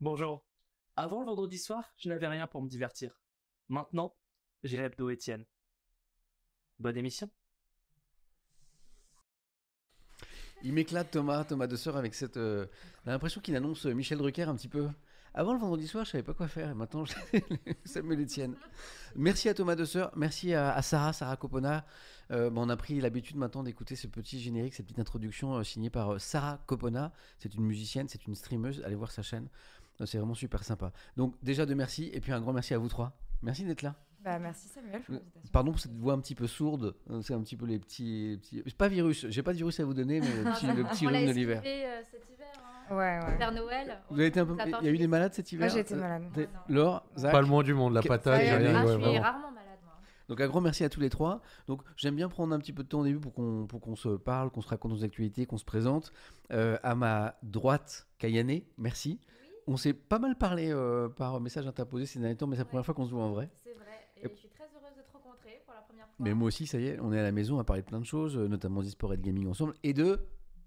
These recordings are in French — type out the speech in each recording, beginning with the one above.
Bonjour. Avant le vendredi soir, je n'avais rien pour me divertir. Maintenant, j'ai l'hebdo Étienne. Bonne émission. Il m'éclate Thomas, Thomas de Sœur avec cette. euh, On a l'impression qu'il annonce euh, Michel Drucker un petit peu. Avant le vendredi soir, je savais pas quoi faire. Et maintenant, je... Samuel Etienne. Merci à Thomas de Sœur. Merci à, à Sarah, Sarah Copona. Euh, bon, on a pris l'habitude maintenant d'écouter ce petit générique, cette petite introduction euh, signée par euh, Sarah Copona. C'est une musicienne, c'est une streameuse. Allez voir sa chaîne. Euh, C'est vraiment super sympa. Donc, déjà de merci. Et puis un grand merci à vous trois. Merci d'être là. Bah, merci Samuel pour Euh, l'invitation. Pardon pour cette voix un petit peu sourde. Euh, C'est un petit peu les petits. les petits... C'est pas virus. J'ai pas de virus à vous donner, mais le petit, le petit rhume de l'hiver. euh, cet hiver. hein. Ouais, ouais. Père Noël. Vous avez été un peu. Il y a eu des malades cet hiver? Moi j'ai été Euh, malade. non. Laure, Zach? Pas le moins du monde, la patate, j'ai Ouais, rien. Ah, ouais, je suis vraiment. rarement malade, moi. Donc un grand merci à tous les trois. Donc j'aime bien prendre un petit peu de temps au début pour qu'on pour qu'on se parle, qu'on se raconte nos actualités, qu'on se présente. Euh, à ma droite, Kayane, merci. On s'est pas mal parlé euh, par message interposé ces derniers temps, mais c'est la première fois qu'on se voit en vrai. C'est vrai. Et Et- je suis très heureuse de te rencontrer pour la première fois. Mais moi aussi, ça y est, on est à la maison à parler de plein de choses, euh, notamment d'e-sport et de gaming ensemble, et de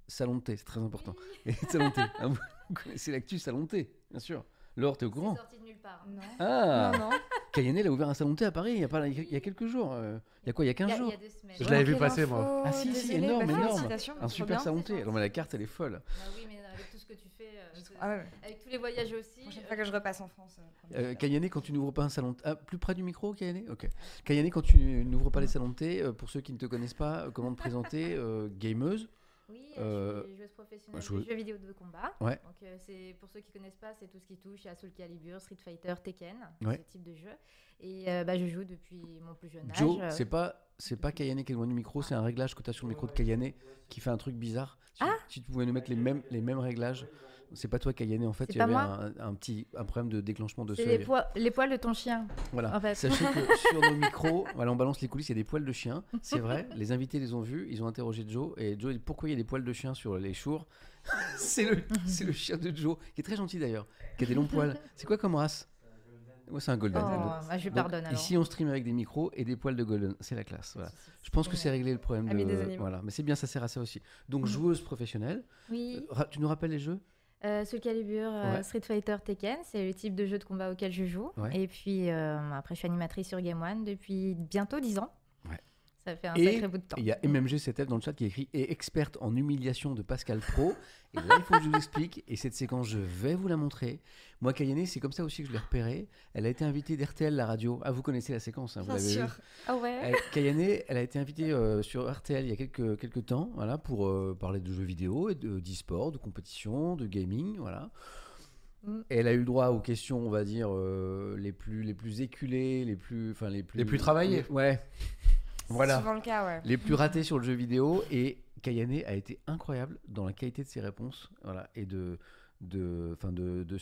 salon de thé, c'est très important. Et de salon de thé. Ah, vous connaissez l'actu salon de thé, bien sûr. Laure, t'es au C'est courant sorti de nulle part. Non. Ah Non, non. Kayane, elle a ouvert un salon de thé à Paris il y a, pas, il y a quelques jours. euh, il y a quoi Il y a Il 15 y a, il jours y a deux semaines. Je l'avais vu passer, moi. Ah, si, si, énorme, bah, énorme. Un super salon de thé. Non, mais la carte, elle est folle. Bah oui, mais que tu fais, euh, Ah ouais. avec tous les voyages aussi. Prochaine euh, fois que je repasse en France. euh, Kayane, quand tu n'ouvres pas un salon de ah, plus près du micro, Kayane? Ok. Kayane, quand tu n'ouvres pas les salons de thé, pour ceux qui ne te connaissent pas, comment te présenter euh, Gameuse? Oui, Euh, euh, je suis joueuse professionnelle joueuse. de jeux vidéo de combat. Ouais. Donc euh, c'est pour ceux qui connaissent pas, c'est tout ce qui touche à Soul Calibur, Street Fighter, Tekken, Ouais. ce type de jeu. Et euh, bah, je joue depuis mon plus jeune âge. Joe, euh, c'est pas, c'est pas Kayane qui est loin du micro, c'est un réglage que tu as sur le micro de Kayane qui fait un truc bizarre. Si, Ah si tu pouvais nous mettre les mêmes, les mêmes réglages, c'est pas toi Kayane, en fait, il y avait un, un petit un problème de déclenchement de c'est les, poils- les poils de ton chien. Voilà. en fait. Sachez que sur nos micros, voilà, on balance les coulisses, il y a des poils de chien. C'est vrai, les invités les ont vus, ils ont interrogé Joe. Et Joe dit pourquoi il y a des poils de chien sur les chours? C'est le, c'est le chien de Joe, qui est très gentil d'ailleurs, qui a des longs poils. C'est quoi comme race? C'est un Oh, golden. bah, je lui Donc, pardonne. Ici, on stream avec des micros et des poils de golden. C'est la classe. Voilà. Je pense que c'est réglé le problème de. des. Voilà, mais c'est bien, ça sert à ça aussi. Donc, joueuse professionnelle. Oui, Euh, tu nous rappelles les jeux? Euh, Soul Calibur, euh, Ouais. Street Fighter, Tekken, c'est le type de jeu de combat auquel je joue. Ouais. Et puis euh, après, je suis animatrice sur Game One depuis bientôt 10 ans. Ça fait un Et sacré bout de temps. Il y a MMG7F dans le chat qui écrit et experte en humiliation de Pascal Pro. Et là, il faut que je vous explique. Et cette séquence, je vais vous la montrer. Moi, Kayane, c'est comme ça aussi que je l'ai repérée. Elle a été invitée d'RTL, la radio. Ah, vous connaissez la séquence, hein, vous Bien l'avez sûr. Ah ouais Elle- Kayane, elle a été invitée euh, sur RTL il y a quelques, quelques temps, voilà, pour euh, parler de jeux vidéo et de- d'e-sport, de, compétition, de gaming, voilà. Mm. Elle a eu le droit aux questions, on va dire, euh, les plus les plus éculées, les plus, enfin les plus Les plus travaillées. Ouais. Voilà souvent le cas, ouais. les plus ratés sur le jeu vidéo et Kayane a été incroyable dans la qualité de ses réponses voilà et de de enfin de, de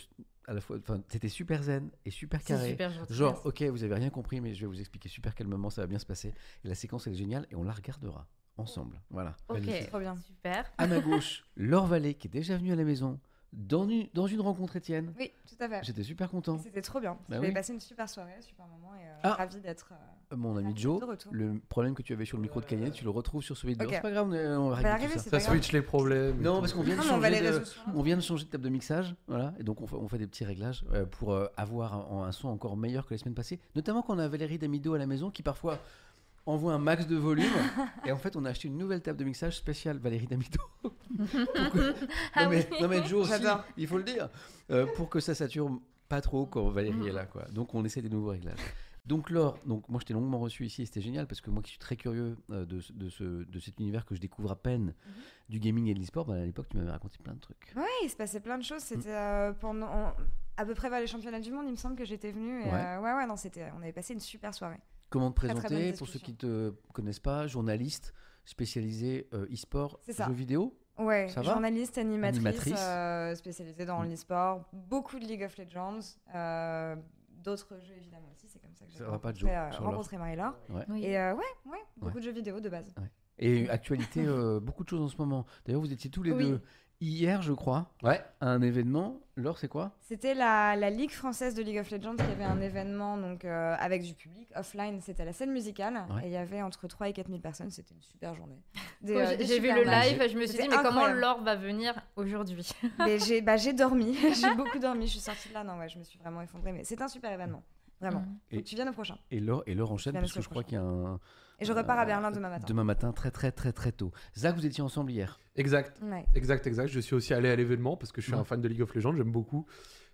à la fois enfin c'était super zen et super carré super gentil. genre ok vous avez rien compris mais je vais vous expliquer super calmement ça va bien se passer et la séquence elle est géniale et on la regardera ensemble voilà Ok, Magnifique. Trop bien. super. à ma gauche Laure Vallée qui est déjà venue à la maison dans une, dans une rencontre Étienne Oui, tout à fait. j'étais super content C'était trop bien. Bah J'avais oui. passé une super soirée, super moment et euh, Ah. ravi d'être. euh, mon ami Joe le problème que tu avais sur le micro de Kayane tu le retrouves sur celui de Laure Ok. c'est pas grave on, va va régler tout ça c'est Ça pas grave. switch les problèmes. non parce qu'on vient de mais on changer de- On vient de changer de table de mixage, voilà, et donc on fait, on fait des petits réglages euh, pour euh, avoir un, un son encore meilleur que les semaines passées. Notamment quand on a Valérie Damido à la maison qui parfois envoie un max de volume. et en fait, on a acheté une nouvelle table de mixage spéciale Valérie. Pour que- Ah non, mais, oui. non, mais Joe aussi, il faut le dire, euh, pour que ça sature pas trop quand Valérie est là, quoi. Donc on essaie des nouveaux réglages. Donc Laure, donc moi je t'ai longuement reçu ici, et c'était génial parce que moi qui suis très curieux euh, de, ce- de, ce, de cet univers que je découvre à peine du gaming et de l'e-sport, bah, à l'époque tu m'avais raconté plein de trucs. Ouais, il se passait plein de choses. Mm. C'était euh, pendant en- à peu près vers les championnats du monde, il me semble que j'étais venue. Et, Ouais. euh, ouais, ouais, non, c'était. On avait passé une super soirée. Comment te Très, très présenter pour ceux qui ne te connaissent pas Journaliste spécialisé euh, e-sport, ça. jeux vidéo? Ouais, Ça va? journaliste, animatrice, Animatrice. euh, spécialisée dans Mm. l'e-sport, beaucoup de League of Legends, euh, d'autres jeux évidemment aussi. C'est comme ça que j'ai rencontré, euh, rencontré Marie-Laure. Oui. Et euh, ouais, ouais, beaucoup de jeux vidéo de base. Et actualité, euh, beaucoup de choses en ce moment. D'ailleurs, vous étiez tous les Oui. deux hier, je crois, Ouais. à un événement. Laure, c'est quoi? C'était la, la Ligue française de League of Legends qui avait un événement donc, euh, avec du public offline. C'était à la scène musicale. Ouais. Et il y avait entre 3 et 4 000 personnes. C'était une super journée. Euh, j'ai vu super le live, je me suis dit, mais comment. Laure va venir aujourd'hui? Mais j'ai bah, j'ai dormi. j'ai beaucoup dormi. Je suis sortie de là. Non, ouais, je me suis vraiment effondrée. Mais c'est un super événement. Vraiment. Faut Et- que tu viennes au prochain. Et Laure, et Laure enchaîne, parce que je crois qu'il y a un. Et je repars à euh, Berlin demain matin. Demain matin, très très très très tôt. Zach, vous étiez ensemble hier. Exact. Ouais. Exact, exact. Je suis aussi allé à l'événement parce que je suis Ouais. un fan de League of Legends, j'aime beaucoup.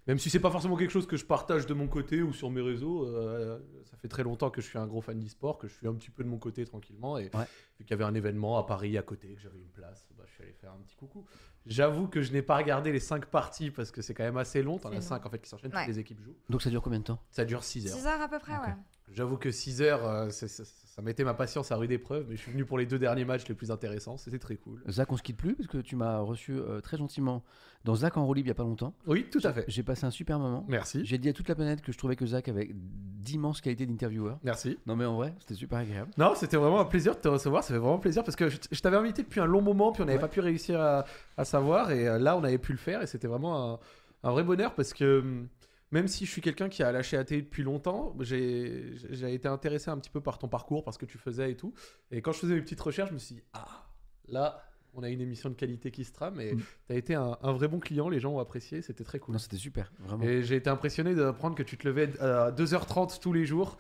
Même si c'est pas forcément quelque chose que je partage de mon côté ou sur mes réseaux, euh, ça fait très longtemps que je suis un gros fan d'e-sport, que je suis un petit peu de mon côté tranquillement. Et Ouais. vu qu'il y avait un événement à Paris à côté, que j'avais une place, bah, je suis allé faire un petit coucou. J'avoue que je n'ai pas regardé les 5 parties parce que c'est quand même assez long. T'en as long. 5 en fait qui s'enchaînent, Ouais. toutes les équipes jouent. Donc ça dure combien de temps? Ça dure 6 heures. 6 heures à peu près, ouais. J'avoue que 6 heures, euh, c'est- ça mettait ma patience à rude épreuve, mais je suis venu pour les deux derniers matchs les plus intéressants, c'était très cool. Zach, on se quitte plus parce que tu m'as reçu euh, très gentiment dans Zach en roue libre il y a pas longtemps. Oui, tout à fait. J'ai passé un super moment. Merci. J'ai dit à toute la planète que je trouvais que Zach avait d'immenses qualités d'intervieweur. Merci. Non mais en vrai, c'était super agréable. Non, c'était vraiment un plaisir de te recevoir. Ça fait vraiment plaisir parce que je, je t'avais invité depuis un long moment, puis on n'avait Ouais. pas pu réussir à, à savoir. Et euh, là, on avait pu le faire. Et c'était vraiment un, un vrai bonheur parce que hum, même si je suis quelqu'un qui a lâché AT depuis longtemps, j'ai été intéressé un petit peu par ton parcours, par ce que tu faisais et tout. Et quand je faisais mes petites recherches, je me suis dit, ah, là. On a une émission de qualité qui se trame et Mm. tu as été un, un vrai bon client, les gens ont apprécié, c'était très cool. Non, c'était super, vraiment. Et j'ai été impressionné d'apprendre que tu te levais à 2h30 tous les jours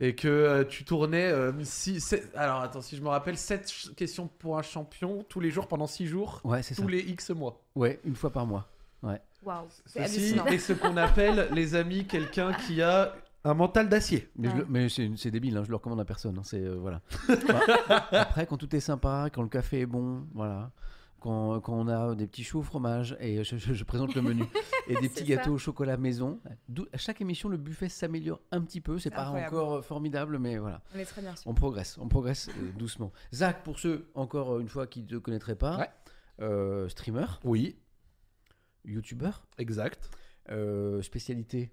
et que euh, tu tournais euh, six- sept- alors attends si je me rappelle 7 questions pour un champion tous les jours pendant 6 jours Ouais, c'est ça. tous les X mois. Ouais, une fois par mois. Waouh. C'est Ceci est ce qu'on appelle les amis quelqu'un qui a un mental d'acier. Mais, je Ouais. le- mais c'est débile, hein, je le recommande à personne. hein, c'est euh, voilà. Bah, après, quand tout est sympa, quand le café est bon, voilà. Quand, quand on a des petits choux au fromage et je, je- je présente le menu et des petits ça. gâteaux au chocolat maison. À chaque émission, le buffet s'améliore un petit peu. C'est pas Incroyable. encore euh, formidable, mais voilà. On est très bien reçus. On progresse, on progresse euh, doucement. Zach, pour ceux encore une fois qui ne te connaîtraient pas, Ouais. euh, streamer, Oui, youtubeur, exact. euh, spécialité.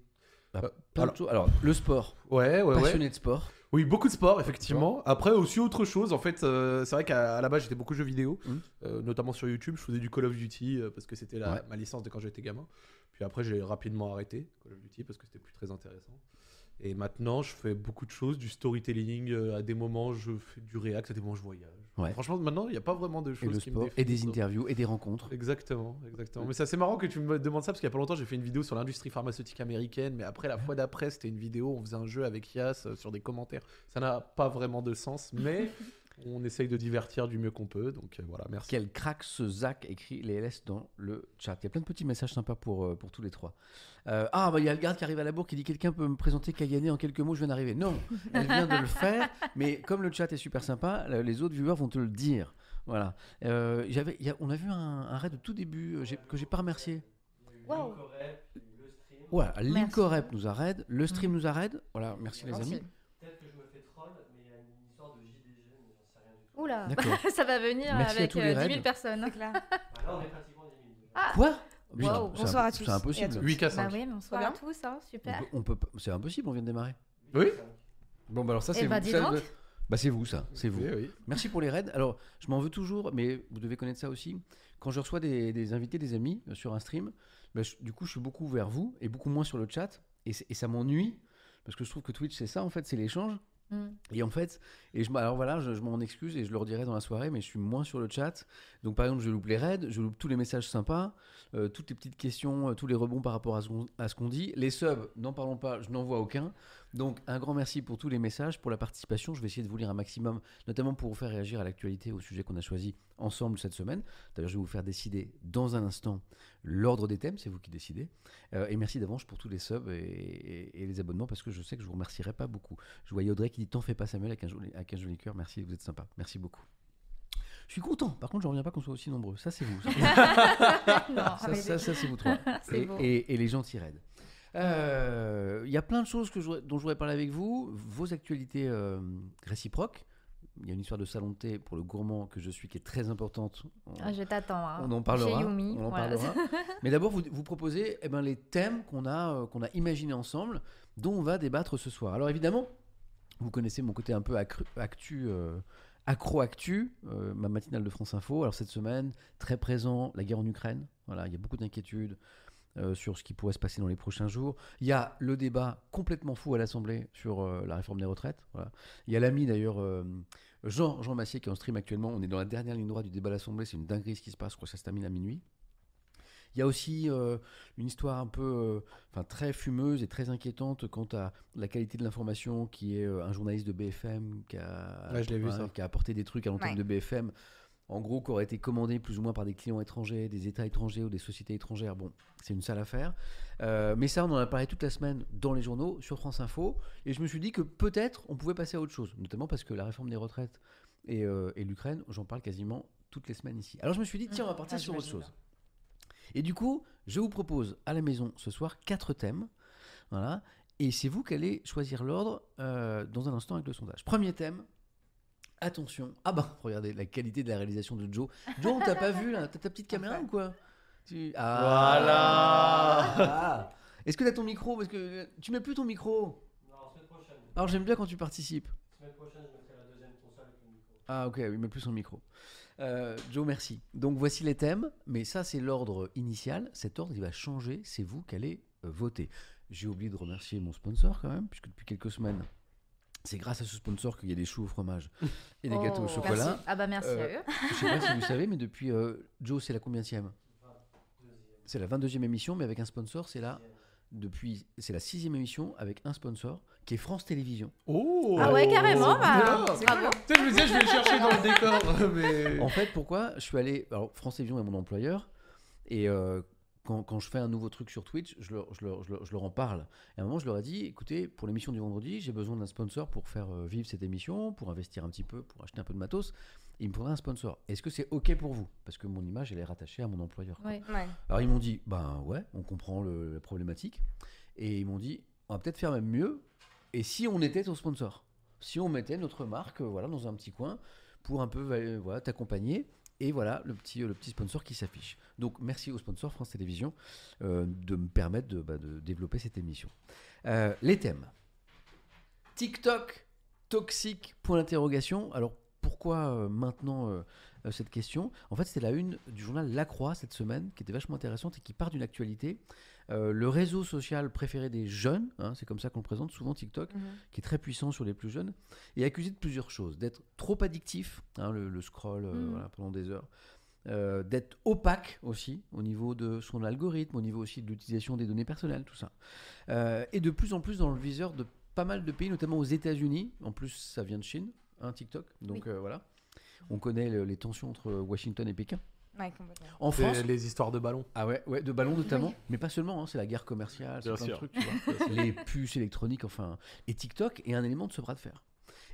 bah, Euh, plein de alors- choses. alors, le sport, Ouais, ouais, ouais. passionné de sport. Oui, beaucoup de sport, effectivement. Après, aussi autre chose. En fait, euh, c'est vrai qu'à la base, j'étais beaucoup jeux vidéo, euh, notamment sur YouTube. Je faisais du Call of Duty parce que c'était Ouais. ma licence de quand j'étais gamin. Puis après, j'ai rapidement arrêté Call of Duty parce que c'était plus très intéressant. Et maintenant, je fais beaucoup de choses, du storytelling. euh, à des moments, je fais du react, à des moments, je voyage. Ouais. Franchement, maintenant, il n'y a pas vraiment de Et choses le qui me sport, et des interviews, et des rencontres. Exactement, exactement. Mais c'est assez marrant que tu me demandes ça parce qu'il y a pas longtemps j'ai fait une vidéo sur l'industrie pharmaceutique américaine, mais après la fois d'après c'était une vidéo, on faisait un jeu avec Yas euh, sur des commentaires. Ça n'a pas vraiment de sens, mais on essaye de divertir du mieux qu'on peut, donc euh, voilà, merci. Quel crack ce Zach écrit les LS dans le chat. Il y a plein de petits messages sympas pour, euh, pour tous les trois. Euh, ah, bah il y a le garde qui arrive à la bourre qui dit Quelqu'un peut me présenter Kayane en quelques mots Je viens d'arriver. Non, elle vient de le faire, mais comme le chat est super sympa, le- les autres viewers vont te le dire. Voilà. Euh, j'avais, il y a- on a vu un, un raid au tout début j'ai- que j'ai pas remercié. Voilà, Merci. Linkorep nous a raid, le stream nous a raid. Voilà, merci les Merci. amis. Peut-être que je me fais troll, mais il y a une histoire de JDG, mais j'en sais rien du tout. Oula. Ça va venir Merci avec tous les euh, 10 raids. 000 personnes. Bah là, on est pratiquement 10 000. déjà. Ah. Quoi? Wow. C'est Bonsoir à tous C'est impossible. toutes. 8 à Bah 5. oui, mais on soit bien à tous, hein, On super. peut- on peut, pas- c'est impossible, on vient de démarrer. Oui Bon, bah alors ça, Eh c'est bah, vous. ça, Bah, c'est vous, ça. C'est vous. Oui, oui. Merci pour les raids. Alors, je m'en veux toujours, mais vous devez connaître ça aussi. Quand je reçois des, des invités, des amis euh, sur un stream, bah, je- du coup, je suis beaucoup vers vous et beaucoup moins sur le chat. Et ça m'ennuie parce que je trouve que Twitch, c'est ça, en fait, c'est l'échange. Mm. Et en fait, et je, alors voilà, je, m'en excuse et je le redirai dans la soirée, mais je suis moins sur le chat. Donc par exemple, je loupe les raids, je loupe tous les messages sympas, euh, toutes les petites questions, euh, tous les rebonds par rapport à ce à ce qu'on dit. Les subs, n'en parlons pas, je n'en vois aucun. Donc un grand merci pour tous les messages, pour la participation. Je vais essayer de vous lire un maximum, notamment pour vous faire réagir à l'actualité, au sujet qu'on a choisi ensemble cette semaine. D'ailleurs, je vais vous faire décider dans un instant l'ordre des thèmes, c'est vous qui décidez. Euh, et merci d'avance pour tous les subs et, et- et les abonnements, parce que je sais que je vous remercierai pas beaucoup. Je vois Audrey qui dit T'en fais pas, Samuel, avec un joli, avec un joli cœur. Merci, vous êtes sympa. Merci beaucoup. Je suis content. Par contre, je reviens pas qu'on soit aussi nombreux. Ça, c'est vous. Ça, non, ça, ça, ça, c'est vous trois. Et, beau. et- et les raident. Euh, Il y a plein de choses que je voudrais- dont je voudrais parler avec vous. Vos actualités euh, réciproques. Il y a une histoire de salon de thé pour le gourmand que je suis qui est très importante. On- Ah, je t'attends. hein. on en parlera. Chez Yumi, on en voilà. parlera. Mais d'abord, vous, vous proposez eh ben, les thèmes qu'on a, euh, qu'on a imaginés ensemble, dont on va débattre ce soir. Alors évidemment, vous connaissez mon côté un peu accru- actu, euh, Accro-Actu, euh, ma matinale de France Info. Alors cette semaine, très présent, la guerre en Ukraine. Voilà, il y a beaucoup d'inquiétudes euh, sur ce qui pourrait se passer dans les prochains jours. Il y a le débat complètement fou à l'Assemblée sur euh, la réforme des retraites. Voilà. Il y a l'ami d'ailleurs Jean, Jean Massier qui est en stream actuellement. On est dans la dernière ligne droite du débat à l'Assemblée. C'est une dinguerie ce qui se passe. Je crois que ça se termine à minuit. Il y a aussi euh, une histoire un peu, euh, enfin très fumeuse et très inquiétante quant à la qualité de l'information, qui est euh, un journaliste de BFM qui a, Ouais, je l'ai vu, ouais, ça. qui a apporté des trucs à l'antenne Ouais. de BFM. En gros, qui aurait été commandé plus ou moins par des clients étrangers, des États étrangers ou des sociétés étrangères. Bon, c'est une sale affaire. Euh, mais ça, on en a parlé toute la semaine dans les journaux, sur France Info. Et je me suis dit que peut-être on pouvait passer à autre chose, notamment parce que la réforme des retraites et, euh, et l'Ukraine, j'en parle quasiment toutes les semaines ici. Alors je me suis dit, tiens, on va partir Ah, sur autre chose. Et du coup, je vous propose à la maison ce soir quatre thèmes. Voilà. Et c'est vous qui allez choisir l'ordre euh, dans un instant avec le sondage. Premier thème. Attention. Ah bah, regardez la qualité de la réalisation de Joe. Joe, on t'a pas vu là T'as ta petite caméra ou quoi? Tu- Ah. Ah. Est-ce que t'as ton micro? Parce que tu mets plus ton micro. Alors j'aime bien quand tu participes. Ah ok, il met plus son micro. Euh, Joe, merci. Donc voici les thèmes, mais ça c'est l'ordre initial. Cet ordre il va changer, c'est vous qui allez euh, voter. J'ai oublié de remercier mon sponsor quand même, puisque depuis quelques semaines, c'est grâce à ce sponsor qu'il y a des choux au fromage et des gâteaux au Oh, chocolat. merci. Ah bah merci Euh, à eux. Je sais pas si vous savez, mais depuis euh, Joe, c'est la combienième C'est la 22e émission, mais avec un sponsor, c'est la depuis c'est la sixième émission avec un sponsor qui est France Télévisions. Oh Ah ouais, carrément, c'est bah, bravo. Je me disais, je vais le chercher dans le décor, mais... En fait, pourquoi Je suis allé. Alors, France Télévisions est mon employeur. Et euh, quand, quand je fais un nouveau truc sur Twitch, je leur, je, leur, je, leur, je leur en parle. Et à un moment, je leur ai dit écoutez, pour l'émission du vendredi, j'ai besoin d'un sponsor pour faire euh, vivre cette émission, pour investir un petit peu, pour acheter un peu de matos. Et il me faudrait un sponsor. Est-ce que c'est OK pour vous? Parce que mon image, elle est rattachée à mon employeur. quoi. Ouais. Ouais. Alors, ils m'ont dit ben ouais, on comprend le- la problématique. Et ils m'ont dit on va peut-être faire même mieux. Et si on était ton sponsor? Si on mettait notre marque euh, voilà, dans un petit coin pour un peu euh, voilà, t'accompagner. Et voilà le petit, le petit sponsor qui s'affiche. Donc merci au sponsor France Télévisions euh, de me permettre de, bah, développer cette émission. Euh, les thèmes. TikTok toxique Point d'interrogation. Alors pourquoi euh, maintenant cette question? En fait, c'était la une du journal La Croix cette semaine qui était vachement intéressante et qui part d'une actualité. Euh, le réseau social préféré des jeunes, hein, c'est comme ça qu'on le présente souvent TikTok, Mhm. qui est très puissant sur les plus jeunes, est accusé de plusieurs choses. D'être trop addictif, hein, le, le scroll euh, Mhm. voilà, pendant des heures. Euh, d'être opaque aussi au niveau de son algorithme, au niveau aussi de l'utilisation des données personnelles, tout ça. Et de plus en plus dans le viseur de pas mal de pays, notamment aux États-Unis. En plus, ça vient de Chine, hein, TikTok. Donc voilà. On connaît le- les tensions entre Washington et Pékin. Ouais, complètement. En C'est France, les histoires de ballons. ah ouais, ouais, de ballons notamment, mais pas seulement, hein, c'est la guerre commerciale, c'est Bien plein de sûr. trucs, tu vois. les puces électroniques, enfin. Et TikTok est un élément de ce bras de fer.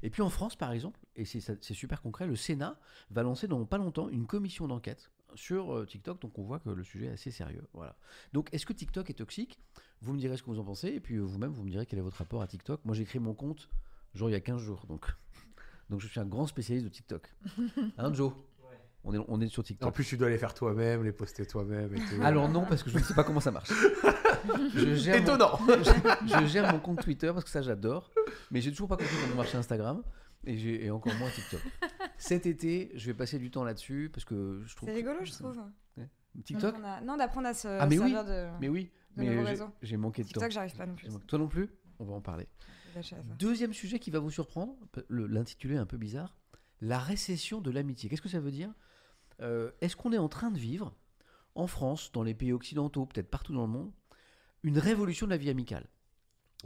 Et puis en France, par exemple, et c'est ça- c'est super concret, le Sénat va lancer dans pas longtemps une commission d'enquête sur euh, TikTok, donc on voit que le sujet est assez sérieux. Voilà. Donc est-ce que TikTok est toxique? Vous me direz ce que vous en pensez, et puis euh, vous-même, vous me direz quel est votre rapport à TikTok. Moi, j'ai créé mon compte, genre il y a 15 jours, donc, donc je suis un grand spécialiste de TikTok. Hein, Joe? On est, on est sur TikTok. En plus, tu dois les faire toi-même, les poster toi-même et tout. Alors non, parce que je ne sais pas comment ça marche. Je gère, mon, Étonnant je, je gère mon compte Twitter parce que ça j'adore, mais j'ai toujours pas compris comment marchait Instagram et, encore moins TikTok. Cet été, je vais passer du temps là-dessus parce que je trouve C'est rigolo, je trouve. TikTok. Non, d'apprendre à se Ah, mais oui, servir de. Mais oui, de mais j'ai- manqué de temps. TikTok, j'arrive pas non plus. Toi non plus On va en parler. Deuxième sujet qui va vous surprendre, l'intitulé est un peu bizarre, la récession de l'amitié. Qu'est-ce que ça veut dire? Euh, Est-ce qu'on est en train de vivre, en France, dans les pays occidentaux, peut-être partout dans le monde, une révolution de la vie amicale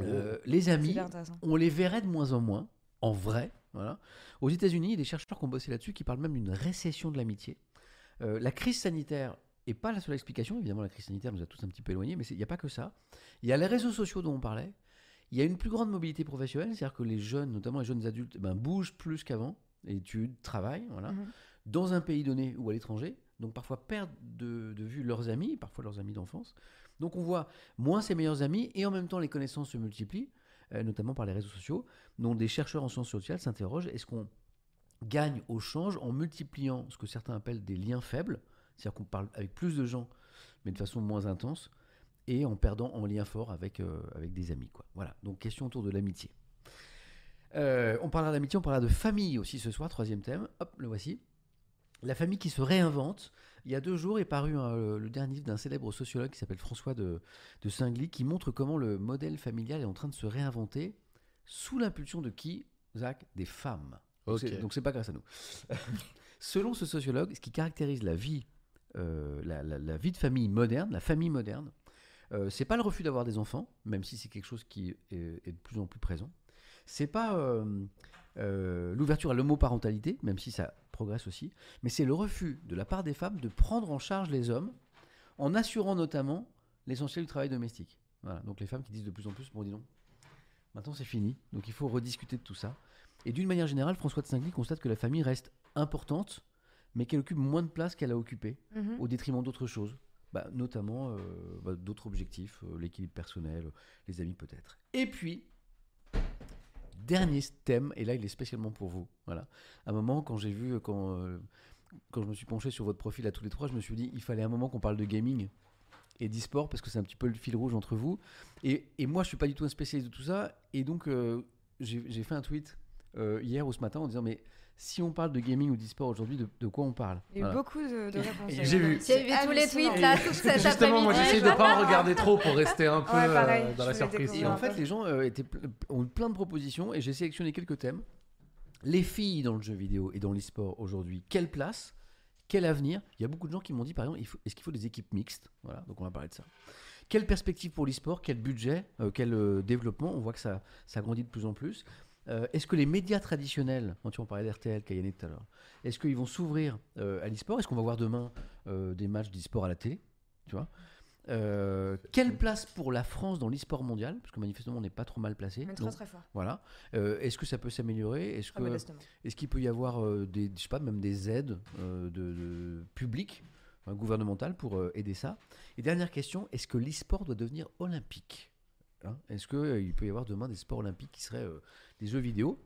Euh, Les amis, on les verrait de moins en moins, en vrai. Voilà. Aux États-Unis, il y a des chercheurs qui ont bossé là-dessus qui parlent même d'une récession de l'amitié. Euh, la crise sanitaire n'est pas la seule explication. Évidemment, la crise sanitaire nous a tous un petit peu éloignés, mais il n'y a pas que ça. Il y a les réseaux sociaux dont on parlait. Il y a une plus grande mobilité professionnelle, c'est-à-dire que les jeunes, notamment les jeunes adultes, ben, bougent plus qu'avant, études, travail, voilà, Mhm. Dans un pays donné ou à l'étranger, donc parfois perdent de, vue leurs amis, parfois leurs amis d'enfance. Donc on voit moins ses meilleurs amis et en même temps les connaissances se multiplient, euh, notamment par les réseaux sociaux, dont des chercheurs en sciences sociales s'interrogent est-ce qu'on gagne au change en multipliant ce que certains appellent des liens faibles, c'est-à-dire qu'on parle avec plus de gens, mais de façon moins intense, et en perdant en lien fort avec, euh, avec des amis. Voilà, donc question autour de l'amitié. Euh, on parlera d'amitié, on parlera de famille aussi ce soir, troisième thème. Hop, le voici. La famille qui se réinvente. Il y a deux jours est paru un- le, dernier livre d'un célèbre sociologue qui s'appelle François de, de Singly, qui montre comment le modèle familial est en train de se réinventer sous l'impulsion de qui, Zach? Des femmes. Donc Ok. c'est- Donc c'est pas grâce à nous. Selon ce sociologue, ce qui caractérise la vie, euh, la, la- la vie de famille moderne, la famille moderne, euh, c'est pas le refus d'avoir des enfants, même si c'est quelque chose qui est, est de plus en plus présent. C'est pas euh, euh, l'ouverture à l'homoparentalité, même si ça progresse aussi, mais c'est le refus de la part des femmes de prendre en charge les hommes, en assurant notamment l'essentiel du travail domestique. Voilà, donc les femmes qui disent de plus en plus, bon dis donc, maintenant c'est fini, donc il faut rediscuter de tout ça. Et d'une manière générale, François de Singly constate que la famille reste importante, mais qu'elle occupe moins de place qu'elle a occupé Mhm. au détriment d'autres choses, Bah, notamment euh, bah, d'autres objectifs, euh, l'équilibre personnel, euh, les amis peut-être. Et puis, dernier thème, et là il est spécialement pour vous. Voilà. À un moment, quand j'ai vu, euh, quand, euh, quand je me suis penché sur votre profil à tous les trois, je me suis dit, il fallait un moment qu'on parle de gaming et d'e-sport, parce que c'est un petit peu le fil rouge entre vous. Et, et moi, je suis pas du tout un spécialiste de tout ça, et donc euh, j'ai fait un tweet hier ou ce matin en disant, mais si on parle de gaming ou d'e-sport aujourd'hui, de, de quoi on parle Il y a eu Voilà. beaucoup de, de réponses. J'ai vu. J'ai vu tous les tweets là, toute Justement, moi j'essaie de pas en regarder trop pour rester un peu Ouais, pareil, euh, dans la surprise. Et en fait, les gens euh, étaient, ont eu plein de propositions et j'ai sélectionné quelques thèmes. Les filles dans le jeu vidéo et dans l'e-sport aujourd'hui, quelle place Quel avenir? Il y a beaucoup de gens qui m'ont dit, par exemple, il faut- est-ce qu'il faut des équipes mixtes? Voilà, donc on va parler de ça. Quelle perspective pour l'e-sport? Quel budget? Euh, Quel euh, développement? On voit que ça, ça grandit de plus en plus. Euh, est-ce que les médias traditionnels, quand tu en parlais d'RTL, Kayane tout à l'heure, est-ce qu'ils vont s'ouvrir euh, à l'e-sport? Est-ce qu'on va voir demain euh, des matchs d'e-sport à la télé? Tu vois? Euh, Quelle place pour la France dans l'e-sport mondial? Parce que manifestement, on n'est pas trop mal placé. Mais très très fort. voilà. Euh, Est-ce que ça peut s'améliorer? Est-ce Très que est-ce qu'il peut y avoir euh, des, je sais pas, même des aides euh, de, de publiques, enfin, gouvernementales pour euh, aider ça? Et dernière question, est-ce que l'e-sport doit devenir olympique? Hein Est-ce qu'il peut y avoir demain des sports olympiques qui seraient euh, des jeux vidéo?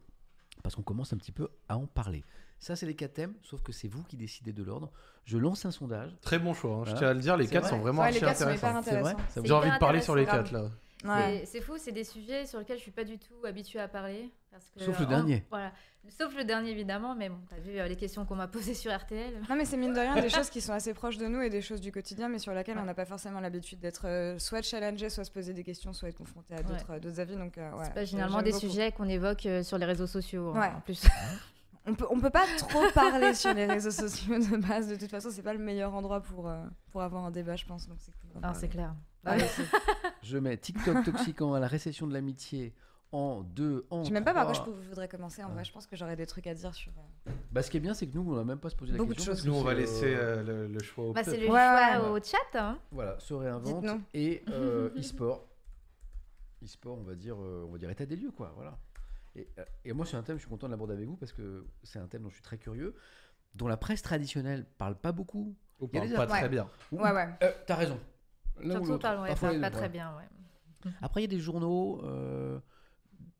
Parce qu'on commence un petit peu à en parler. Ça, c'est les quatre thèmes, sauf que c'est vous qui décidez de l'ordre. Je lance un sondage. Très bon choix, hein. je tiens à le dire, les quatre vrai. sont vraiment Ouais, les archi intéressants. J'ai envie de parler sur les quatre là. Ouais. C'est- C'est fou, c'est des sujets sur lesquels je suis pas du tout habituée à parler. Parce que, Sauf le en- dernier. Voilà. Sauf le dernier évidemment, mais bon, t'as vu euh, les questions qu'on m'a posées sur RTL. Non mais c'est mine de rien des choses qui sont assez proches de nous et des choses du quotidien mais sur lesquelles on n'a pas forcément l'habitude d'être euh, soit challengé, soit se poser des questions, soit être confronté à d'autres euh, d'autres avis. Donc euh, ouais, C'est pas généralement des beaucoup. sujets qu'on évoque euh, sur les réseaux sociaux. hein, Ouais. En plus. On peut on peut pas trop parler sur les réseaux sociaux de base. De toute façon, c'est pas le meilleur endroit pour euh, pour avoir un débat, je pense. Donc c'est cool. Ah, c'est clair. Ouais, c'est- Je mets TikTok toxiquant à la récession de l'amitié en deux, en Je sais même pas par quoi je peux- voudrais commencer. En vrai, je pense que j'aurais des trucs à dire sur. euh, Bah, ce qui est bien, c'est que nous, on n'a même pas se poser la Beaucoup de question. choses. parce Nous, on va c'est, laisser euh, euh, le, le choix au Bah, peuple. c'est le Ouais, choix ouais. au chat. hein. Voilà, se réinvente Dites-nous. et euh, e-sport. E-sport, on va dire, euh, on va dire état des lieux, quoi. Voilà. Et, euh, et moi, c'est un thème, je suis content de l'aborder avec vous parce que c'est un thème dont je suis très curieux, dont la presse traditionnelle parle pas beaucoup. On Il y a parle des pas très bien. Ou- Ouais, ouais. Euh, T'as raison. L'un ou Surtout l'autre. Parfois les pas deux, très ouais. bien. Ouais. Après, il y a des journaux. euh,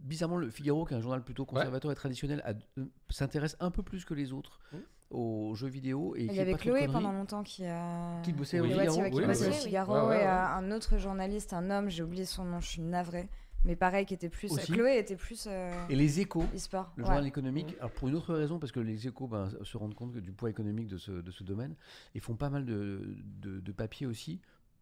bizarrement, le Figaro, qui est un journal plutôt conservateur et traditionnel, a- euh, s'intéresse un peu plus que les autres Mmh. aux jeux vidéo. Et Il y avait Chloé pendant longtemps qui a. Qui bossait Oui. au Ouais, Figaro. ouais, qui Oui, bossait oui, au oui. Figaro Ouais, ouais, et ouais. euh, un autre journaliste, un homme, j'ai oublié son nom, je suis navrée. Mais pareil, qui était plus. Aussi. Chloé était plus. euh, Et les échos. e-sport. Le Ouais. journal économique, alors pour une autre raison, parce que les échos ben, se rendent compte que du poids économique de ce, de ce domaine, et font pas mal de, de, de papiers aussi,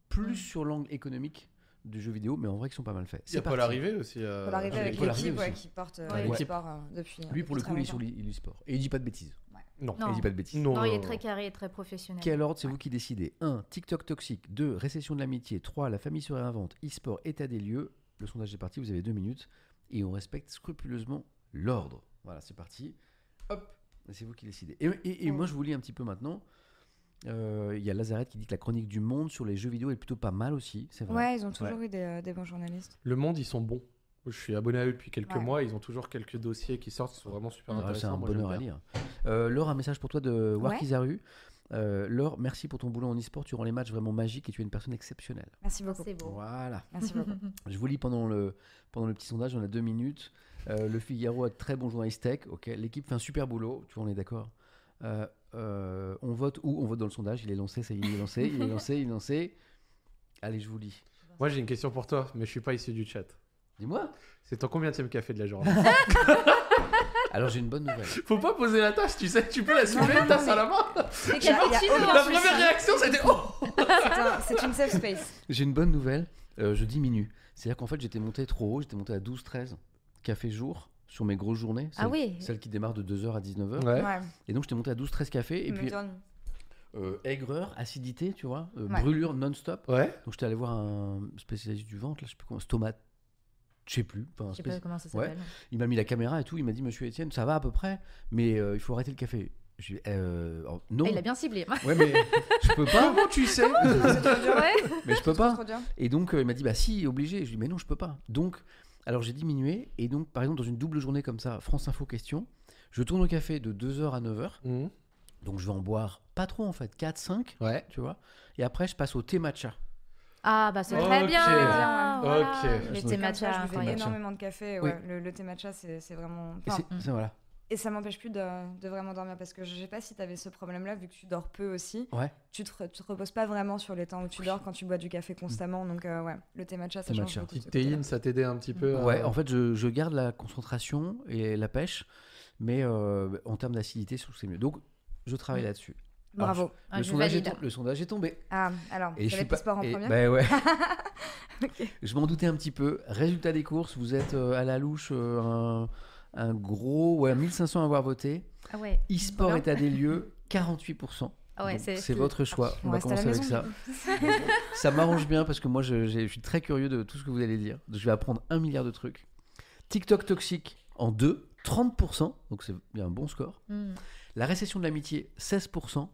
plus Mm. sur l'angle économique du jeu vidéo, mais en vrai qui sont pas mal faits. Il y a. Paul Arrivé aussi. euh, Paul Arrivé avec l'équipe ouais, qui porte euh, Ouais. sport euh, depuis. Lui, pour le coup, il est sur l'e- l'e-sport. Et il dit pas de bêtises. Non. Il dit pas de bêtises. Non, Non, il euh, est très carré et très professionnel. Quel ordre, c'est vous qui décidez? 1. TikTok toxique. 2. Récession de l'amitié. 3. La famille se réinvente. E-sport, état des lieux. Le sondage est parti, vous avez deux minutes. Et on respecte scrupuleusement l'ordre. Voilà, c'est parti. Hop, c'est vous qui décidez. Et, et- et moi, je vous lis un petit peu maintenant. Euh, Il y a Lazarette qui dit que la chronique du monde sur les jeux vidéo est plutôt pas mal aussi. C'est vrai. Ouais, ils ont toujours eu des, euh, des bons journalistes. Le Monde, ils sont bons. Je suis abonné à eux depuis quelques Ouais. mois. Ils ont toujours quelques dossiers qui sortent. Ils sont vraiment super Ah, c'est intéressants. un Moi, bonheur à lire. Euh, Laure, un message pour toi de Warkizaru. Euh, Laure, merci pour ton boulot en e-sport. Tu rends les matchs vraiment magiques et tu es une personne exceptionnelle. Merci beaucoup. C'est beau. Voilà. Merci beaucoup. Je vous lis pendant le, pendant le petit sondage, on a deux minutes. Euh, le Figaro a de très bon journaliste tech. Ok, l'équipe fait un super boulot. Tu vois, on est d'accord? Euh, euh, on vote où On vote dans le sondage. Il est lancé, ça y est, il est lancé, il est lancé, il est lancé. Allez, je vous lis. Moi, j'ai une question pour toi, mais je suis pas issu du chat. Dis-moi. C'est ton combien de café de la journée Alors j'ai une bonne nouvelle. Faut pas poser la tasse, tu sais, tu peux la soulever, non, tasse à la main. C'est La première réaction, c'était oh C'est un- C'est une safe space. J'ai une bonne nouvelle. euh, je diminue. C'est-à-dire qu'en fait, j'étais monté trop haut. J'étais monté à 12-13 cafés jour sur mes grosses journées. Ah celles- oui. Celles qui démarrent de 2h à 19h. Ouais. Ouais. Et donc, j'étais monté à 12-13 cafés. Et puis, euh, aigreur, acidité, tu vois, euh, Ouais. brûlure non-stop. Ouais. Donc, j'étais allé voir un spécialiste du ventre, là, je sais plus comment, stomate. Je sais plus. enfin, pas comment ça Ouais. s'appelle. Il m'a mis la caméra et tout. Il m'a dit, monsieur Étienne, ça va à peu près, mais euh, il faut arrêter le café. Je lui ai dit, euh, oh, non. Ah, il a bien ciblé. Ouais, mais je peux pas. Comment tu sais? C'est trop dur. Ouais. mais je peux pas. Et donc, euh, il m'a dit, bah si, obligé. Je lui ai dit, mais non, je peux pas. Donc, alors j'ai diminué. Et donc, par exemple, dans une double journée comme ça, France Info Question, je tourne au café de 2h à 9h. Mhm. Donc, je vais en boire pas trop, en fait, 4, 5, Ouais. tu vois. Et après, je passe au thé matcha. Ah, bah c'est Ok. très bien. Ok. Voilà. Ok. Les Je thés Comme ça, matcha, je matcha. énormément de café. Oui. Ouais. Le, le thé matcha, c'est c'est vraiment. Et, enfin, c'est- ça, voilà. Et ça m'empêche plus de, de vraiment dormir parce que je sais pas si tu avais ce problème-là, vu que tu dors peu aussi. Ouais. Tu te, tu te reposes pas vraiment sur les temps où tu dors quand tu bois du café constamment. Donc, euh, ouais, le thé matcha, ça Thé change matcha. beaucoup. théine, ça t'aidait un petit peu à- Ouais, en fait, je, je garde la concentration et la pêche, mais euh, en termes d'acidité, je trouve que c'est mieux. Donc, je travaille Mm. là-dessus. Bravo. Ah, le, je sondage est le sondage est tombé. Ah, alors, Et je j'avais suis pas. sport en et- premier. bah ouais. Ok. Je m'en doutais un petit peu. Résultat des courses, vous êtes euh, à la louche euh, un, un gros, ouais, 1500 à avoir voté. Ah ouais. E-sport état des lieux, 48%. Ah ouais, c'est- votre choix. On, On va commencer avec ça. Ça m'arrange bien parce que moi, je, suis très curieux de tout ce que vous allez dire. Je vais apprendre un milliard de trucs. TikTok toxique en 2, 30%. Donc c'est a un bon score. Hmm. La récession de l'amitié, 16%.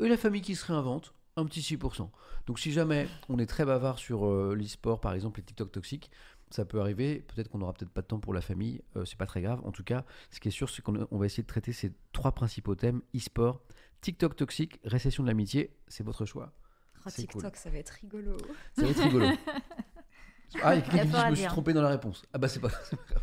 Et la famille qui se réinvente, un petit 6%. Donc si jamais on est très bavard sur euh, l'e-sport, par exemple, les TikTok toxiques, ça peut arriver. Peut-être qu'on n'aura peut-être pas de temps pour la famille. euh, c'est pas très grave. En tout cas, ce qui est sûr, c'est qu'on on va essayer de traiter ces trois principaux thèmes e-sport, TikTok toxique, récession de l'amitié. C'est votre choix. Oh, C'est cool. TikTok, ça va être rigolo. Ça va être rigolo. Ah, il y a quelqu'un qui me dit je me suis trompé dans la réponse. Ah bah c'est pas, grave.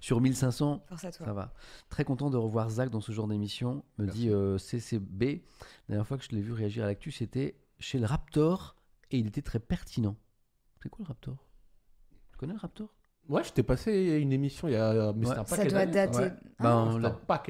Sur 1500, Force à toi. ça va. Très content de revoir Zach dans ce genre d'émission. Me dit euh, CCB. La dernière fois que je l'ai vu réagir à l'actu, c'était chez le Raptor et il était très pertinent. C'est quoi le Raptor? Tu connais le Raptor? Ouais, je t'ai passé une émission il y a. Mais Ouais. c'était un Ça doit dater. Ouais. Ah, Ben,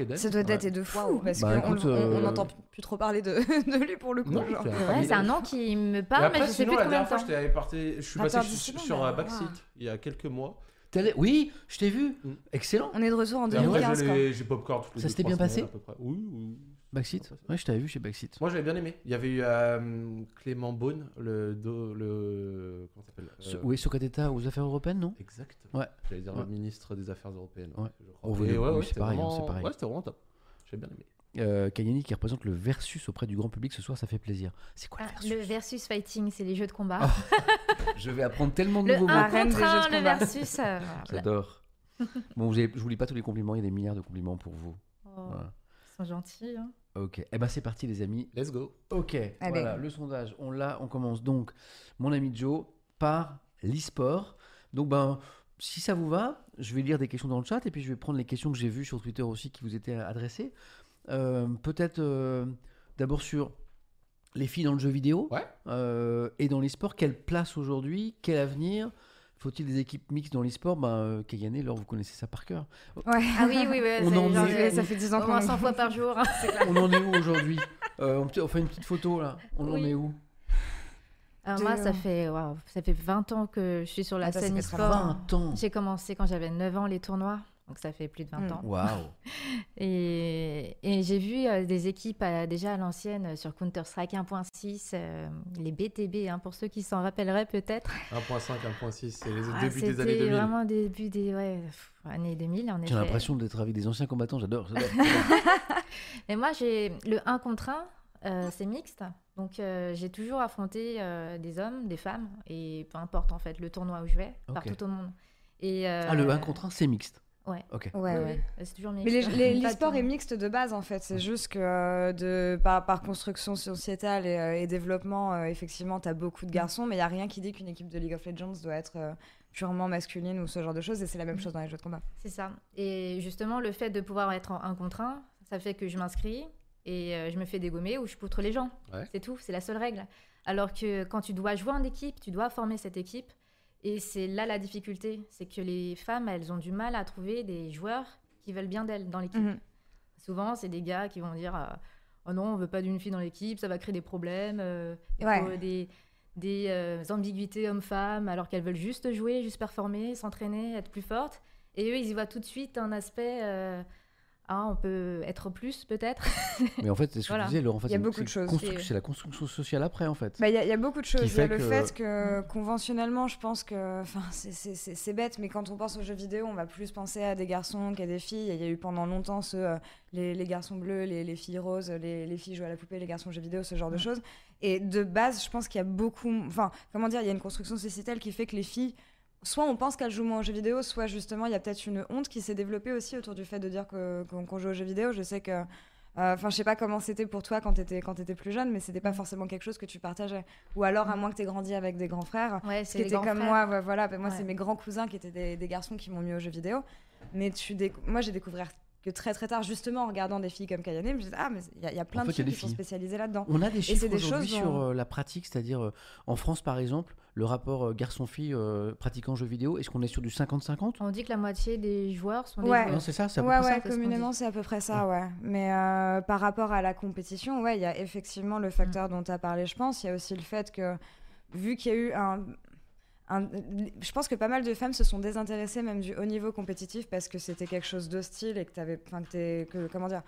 un. Ça doit dater de fou parce Bah, qu'on euh, n'entend plus trop parler de, de lui pour le coup. Non, genre. c'est un un nom qui me parle, après, mais je sais sinon, plus la combien dernière de fois, temps. j'étais parti, je suis passé sur, sur, euh. Backseat il y a quelques mois. T'es allé- Oui, je t'ai vu. Mm. Excellent. On est de retour en Et après, 2015. je quoi. l'ai- j'ai popcorn toutes les Ça s'était bien passé à peu près. Oui, oui. Backseat? Ouais, je t'avais vu chez Backseat. Moi, j'avais bien aimé. Il y avait eu euh, Clément Beaune, le, do- le comment ça s'appelle? Euh, Oui, Socrateta aux affaires européennes, non? Exactement. Ouais. J'allais dire Ouais. le ministre des Affaires européennes. Ouais. je crois. Oh, Et oui, oui, c'est c'était pareil, hein, vraiment- c'est pareil. Ouais, c'était vraiment top. J'ai bien aimé. Euh, Kayani qui représente le versus auprès du grand public ce soir, ça fait plaisir. C'est quoi Ah, le versus? le versus fighting, c'est les jeux de combat. Je vais apprendre tellement de le nouveaux 1 mots. La reine contre des jeux 1, de le combat. versus. euh, voilà. J'adore. bon, vous avez- je vous lis pas tous les compliments, il y a des milliards de compliments pour vous. Oh, Voilà. Ils sont gentils. hein. Ok, eh ben c'est parti les amis. Let's go. Ok, voilà, le sondage, on l'a, on commence donc, mon ami Joe, par l'e-sport. Donc ben, si ça vous va, je vais lire des questions dans le chat et puis je vais prendre les questions que j'ai vues sur Twitter aussi qui vous étaient adressées. Euh, Peut-être euh, d'abord sur les filles dans le jeu vidéo Ouais. euh, et dans l'e-sport, quelle place aujourd'hui, quel avenir faut-il des équipes mixtes dans l'e-sport? Ben, euh, Kayane, Laure, vous connaissez ça par cœur. Ouais. Ah oui, oui, oui. On c'est en genre, est- ça fait 10 ans qu'on moins est- 100 fois par jour. hein. On en est où aujourd'hui? Euh, on, fait une petite photo là. On en est où? Alors De- moi, ça fait, ça fait 20 ans que je suis sur la Ah, scène e-sport. 20 ans. J'ai commencé quand j'avais 9 ans les tournois, donc ça fait plus de 20 Mm. ans. Waouh. Et, et j'ai vu euh, des équipes euh, déjà à l'ancienne euh, sur Counter-Strike 1.6, euh, les BTB, hein, pour ceux qui s'en rappelleraient peut-être. 1.5, 1.6, c'est les Ah, débuts des C'était années 2000. vraiment début des ouais, pff, années 2000 en J'ai effet. l'impression d'être avec des anciens combattants, j'adore. j'adore. Mais moi, j'ai le 1 contre 1, euh, c'est mixte. Donc, euh, j'ai toujours affronté euh, des hommes, des femmes, et peu importe en fait le tournoi où je vais, Ok. partout au monde. Et, euh, ah, le 1 contre 1, c'est mixte. Ouais. Ok. Ouais, c'est toujours Mais l'e-sport est mixte de base en fait. C'est juste que euh, de, par, par construction sociétale et, euh, et développement, euh, effectivement, tu as beaucoup de garçons, mais il n'y a rien qui dit qu'une équipe de League of Legends doit être purement masculine ou ce genre de choses. Et c'est la même Mm. chose dans les jeux de combat. C'est ça. Et justement, le fait de pouvoir être en 1 contre 1, ça fait que je m'inscris et je me fais dégommer ou je poutre les gens. Ouais. C'est tout, c'est la seule règle. Alors que quand tu dois jouer en équipe, tu dois former cette équipe. Et c'est là la difficulté, c'est que les femmes, elles ont du mal à trouver des joueurs qui veulent bien d'elles dans l'équipe. Mhm. Souvent, c'est des gars qui vont dire euh, Oh non, on veut pas d'une fille dans l'équipe, ça va créer des problèmes, euh, Ouais. faut des, des euh, ambiguïtés hommes-femmes, alors qu'elles veulent juste jouer, juste performer, s'entraîner, être plus fortes. Et eux, ils y voient tout de suite un aspect euh, Ah, on peut être plus, peut-être. Mais en fait, c'est ce que Voilà. tu disais, Laurent. en fait, Il y a c'est- beaucoup de choses. C'est la construction sociale après, en fait. Bah, Il y, a- il y a beaucoup de choses. Il y a le que- fait que conventionnellement, je pense que. Enfin, c'est- bête, mais quand on pense aux jeux vidéo, on va plus penser à des garçons qu'à des filles. Il y a eu pendant longtemps ce, euh, les, les garçons bleus, les, les filles roses, les, les filles jouent à la poupée, les garçons jeux vidéo, ce genre de choses. Et de base, je pense qu'il y a beaucoup. Enfin, comment dire, il y a une construction sociétale qui fait que les filles. Soit on pense qu'elles jouent moins aux jeux vidéo, soit justement il y a peut-être une honte qui s'est développée aussi autour du fait de dire qu'on joue aux jeux vidéo. Je sais que euh, Enfin, je sais pas comment c'était pour toi quand t'étais quand t'étais plus jeune, mais c'était pas forcément quelque chose que tu partageais. Ou alors, à moins que t'aies grandi avec des grands frères, Ouais, qui grands comme frères. moi. ouais, voilà, Ben, moi c'est mes grands cousins qui étaient des, des garçons qui m'ont mis aux jeux vidéo. Mais tu déc- moi j'ai découvert que très très tard, justement en regardant des filles comme Kayane, je me disais ah mais il y, a- il y a plein En de fait, filles des qui sont spécialisées là-dedans. On a des chiffres des aujourd'hui choses sur dont- euh, la pratique, c'est-à-dire euh, en France par exemple, le rapport euh, garçon-fille euh, pratiquant jeux vidéo, est-ce qu'on est sur du 50-50 On dit que la moitié des joueurs sont des Ouais. Non, joueuses. c'est ça, c'est à peu Ouais, près ça ouais, c'est ce qu'on communément, c'est à peu près ça, ouais. Mais euh, par rapport à la compétition, ouais, il y a effectivement le facteur Mm. dont tu as parlé, je pense. Il y a aussi le fait que, vu qu'il y a eu un, un- Je pense que pas mal de femmes se sont désintéressées même du haut niveau compétitif parce que c'était quelque chose d'hostile et que tu avais. Que que, comment dire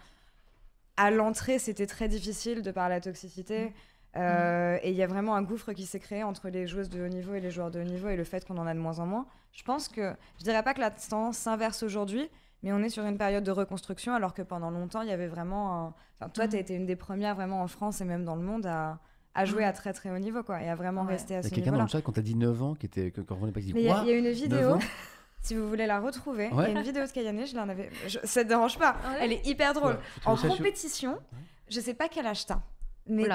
À l'entrée, c'était très difficile de par la toxicité. Euh, Et il y a vraiment un gouffre qui s'est créé entre les joueuses de haut niveau et les joueurs de haut niveau et le fait qu'on en a de moins en moins. Je pense que, je dirais pas que la tendance s'inverse aujourd'hui, mais on est sur une période de reconstruction alors que pendant longtemps, il y avait vraiment un... Enfin, toi, Mhm. tu as été une des premières vraiment en France et même dans le monde à, à jouer à très très haut niveau quoi, et à vraiment Ouais. rester à Il y a ce quelqu'un dans le chat quand t'as dit 9 ans qui était que, quand on n'est pas dit Mais il y, a- une 9 vidéo, ans si vous voulez la retrouver, il y a une vidéo de Kayane, je l'en avais... Je... Ça te dérange pas, ouais elle est hyper drôle. En compétition, je sais pas quel âge t'as, mais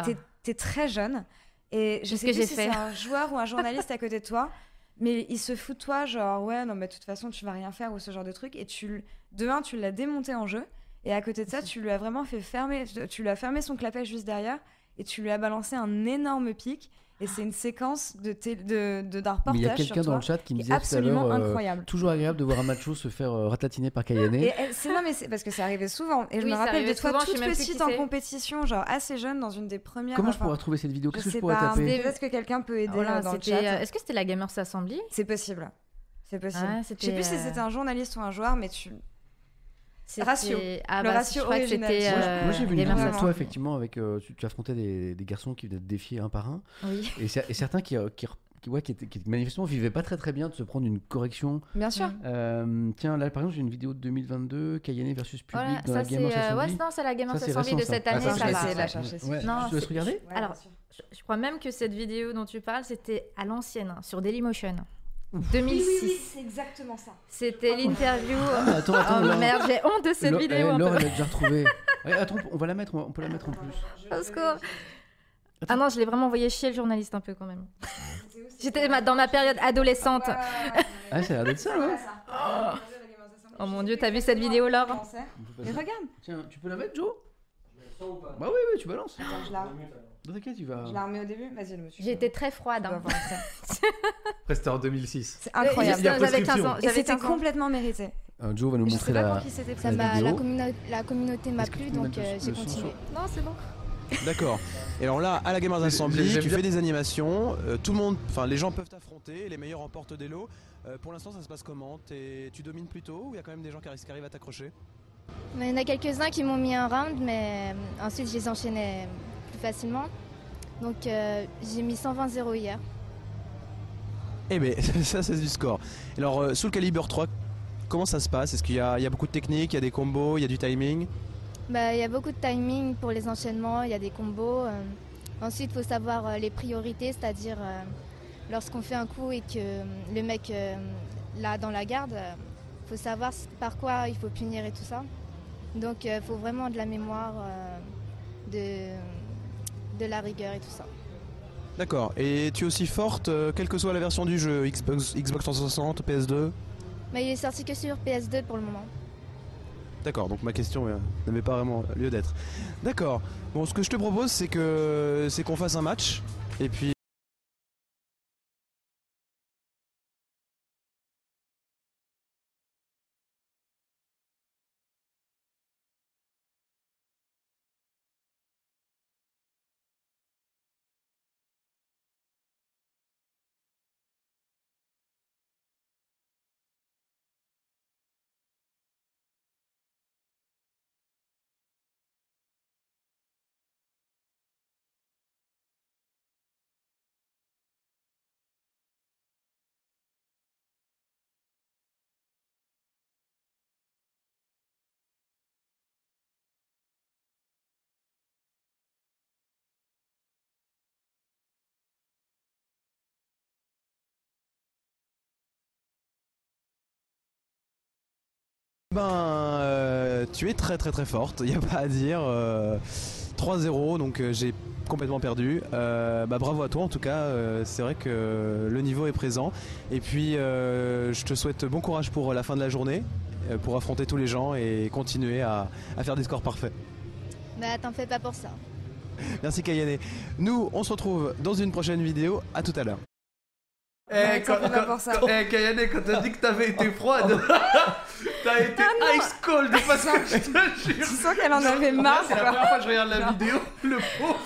t'es es très jeune. Et je sais que plus j'ai si fait c'est un joueur ou un journaliste à côté de toi, mais il se fout de toi, genre ouais, non, mais de toute façon, tu vas rien faire ou ce genre de truc. Et tu, de un, tu l'as démonté en jeu. Et à côté de ça, tu lui as vraiment fait fermer, tu lui as fermé son clapet juste derrière et tu lui as balancé un énorme pic. Et c'est une séquence de, té- de, de- d'un Mais il y a reportage quelqu'un dans le chat qui me disait tout à euh, incroyable. toujours agréable de voir un macho se faire euh, ratatiner par Kayane. Et c'est non mais c'est parce que ça arrivait souvent et je Oui, me rappelle de toi souvent, toute petite en c'est. compétition genre assez jeune dans une des premières Comment je pourrais trouver cette vidéo? Qu'est-ce que je pourrais pas, taper? peut-être que quelqu'un peut aider Voilà, euh, dans le chat euh, Est-ce que c'était la Gamers Assembly? C'est possible c'est possible Ouais, je sais plus si euh, c'était un journaliste ou un joueur mais tu Ratio. Ah, Le bah, ratio je crois original. Moi, euh, j'ai- moi, j'ai vu une vidéo de toi effectivement avec euh, tu, tu affrontais des, des garçons qui venaient te défier un par un Oui. et, cer- et certains qui, euh, qui, qui, ouais, qui, manifestement vivaient pas très très bien de se prendre une correction. bien sûr Euh, tiens là par exemple j'ai une vidéo de 2022 Cayenne versus public Voilà, dans ça la c'est. Gamers euh, ouais, non, c'est la Ça, Assembly récent, de ça. cette Ah, année, ça, ça je vais va. la ouais. chercher. Ouais, Non, tu laisses regarder? Alors, je, je crois même que cette vidéo dont tu parles, c'était à l'ancienne, hein, sur Dailymotion. 2006. c'est exactement ça C'était l'interview. Ah, attends, attends, oh merde, j'ai honte de cette Laure- vidéo. eh, un Laure, peu. elle a déjà retrouvé. Ouais, attends, on va la mettre, on peut la mettre en plus. Au secours. Ah non, je l'ai vraiment envoyé chier le journaliste un peu quand même. J'étais dans ma période adolescente. Ah, ça a l'air d'être ça, ouais. Oh mon dieu, t'as vu cette vidéo, Laure peut mais regarde Tiens, tu peux la mettre, Joe Bah oui, oui, tu balances. Attends, je la, Non, T'inquiète, tu vas. je la remets au début vas-y le monsieur été très froide. Hein. Après, c'était en 2006. c'est incroyable Il y a J'avais 15 ans. prescription. et J'avais c'était 15 ans. complètement mérité Euh, Joe va nous je sais montrer pas la. pour qui c'était la Ça m'a, vidéo. la, communa- la communauté m'a Est-ce que tu plu, peux donc mettre le- euh, j'ai le son continué. Non, c'est bon. D'accord. Et alors là, à la Gamers J'ai- Assembly, j'aime tu bien- fais des animations, euh, tout le monde, enfin les gens peuvent t'affronter, les meilleurs remportent des lots. Euh, pour l'instant, ça se passe comment? T'es- Tu domines plutôt ou il y a quand même des gens qui arri- qui arrivent à t'accrocher? Mais il y en a quelques-uns qui m'ont mis un round, mais euh, ensuite je les enchaînais plus facilement. Donc euh, j'ai mis 120-0 hier. Eh ben, ça c'est du score. Alors, euh, sous le calibre 3, comment ça se passe? Est-ce qu'il y, y a beaucoup de techniques, il y a des combos, il y a du timing? Bah, Il y a beaucoup de timing pour les enchaînements, il y a des combos. euh. Ensuite, il faut savoir les priorités, c'est-à-dire lorsqu'on fait un coup et que le mec là dans la garde, il faut savoir par quoi il faut punir et tout ça. Donc il faut vraiment de la mémoire, de, de la rigueur et tout ça. D'accord. Et tu es aussi forte, euh, quelle que soit la version du jeu, Xbox, Xbox 360, PS2 Mais il est sorti que sur PS2 pour le moment. D'accord, donc ma question euh, n'avait pas vraiment lieu d'être. D'accord. Bon, ce que je te propose, c'est que c'est qu'on fasse un match, et puis Ben, euh, tu es très très très forte, il n'y a pas à dire. euh, 3-0, donc euh, j'ai complètement perdu. Euh, bah, bravo à toi en tout cas, euh, c'est vrai que le niveau est présent. Et puis euh, je te souhaite bon courage pour la fin de la journée, euh, pour affronter tous les gens et continuer à, à faire des scores parfaits. Bah, t'en fais pas pour ça. Merci Kayane. Nous, on se retrouve dans une prochaine vidéo. À tout à l'heure. Eh, quand, fait pas quand- pour ça. quand- eh, Kayane, quand t'as dit que t'avais été froide, t'as été ice cold parce que je te Tu sens qu'elle en avait marre, C'est la première fois que je regarde la Non. vidéo. Le pauvre,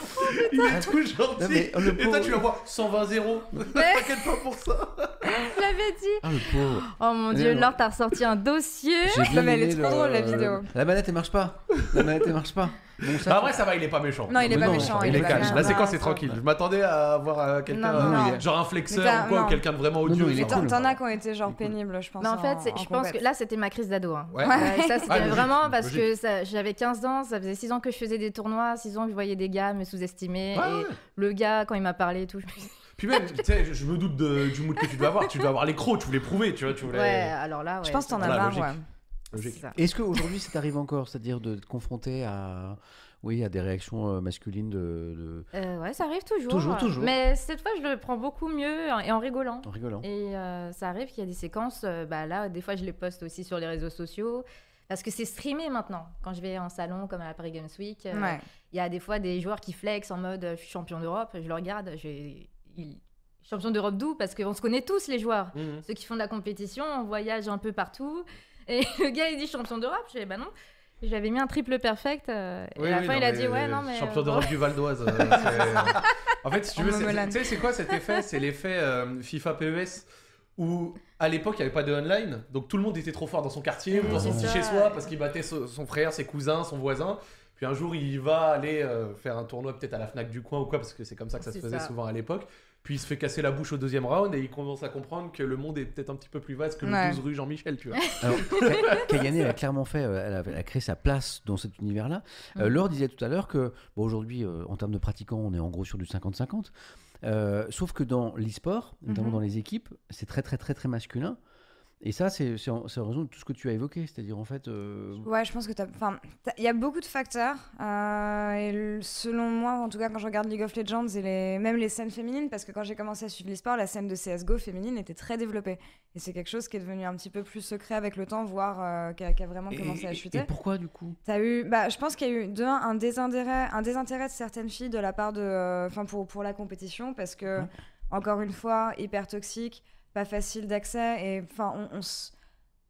il est tout gentil. Non, mais le Et toi, tu vas voir 120-0. T'inquiète pas pour ça. Je l'avais dit. Ah, le pauvre. Oh mon Mais dieu, non. Laure, t'as ressorti un dossier. Non, mais elle est trop le- drôle, la vidéo. La manette, elle marche pas. La manette, elle marche pas. Bon, ça, Bah, après, ça va, il est pas méchant. Non, il est Mais pas non, méchant. Il est méchant. La séquence est tranquille. Je m'attendais à voir euh, quelqu'un, euh, genre un flexeur ou quoi, quelqu'un de vraiment odieux. t'en as qui ont été genre pénibles, je pense. Mais en fait, je pense que là, c'était ma crise d'ado. hein. Ouais. Ouais, ça, c'était Ah, logique, vraiment parce logique. que j'avais 15 ans, ça faisait 6 ans que je faisais des tournois, 6 ans que je voyais des gars me sous-estimer. Ouais, et ouais. le gars, quand il m'a parlé et tout, je me suis dit, Puis même, tu sais, je- me doute de- du mood que tu dois avoir. Tu dois avoir les crocs, tu voulais prouver, tu vois, tu voulais. ouais, alors là, ouais. Je pense que t'en as marre, logique. ouais. Logique. c'est ça. Est-ce qu'aujourd'hui, ça t'arrive encore C'est-à-dire de te confronter à, oui, à des réactions euh, masculines de, de- Euh, ouais, ça arrive toujours. Toujours, toujours. Mais cette fois, je le prends beaucoup mieux et en rigolant. en rigolant Et euh, ça arrive qu'il y a des séquences, euh, bah là, des fois, je les poste aussi sur les réseaux sociaux. Parce que c'est streamé maintenant. Quand je vais en salon, comme à la Paris Games Week, euh, il Ouais. y a des fois des joueurs qui flex en mode je suis champion d'Europe. Je le regarde, il- Champion d'Europe d'où? Parce qu'on se connaît tous, les joueurs. Mhm. Ceux qui font de la compétition, on voyage un peu partout. Et le gars, il dit champion d'Europe? Je dis bah non. J'avais mis un triple perfect. euh, et à la oui, fin, non, il a dit ouais, non, mais. Champion euh, d'Europe du Val d'Oise. euh, en fait, si tu veux, tu sais, c'est quoi cet effet? C'est l'effet euh, FIFA PES où à l'époque il n'y avait pas de online, donc tout le monde était trop fort dans son quartier ou dans son petit chez soi parce qu'il battait so- son frère, ses cousins, son voisin. Puis un jour il va aller euh, faire un tournoi peut-être à la Fnac du coin ou quoi parce que c'est comme ça que ça se faisait ça. souvent à l'époque. Puis il se fait casser la bouche au deuxième round et il commence à comprendre que le monde est peut-être un petit peu plus vaste que le Ouais. 12 rue Jean-Michel, tu vois. Alors, Kayane, elle a clairement fait, euh, elle a, elle a créé sa place dans cet univers-là. Euh, Mhm. Laure disait tout à l'heure que, bon, aujourd'hui, euh, en termes de pratiquants, on est en gros sur du 50-50. Euh, sauf que dans l'e-sport, notamment Mhm. dans les équipes, c'est très, très, très, très masculin. Et ça, c'est en, raison de tout ce que tu as évoqué. C'est-à-dire, en fait. euh, Ouais, je pense que il y a beaucoup de facteurs. euh, et le- selon moi, en tout cas, quand je regarde League of Legends et les, même les scènes féminines, parce que quand j'ai commencé à suivre l'e-sport, la scène de CSGO féminine était très développée. Et c'est quelque chose qui est devenu un petit peu plus secret avec le temps, voire euh, qui, a, vraiment et- commencé à chuter. Et pourquoi, du coup? T'as eu, bah, je pense qu'il y a eu de un, un désintérêt, un désintérêt de certaines filles de la part de, enfin pour pour la compétition parce que Ouais. encore une fois hyper toxique, pas facile d'accès et enfin on, on se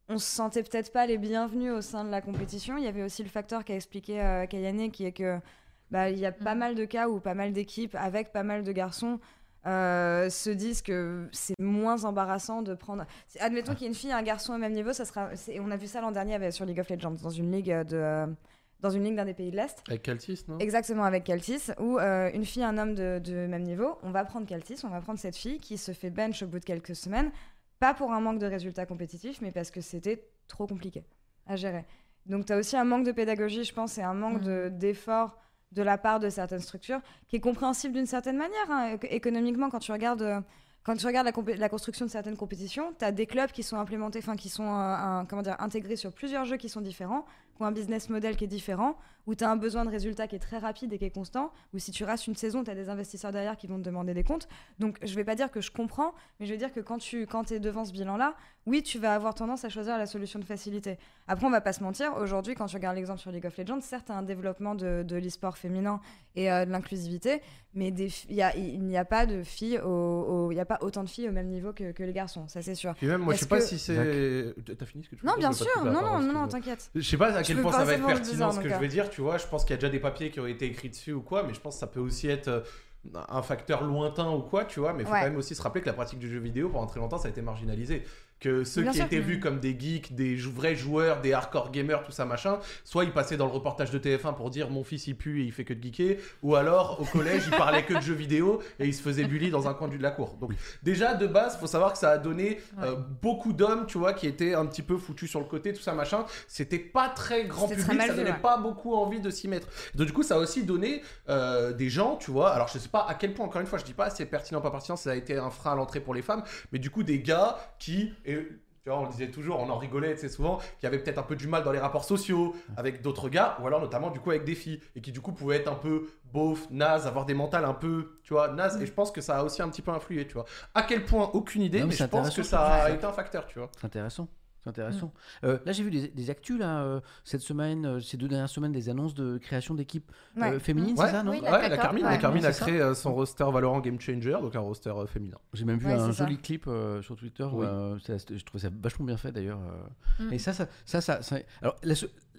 on se sentait peut-être pas les bienvenus au sein de la compétition. Il y avait aussi le facteur qu'a expliqué euh, Kayane qui est que bah, il y a pas Mhm. mal de cas où pas mal d'équipes avec pas mal de garçons euh, se disent que c'est moins embarrassant de prendre. Admettons qu'il y ait une fille et un garçon au même niveau, ça sera. On a vu ça l'an dernier avec- sur League of Legends dans une ligue de. Dans une ligue d'un des pays de l'Est, Avec Caltis, non? Exactement avec Kaltis, où euh, une fille et un homme de, de même niveau, on va prendre Kaltis, on va prendre cette fille qui se fait bench au bout de quelques semaines, pas pour un manque de résultats compétitifs, mais parce que c'était trop compliqué à gérer. Donc tu as aussi un manque de pédagogie, je pense, et un manque de- d'effort de la part de certaines structures, qui est compréhensible d'une certaine manière. hein. Éco- Économiquement, quand tu regardes, euh, quand tu regardes la construction de certaines compétitions, tu as des clubs qui sont implémentés, enfin qui sont euh, un- comment dire, intégrés sur plusieurs jeux qui sont différents, ont un business model qui est différent, où tu as un besoin de résultat qui est très rapide et qui est constant, ou si tu rases une saison, tu as des investisseurs derrière qui vont te demander des comptes. Donc je vais pas dire que je comprends, mais je veux dire que quand tu quand es devant ce bilan-là, oui, tu vas avoir tendance à choisir la solution de facilité. Après, on va pas se mentir, aujourd'hui, quand tu regardes l'exemple sur League of Legends, certes, il y a un développement de, de l'e-sport féminin et euh, de l'inclusivité, mais il a- n'y a pas de filles, au- au- il n'y a pas autant de filles au même niveau que, que les garçons, ça c'est sûr. Puis même, moi, je sais pas si c'est. T'as fini ce que tu Non, bien dire sûr, veux la non, non, parole, non, non, excuse-moi. t'inquiète. Je sais pas à quel point ça va être pertinent ce que je vais dire, tu vois. Je pense qu'il y a déjà des papiers qui ont été écrits dessus ou quoi, mais je pense que ça peut aussi être euh, un facteur lointain ou quoi, tu vois. Mais il faut Ouais. quand même aussi se rappeler que la pratique du jeu vidéo pendant très longtemps ça a été marginalisé. Que ceux Bien qui sûr. étaient vus comme des geeks, des vrais joueurs, des hardcore gamers, tout ça machin, soit ils passaient dans le reportage de TF1 pour dire mon fils il pue et il fait que de geeker, ou alors au collège il parlait que de jeux vidéo et il se faisait bully dans un coin du- de la cour. Donc déjà de base, faut savoir que ça a donné euh, beaucoup d'hommes, tu vois, qui étaient un petit peu foutus sur le côté, tout ça machin. C'était pas très grand public, très ça donnait ouais. pas beaucoup envie de s'y mettre. Donc du coup, ça a aussi donné euh, des gens, tu vois. Alors je sais pas à quel point, encore une fois, je dis pas c'est pertinent pas pertinent, ça a été un frein à l'entrée pour les femmes, mais du coup des gars qui et Tu vois, on le disait toujours, on en rigolait, tu sais, souvent, qu'il y avait peut-être un peu du mal dans les rapports sociaux avec d'autres gars, ou alors notamment du coup avec des filles, et qui du coup pouvaient être un peu beauf, naze, avoir des mentales un peu, tu vois, naze, et je pense que ça a aussi un petit peu influé, tu vois. À quel point, aucune idée, Non, mais mais je pense que ça a été un facteur, tu vois. C'est intéressant. C'est intéressant. Euh, là, j'ai vu des, des actus là, euh, cette semaine, euh, ces deux dernières semaines, des annonces de création d'équipes euh, Ouais. féminines, Ouais. c'est ça, non Oui, Ouais, la Carmine, la. Carmine Ouais, a créé euh, son roster Valorant Game Changer, donc un roster euh, féminin. J'ai même vu Ouais, un ça. joli clip euh, sur Twitter. Oui. euh, ça- je trouvais ça vachement bien fait d'ailleurs. euh. Mm. Et ça, ça, ça, ça, ça- Alors, la,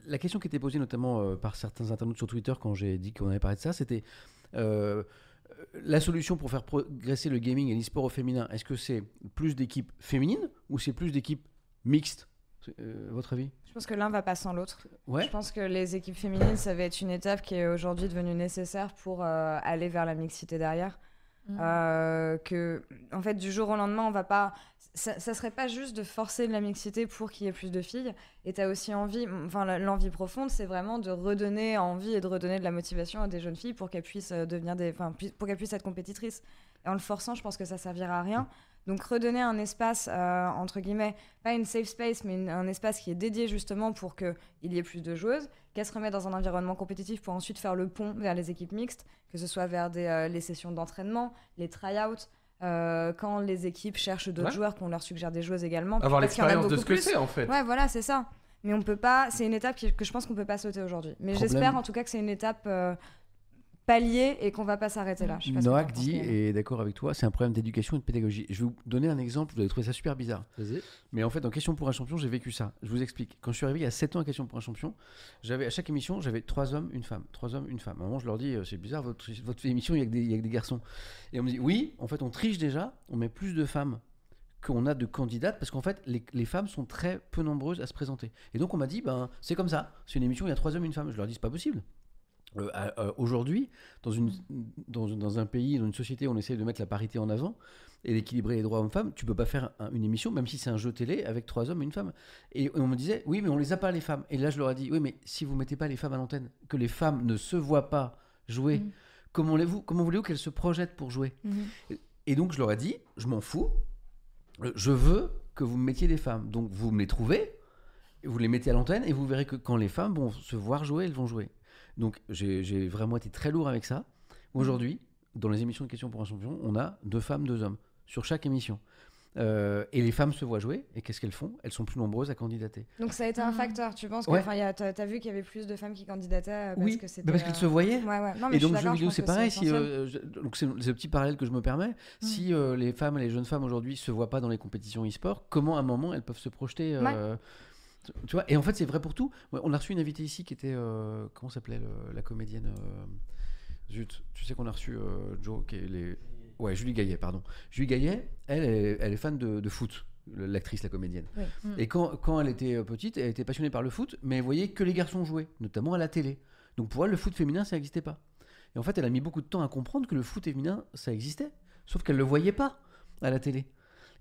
la question qui était posée notamment euh, par certains internautes sur Twitter quand j'ai dit qu'on avait parlé de ça, c'était euh, la solution pour faire progresser le gaming et l'e-sport au féminin. Est-ce que c'est plus d'équipes féminines ou c'est plus d'équipes mixtes Euh, Votre avis? Je pense que l'un va pas sans l'autre. Ouais. Je pense que les équipes féminines, ça va être une étape qui est aujourd'hui devenue nécessaire pour euh, aller vers la mixité derrière. Mm. Euh, que, en fait, du jour au lendemain, on va pas. Ça, ça serait pas juste de forcer de la mixité pour qu'il y ait plus de filles. Et tu as aussi envie, enfin, l'envie profonde, c'est vraiment de redonner envie et de redonner de la motivation à des jeunes filles pour qu'elles puissent devenir des. Enfin, pour qu'elles puissent être compétitrices. Et en le forçant, je pense que ça servira à rien. Donc, redonner un espace, euh, entre guillemets, pas une safe space, mais une- un espace qui est dédié justement pour qu'il y ait plus de joueuses, qu'elles se remettent dans un environnement compétitif pour ensuite faire le pont vers les équipes mixtes, que ce soit vers des, euh, les sessions d'entraînement, les try-outs, euh, quand les équipes cherchent d'autres Ouais. joueurs, qu'on leur suggère des joueuses également. Avoir l'expérience de ce que plus. c'est en fait. Ouais, voilà, c'est ça. Mais on peut pas. C'est une étape que je pense qu'on peut pas sauter aujourd'hui. Mais j'espère en tout cas que c'est une étape palier et qu'on va pas s'arrêter là. Je Noack dit, et d'accord avec toi, c'est un problème d'éducation et de pédagogie. Je vais vous donner un exemple, vous allez trouver ça super bizarre. Mais en fait, dans Question pour un champion, j'ai vécu ça. Je vous explique. Quand je suis arrivé il y a 7 ans à Question pour un champion, j'avais à chaque émission, j'avais trois hommes, une femme. Trois hommes, une femme. À un moment, je leur dis, euh, c'est bizarre, votre, votre émission, il y, a que des- il y a que des garçons. Et on me dit, oui, en fait, on triche déjà, on met plus de femmes qu'on a de candidates parce qu'en fait, les, les femmes sont très peu nombreuses à se présenter. Et donc, on m'a dit, ben, c'est comme ça. C'est une émission, il y a trois hommes, une femme. Je leur dis, c'est pas possible. Euh, euh, Aujourd'hui, dans, une, dans, une- dans un pays, dans une société où on essaie de mettre la parité en avant et d'équilibrer les droits hommes-femmes, tu peux pas faire un- une émission, même si c'est un jeu télé, avec trois hommes et une femme. Et on me disait, oui, mais on les a pas les femmes. Et là, je leur ai dit, oui, mais si vous mettez pas les femmes à l'antenne, que les femmes ne se voient pas jouer, Mm. comment voulez-vous, comment voulez-vous qu'elles se projettent pour jouer? Mhm. Et donc, je leur ai dit, je m'en fous, Euh, je veux que vous me mettiez des femmes. Donc, vous me les trouvez, vous les mettez à l'antenne, et vous verrez que quand les femmes vont se voir jouer, elles vont jouer. Donc, j'ai vraiment été très lourd avec ça. Aujourd'hui, dans les émissions de questions pour un champion, on a deux femmes, deux hommes, sur chaque émission. Euh, et les femmes se voient jouer, et qu'est-ce qu'elles font? Elles sont plus nombreuses à candidater. Donc ça a été un Mhm. facteur. Tu penses que. Ouais. Enfin, il y a- t'as t'as vu qu'il y avait plus de femmes qui candidataient euh, parce oui, que c'était. parce qu'elles euh, se voyaient. Ouais, ouais. Non, mais Et je donc, le jeu vidéo, c'est pareil. Si, euh, je- donc, c'est le petit parallèle que je me permets. Si euh, les femmes et les jeunes femmes aujourd'hui se voient pas dans les compétitions e-sport, comment à un moment elles peuvent se projeter euh, tu- Tu vois Et en fait, c'est vrai pour tout. On a reçu une invitée ici qui était. euh, comment s'appelait la comédienne euh, Zut, tu sais qu'on a reçu euh, Joe, qui est les. Ouais, Julie Gaillet, pardon. Julie Gaillet, elle, est, elle est fan de, de foot, l'actrice, la comédienne. Oui. Et quand, quand elle était petite, elle était passionnée par le foot, mais elle voyait que les garçons jouer, notamment à la télé. Donc pour elle, le foot féminin, ça n'existait pas. Et en fait, elle a mis beaucoup de temps à comprendre que le foot féminin, ça existait. Sauf qu'elle ne le voyait pas à la télé.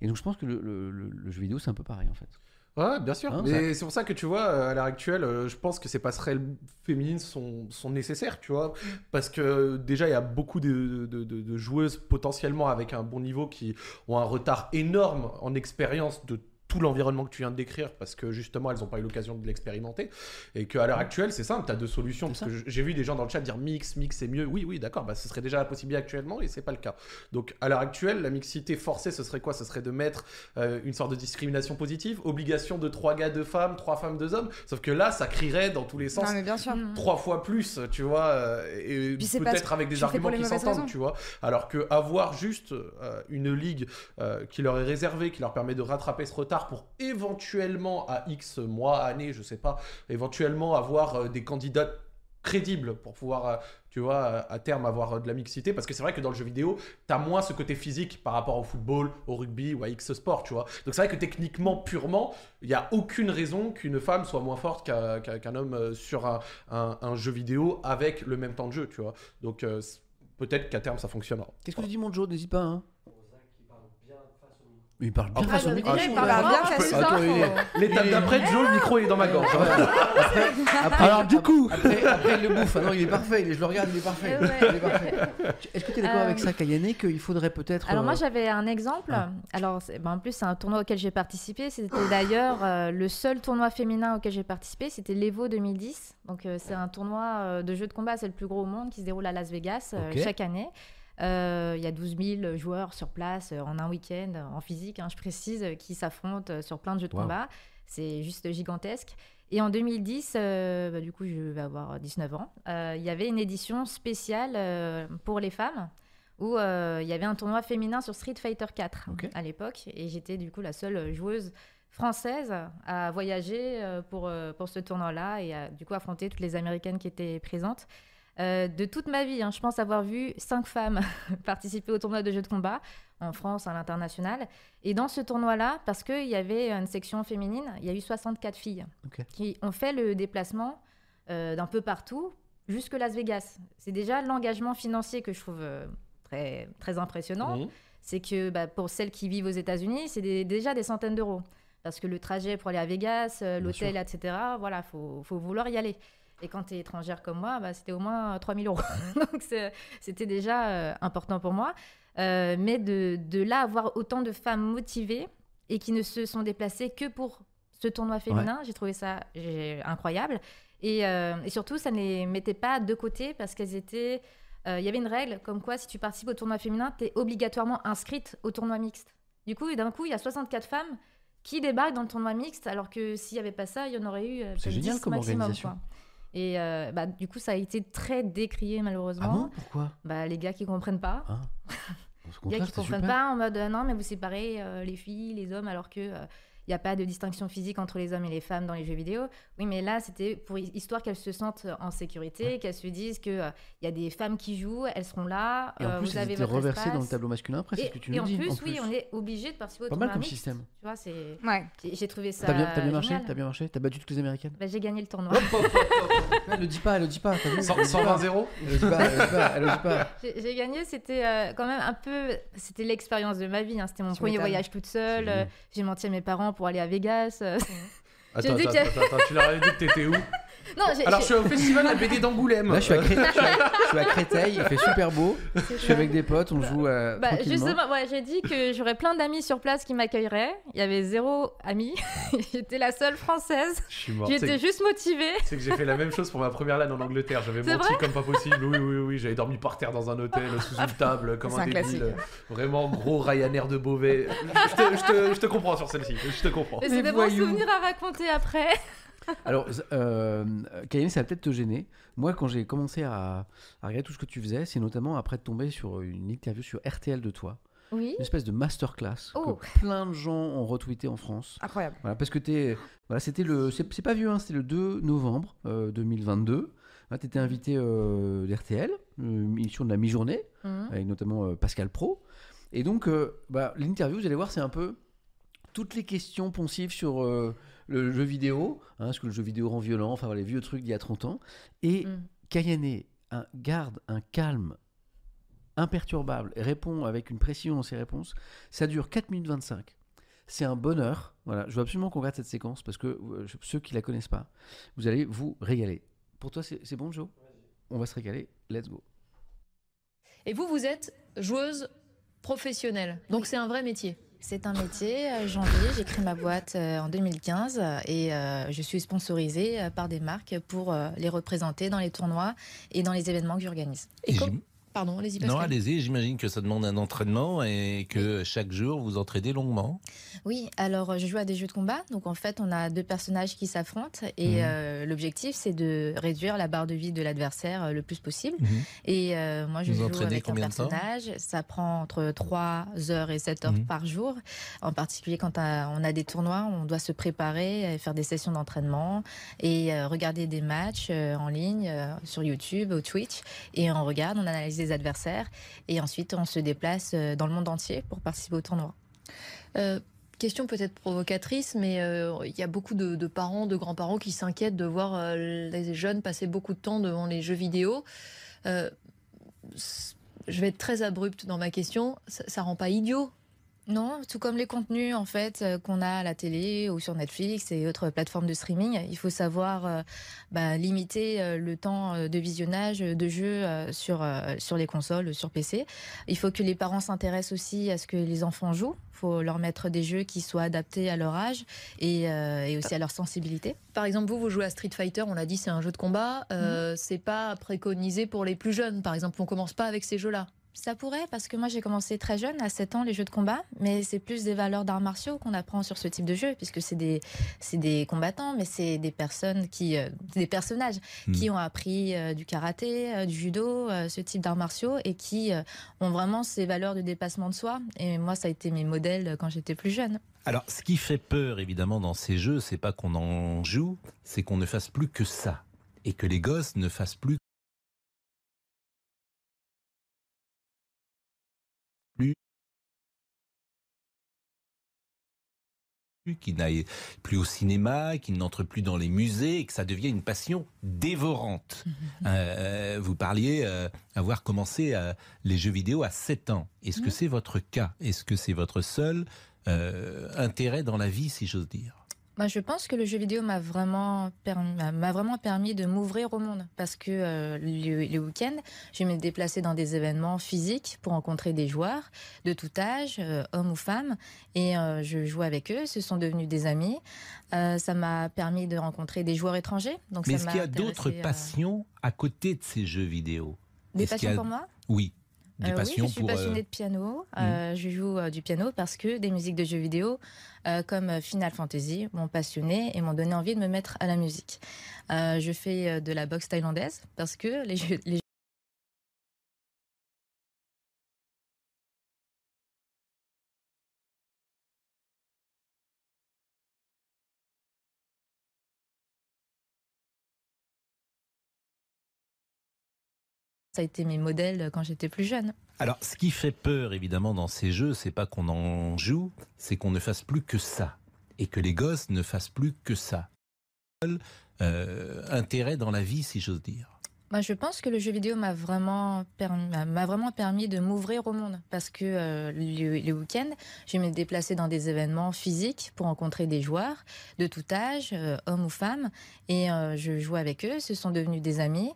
Et donc je pense que le, le- le- le jeu vidéo, c'est un peu pareil en fait. Ouais, bien sûr. Hein, Mais c'est pour ça que tu vois, euh, à l'heure actuelle, euh, je pense que ces passerelles féminines sont, sont nécessaires, tu vois. Parce que déjà, il y a beaucoup de, de- de- de joueuses potentiellement avec un bon niveau qui ont un retard énorme en expérience de tout l'environnement que tu viens de décrire parce que justement elles n'ont pas eu l'occasion de l'expérimenter et qu'à l'heure actuelle c'est simple tu as deux solutions parce que j'ai vu des gens dans le chat dire mix mix c'est mieux. Oui oui d'accord bah ce serait déjà la possibilité actuellement et c'est pas le cas. Donc à l'heure actuelle la mixité forcée ce serait quoi? Ce serait de mettre euh, une sorte de discrimination positive obligation de trois gars deux femmes trois femmes deux hommes? Sauf que là ça crierait dans tous les sens Non, mais bien sûr. Trois fois plus, tu vois, euh, et peut-être avec des arguments qui s'entendent, tu vois. Alors que avoir juste euh, une ligue qui leur est réservée, qui leur permet de rattraper ce retard pour éventuellement à X mois, années, je sais pas, éventuellement avoir euh, des candidats crédibles pour pouvoir, euh, tu vois, euh, à terme avoir de la mixité. Parce que c'est vrai que dans le jeu vidéo, t'as moins ce côté physique par rapport au football, au rugby ou à X sport, tu vois. Donc c'est vrai que techniquement, purement, il n'y a aucune raison qu'une femme soit moins forte qu'un homme sur un, jeu vidéo avec le même temps de jeu, tu vois. Donc peut-être qu'à terme ça fonctionnera. Qu'est-ce que tu dis mon Joe? N'hésite pas. Hein Mais il parle bien Ah, à son bah, micro. il je parle bien il L'étape Il d'après, Joe, le micro est dans ma gorge. Après, après- Alors, du coup. Après, après, il le bouffe. Ah non, il est parfait. il Je le regarde, il est parfait. Ouais. Il est parfait. Est-ce que tu es d'accord Euh, avec ça, Kayane, qu'il faudrait peut-être. Alors moi euh, j'avais un exemple. Ah. Alors ben, en plus c'est un tournoi auquel j'ai participé. C'était d'ailleurs euh, le seul tournoi féminin auquel j'ai participé. C'était l'Evo 2010. Donc euh, c'est un tournoi euh, de jeux de combat, c'est le plus gros au monde qui se déroule à Las Vegas euh, chaque année. Euh, Il y a 12 000 joueurs sur place euh, en un week-end, euh, en physique, hein, je précise, qui s'affrontent sur plein de jeux de Wow. combat. C'est juste gigantesque. Et en 2010, euh, bah, du coup, je vais avoir 19 ans, euh, il y avait une édition spéciale pour les femmes où il y avait un tournoi féminin sur Street Fighter 4 Ok. à l'époque. Et j'étais du coup la seule joueuse française à voyager pour, pour ce tournoi-là et à du coup affronter toutes les Américaines qui étaient présentes. Euh, de toute ma vie, hein, je pense avoir vu cinq femmes participer au tournoi de jeux de combat en France, à l'international. Et dans ce tournoi-là, parce qu'il y avait une section féminine, il y a eu 64 filles qui ont fait le déplacement euh, d'un peu partout jusque Las Vegas. C'est déjà l'engagement financier que je trouve euh, très, très impressionnant. C'est que bah, pour celles qui vivent aux États-Unis, c'est des- déjà des centaines d'euros. Parce que le trajet pour aller à Vegas, l'hôtel, etc., voilà, faut, faut vouloir y aller. Et quand tu es étrangère comme moi, bah, c'était au moins 3000 euros. Donc c'était déjà euh, important pour moi. Euh, mais de, de là avoir autant de femmes motivées et qui ne se sont déplacées que pour ce tournoi féminin, j'ai trouvé ça incroyable. Et, euh, et surtout, ça ne les mettait pas de côté parce qu'elles étaient. euh, Il y avait une règle comme quoi, si tu participes au tournoi féminin, tu es obligatoirement inscrite au tournoi mixte. Du coup, d'un coup, il y a 64 femmes qui débarquent dans le tournoi mixte, alors que s'il n'y avait pas ça, il y en aurait eu euh, C'est génial 10 comme maximum, organisation. quoi. Et euh, bah, du coup, ça a été très décrié Ah malheureusement. bon? Pourquoi? Bah, les gars qui comprennent pas. Ah. Les gars qui comprennent super. pas en mode euh, non, mais vous séparez euh, les filles, les hommes, alors que n'y a pas de distinction physique entre les hommes et les femmes dans les jeux vidéo. Oui, mais là, c'était pour hi- histoire qu'elles se sentent en sécurité, qu'elles se disent qu'il il y a des femmes qui jouent, elles seront là, Et en euh, plus, vous avez votre reversés dans le tableau masculin après, c'est Et, ce que tu et nous en dis. plus, oui, on est obligé de participer au Pas tournoi mal comme système. Tu vois, c'est Ouais. j'ai trouvé ça T'as bien, marché. T'as bien marché T'as battu toutes les américaines Bah, j'ai gagné le tournoi. Elle le dit pas, elle le dit pas. t'as vu 100 Elle le dit pas. 120 0 Elle le dit pas. J'ai gagné, c'était euh, quand même un peu, c'était l'expérience de ma vie. hein. C'était mon premier voyage toute seule. Euh, J'ai menti à mes parents pour aller à Vegas. euh. Attends, attends, attends, tu leur avais dit que t'étais où? Non, Alors, je suis au festival de la BD d'Angoulême. Là, je suis, à Cré- je suis à- je suis à Créteil, il fait super beau. Je suis avec des potes, on joue euh, Bah, tranquillement. justement, ouais, j'ai dit que j'aurais plein d'amis sur place qui m'accueilleraient. Il y avait zéro ami. J'étais la seule française. Je suis mort. J'étais C'est juste motivée. c'est que j'ai fait la même chose pour ma première LAN en Angleterre. J'avais C'est menti comme pas possible. Oui, oui, oui. J'avais dormi par terre dans un hôtel, sous une table, comme C'est un un débile. classique. Vraiment gros Ryanair de Beauvais. Je te, je te- je te comprends sur celle-ci. Je te comprends. Mais c'est des bons souvenirs à raconter après. Alors, euh, Kayane, ça va peut-être te gêner. Moi, quand j'ai commencé à, à regarder tout ce que tu faisais, c'est notamment après de tomber sur une interview sur RTL de toi, Oui. une espèce de masterclass Oh. que plein de gens ont retweeté en France. Incroyable. Voilà, parce que t'es, voilà, c'était le, c'est pas vieux, hein, c'était le 2 novembre euh, 2022. tu étais invité euh, d'RTL, une émission de la mi-journée, Mhm. avec notamment euh, Pascal Pro. Et donc, euh, bah, l'interview, vous allez voir, c'est un peu toutes les questions poncives sur euh, le jeu vidéo, hein, est-ce que le jeu vidéo rend violent, enfin les vieux trucs d'il y a 30 ans. Et Mm. Kayane un, garde un calme imperturbable et répond avec une précision dans ses réponses. Ça dure 4 minutes 25. C'est un bonheur. Voilà, je veux absolument qu'on regarde cette séquence parce que euh, ceux qui la connaissent pas, vous allez vous régaler. Pour toi, c'est c'est bon, Joe? On va se régaler. Let's go. Et vous, vous êtes joueuse professionnelle. Donc c'est un vrai métier. C'est un métier. Euh, Janvier, j'ai créé ma boîte euh, en 2015 euh, et je suis sponsorisée par des marques pour les représenter dans les tournois et dans les événements que j'organise. Et Et com- j'im- Pardon, allez-y Non, allez-y, j'imagine que ça demande un entraînement et que chaque jour vous entraînez longuement. Oui, alors euh, je joue à des jeux de combat. Donc en fait, on a deux personnages qui s'affrontent et Mhm. euh, l'objectif, c'est de réduire la barre de vie de l'adversaire euh, le plus possible. Mhm. Et euh, moi, je Vous joue entraînez avec un combien de temps personnage. Ça prend entre 3 heures et 7 heures Mhm. par jour. En particulier, quand on a des tournois, on doit se préparer, faire des sessions d'entraînement et regarder des matchs en ligne sur YouTube ou Twitch. Et on regarde, on analyse adversaires et ensuite on se déplace euh, dans le monde entier pour participer au tournoi. Euh, question peut-être provocatrice, mais euh, il y a beaucoup de, parents, de grands-parents qui s'inquiètent de voir les jeunes passer beaucoup de temps devant les jeux vidéo. Je vais être très abrupte dans ma question. Ça rend pas idiot Non, tout comme les contenus en fait euh, qu'on a à la télé ou sur Netflix et autres plateformes de streaming, il faut savoir euh, bah, limiter euh, le temps de visionnage de jeux sur sur les consoles, sur PC. Il faut que les parents s'intéressent aussi à ce que les enfants jouent. Il faut leur mettre des jeux qui soient adaptés à leur âge et, euh, et aussi à leur sensibilité. Par exemple, vous, vous jouez à Street Fighter, on l'a dit, c'est un jeu de combat. Euh, C'est pas préconisé pour les plus jeunes. Par exemple, on commence pas avec ces jeux-là. Ça pourrait, parce que moi j'ai commencé très jeune, à 7 ans, les jeux de combat, mais c'est plus des valeurs d'arts martiaux qu'on apprend sur ce type de jeu, puisque c'est des, des combattants, mais c'est des personnes qui, euh, des personnages Hmm. qui ont appris euh, du karaté, euh, du judo, ce type d'arts martiaux, et qui ont vraiment ces valeurs de dépassement de soi. Et moi, ça a été mes modèles quand j'étais plus jeune. Alors, ce qui fait peur, évidemment, dans ces jeux, c'est pas qu'on en joue, c'est qu'on ne fasse plus que ça. Et que les gosses ne fassent plus qui n'aillent plus au cinéma, qui n'entrent plus dans les musées, et que ça devient une passion dévorante. Euh, vous parliez euh, avoir commencé euh, les jeux vidéo à 7 ans. Est-ce que c'est votre cas? Est-ce que c'est votre seul intérêt dans la vie, si j'ose dire? Moi, je pense que le jeu vidéo m'a vraiment, permis, m'a- m'a vraiment permis de m'ouvrir au monde. Parce que euh, le, le week-end, je me déplaçais dans des événements physiques pour rencontrer des joueurs de tout âge, euh, hommes ou femmes. Et euh, je jouais avec eux. Ce sont devenus des amis. Euh, ça m'a permis de rencontrer des joueurs étrangers. Donc Mais est-ce qu'il y a d'autres passions à côté de ces jeux vidéo? Des passions a- pour moi? Oui, des Euh, passions oui, je suis pour. euh, passionnée de piano. Euh, Je joue du piano parce que des musiques de jeux vidéo comme Final Fantasy m'ont passionnée et m'ont donné envie de me mettre à la musique. Je fais de la boxe thaïlandaise parce que les jeux, les ça a été mes modèles quand j'étais plus jeune. Alors, ce qui fait peur, évidemment, dans ces jeux, c'est pas qu'on en joue, c'est qu'on ne fasse plus que ça. Et que les gosses ne fassent plus que ça. Euh, intérêt dans la vie, si j'ose dire. Moi, je pense que le jeu vidéo m'a vraiment permis, m'a- m'a vraiment permis de m'ouvrir au monde parce que euh, le, le week-end, je me déplaçais dans des événements physiques pour rencontrer des joueurs de tout âge, euh, hommes ou femmes, et euh, je jouais avec eux. Ce sont devenus des amis.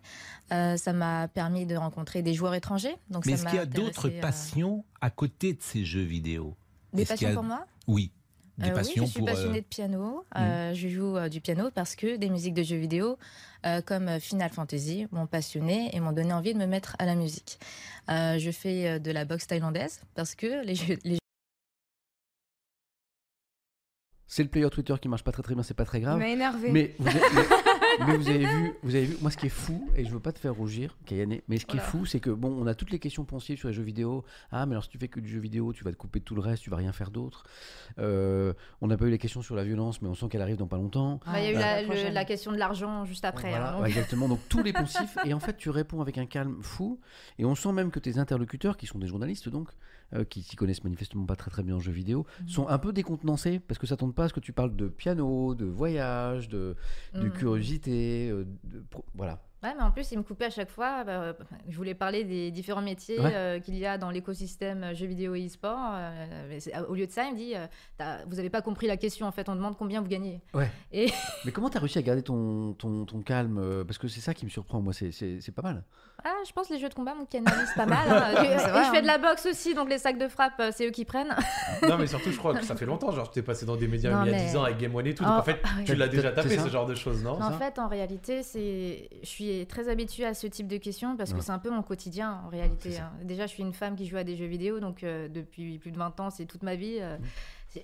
Euh, ça m'a permis de rencontrer des joueurs étrangers. Donc Mais est-ce qu'il y a d'autres passions à côté de ces jeux vidéo? Des passions a- pour moi? Oui, des passions oui, je suis pour. passionnée de piano. Euh, Je joue du piano parce que des musiques de jeux vidéo euh, comme euh, Final Fantasy m'ont passionnée et m'ont donné envie de me mettre à la musique. Euh, je fais de la boxe thaïlandaise parce que les jeux, les C'est le player Twitter qui marche pas très très bien, c'est pas très grave. Il m'a énervé. Mais vous, mais- vous avez vu, vous avez vu, moi ce qui est fou, et je veux pas te faire rougir, Kayane, mais ce qui est fou, c'est que bon, on a toutes les questions pensives sur les jeux vidéo. Ah, mais alors si tu fais que du jeu vidéo, tu vas te couper de tout le reste, tu vas rien faire d'autre. Euh, on n'a pas eu les questions sur la violence, mais on sent qu'elle arrive dans pas longtemps. Bah, Il y a eu Ah, la, la le- prochaine. la question de l'argent juste après. Voilà, hein, donc- exactement. Donc tous les poncifs, et en fait tu réponds avec un calme fou, et on sent même que tes interlocuteurs, qui sont des journalistes donc, euh, qui s'y connaissent manifestement pas très très bien en jeux vidéo, Mhm. sont un peu décontenancés parce que ça tombe pas à ce que tu parles de piano, de voyage, de, de Mhm. Euh, de pro- voilà. Ouais, mais en plus, il me coupait à chaque fois. bah, je voulais parler des différents métiers Ouais. euh, qu'il y a dans l'écosystème euh, jeux vidéo et e-sport. euh, au lieu de ça, il me dit euh, Vous n'avez pas compris la question, en fait, on demande combien vous gagnez. Ouais. Et Mais comment t'as réussi à garder ton, ton, ton calme? Euh, Parce que c'est ça qui me surprend, moi, c'est pas mal. Ah, je pense que les jeux de combat me canalisent pas mal. hein. Vrai, je fais hein. de la boxe aussi, donc les sacs de frappe, euh, c'est eux qui prennent. Non, mais surtout, je crois que ça fait longtemps. Genre, tu t'es passé dans des médias Non, il y a mais- 10 ans avec Game One et tout. Donc, Oh, en fait, ah oui. tu l'as déjà tapé, ce genre de choses, non? En ça fait, en réalité, c'est, je suis très habituée à ce type de questions parce Ouais. que c'est un peu mon quotidien en réalité. Hein. Déjà, je suis une femme qui joue à des jeux vidéo, donc euh, depuis plus de 20 ans, c'est toute ma vie. euh, Mmh.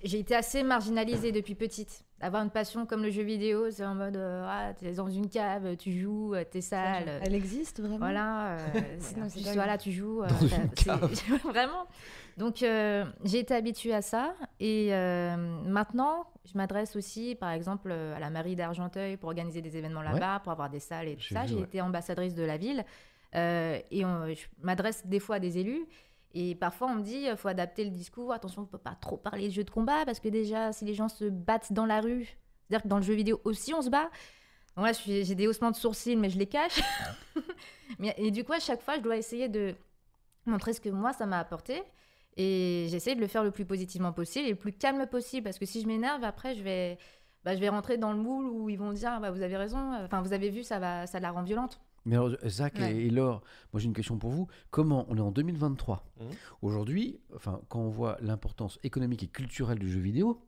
J'ai été assez marginalisée depuis petite. Avoir une passion comme le jeu vidéo, c'est en mode, euh, ah, t'es dans une cave, tu joues, euh, t'es sale. euh, Elle existe vraiment Voilà, euh, Non, voilà, tu joues. euh, Dans t'as- une c'est- cave. Vraiment. Donc, euh, j'ai été habituée à ça. Et euh, maintenant, je m'adresse aussi, par exemple, à la mairie d'Argenteuil pour organiser des événements là-bas, pour avoir des salles et tout ça. J'ai ouais. été ambassadrice de la ville. euh, et on- je m'adresse des fois à des élus. Et parfois, on me dit, il faut adapter le discours. Attention, on ne peut pas trop parler de jeux de combat parce que déjà, si les gens se battent dans la rue, c'est-à-dire que dans le jeu vidéo aussi, on se bat. Donc là, j'ai des haussements de sourcils, mais je les cache. et du coup, à chaque fois, je dois essayer de montrer ce que moi, ça m'a apporté. Et j'essaie de le faire le plus positivement possible et le plus calme possible. Parce que si je m'énerve, après, je vais, bah, je vais rentrer dans le moule où ils vont dire ah, bah, Vous avez raison, enfin, vous avez vu, ça, va, ça la rend violente. Mais alors, Zach Ouais. et, et Laure, moi j'ai une question pour vous. Comment, on est en 2023, Mhm. aujourd'hui, enfin, quand on voit l'importance économique et culturelle du jeu vidéo,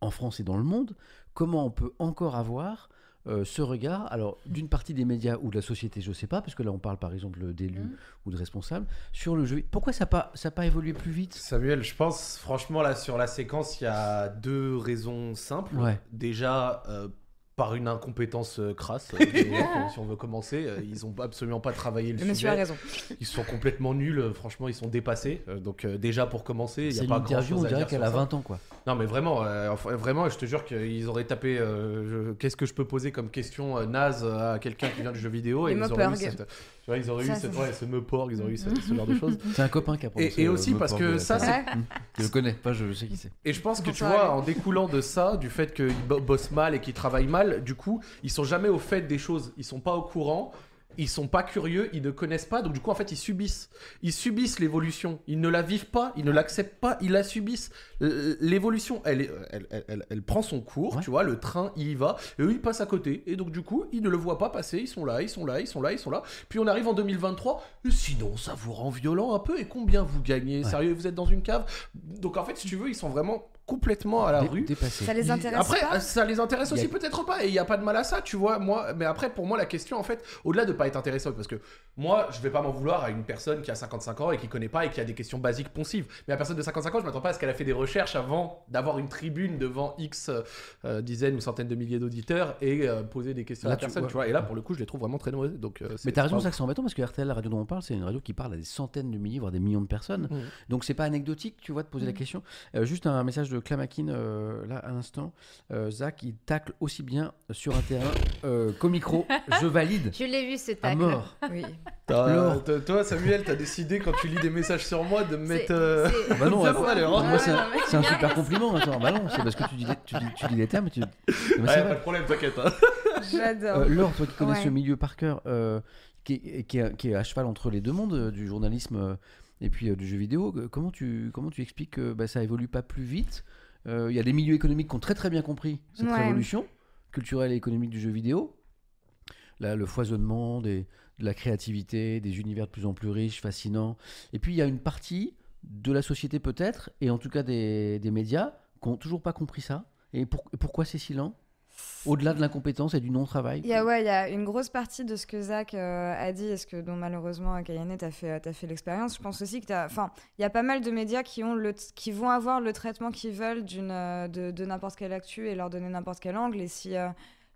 en France et dans le monde, comment on peut encore avoir euh, ce regard, alors d'une partie des médias ou de la société, je ne sais pas, parce que là on parle par exemple d'élus Mhm. ou de responsables, sur le jeu. Pourquoi ça n'a pas, ça a pas évolué plus vite? Samuel, je pense franchement là sur la séquence, il y a deux raisons simples. Ouais. Déjà, euh, par une incompétence euh, crasse, euh, si on veut commencer, euh, ils ont absolument pas travaillé le, Le monsieur a raison. Ils sont complètement nuls, franchement, ils sont dépassés. Donc déjà pour commencer, il y a pas grand chose on à dirait dire qu'elle a ça. 20 ans, quoi. Non mais vraiment, euh, vraiment, je te jure qu'ils auraient tapé. euh, je- Qu'est-ce que je peux poser comme question euh, naze à quelqu'un qui vient du jeu vidéo Les et ils auraient eu cette, tu vois, ils auraient Ça, eu cette, ça, ouais, ce meuporg, ils auraient eu ce, ce genre de choses. C'est un copain qui a prononcé et le aussi parce que de- ça, c'est Ouais. Je le connais, pas je sais qui c'est. Et je pense que tu vois, en découlant de ça, du fait qu'ils bo- bossent mal et qu'ils travaillent mal, du coup, ils sont jamais au fait des choses. Ils sont pas au courant. Ils sont pas curieux, ils ne connaissent pas, donc du coup en fait ils subissent. Ils subissent l'évolution, ils ne la vivent pas, ils ne l'acceptent pas, ils la subissent. L'évolution, elle, elle, elle, elle- elle prend son cours, Ouais. tu vois, le train il y va, et eux ils passent à côté, et donc du coup ils ne le voient pas passer, ils sont là, ils sont là, ils sont là, ils sont là. Puis on arrive en 2023, et sinon ça vous rend violent un peu, et combien vous gagnez? Ouais. Sérieux, vous êtes dans une cave? Donc en fait, si tu veux, ils sont vraiment complètement à la Dé- rue. Dépassé. Ça les intéresse Après, pas ça les intéresse aussi a- peut-être pas, et il y a pas de mal à ça, tu vois. Moi, mais après, pour moi, la question, en fait, au-delà de pas être intéressé, parce que moi, je vais pas m'en vouloir à une personne qui a 55 ans et qui connaît pas et qui a des questions basiques poncives. Mais la personne de 55 ans, je m'attends pas à ce qu'elle a fait des recherches avant d'avoir une tribune devant X euh, dizaines ou centaines de milliers d'auditeurs et euh, poser des questions Là, à la tu- personne, tu vois. Et là, pour le coup, je les trouve vraiment très mauvais. Donc, euh, Mais t'as raison, ça que c'est embêtant parce que RTL, la radio dont on parle, c'est une radio qui parle à des centaines de milliers, voire des millions de personnes. Mhm. Donc c'est pas anecdotique, tu vois, de poser la question. Euh, juste un message de Clamakin, euh, là, à l'instant. Euh, Zach, il tacle aussi bien sur un terrain euh, qu'au micro. Je valide. Je l'ai vu ce À tacle. mort. Oui. Toi, Samuel, t'as décidé quand tu lis des messages sur moi de me mettre. euh, c'est- Ah bah non, hein. c'est un, c'est super compliment. Attends, bah non, c'est parce que tu dis, des- tu dis, tu dis des termes. Tu... Non, mais Ouais, c'est pas vrai. de problème, t'inquiète. hein. J'adore. Euh, Laure, toi qui connais Ouais. ce milieu par cœur, euh, qui, est, qui, est, qui est à cheval entre les deux mondes, du journalisme euh, et puis euh, du jeu vidéo, euh, comment tu, comment tu expliques que bah, ça évolue pas plus vite? Euh, Il y a des milieux économiques qui ont très très bien compris cette Ouais. révolution culturelle et économique du jeu vidéo. Là, le foisonnement des, de la créativité, des univers de plus en plus riches, fascinants. Et puis il y a une partie de la société peut-être, et en tout cas des, des médias, qui n'ont toujours pas compris ça. Et pour- pourquoi c'est si lent? Au-delà de l'incompétence et du non-travail Il y a, ouais, il y a une grosse partie de ce que Zach euh, a dit et ce que dont malheureusement Kayane t'a fait, t'as fait l'expérience. Je pense aussi que il y a pas mal de médias qui ont le, qui vont avoir le traitement qu'ils veulent euh, de, de n'importe quelle actu et leur donner n'importe quel angle. Et si euh,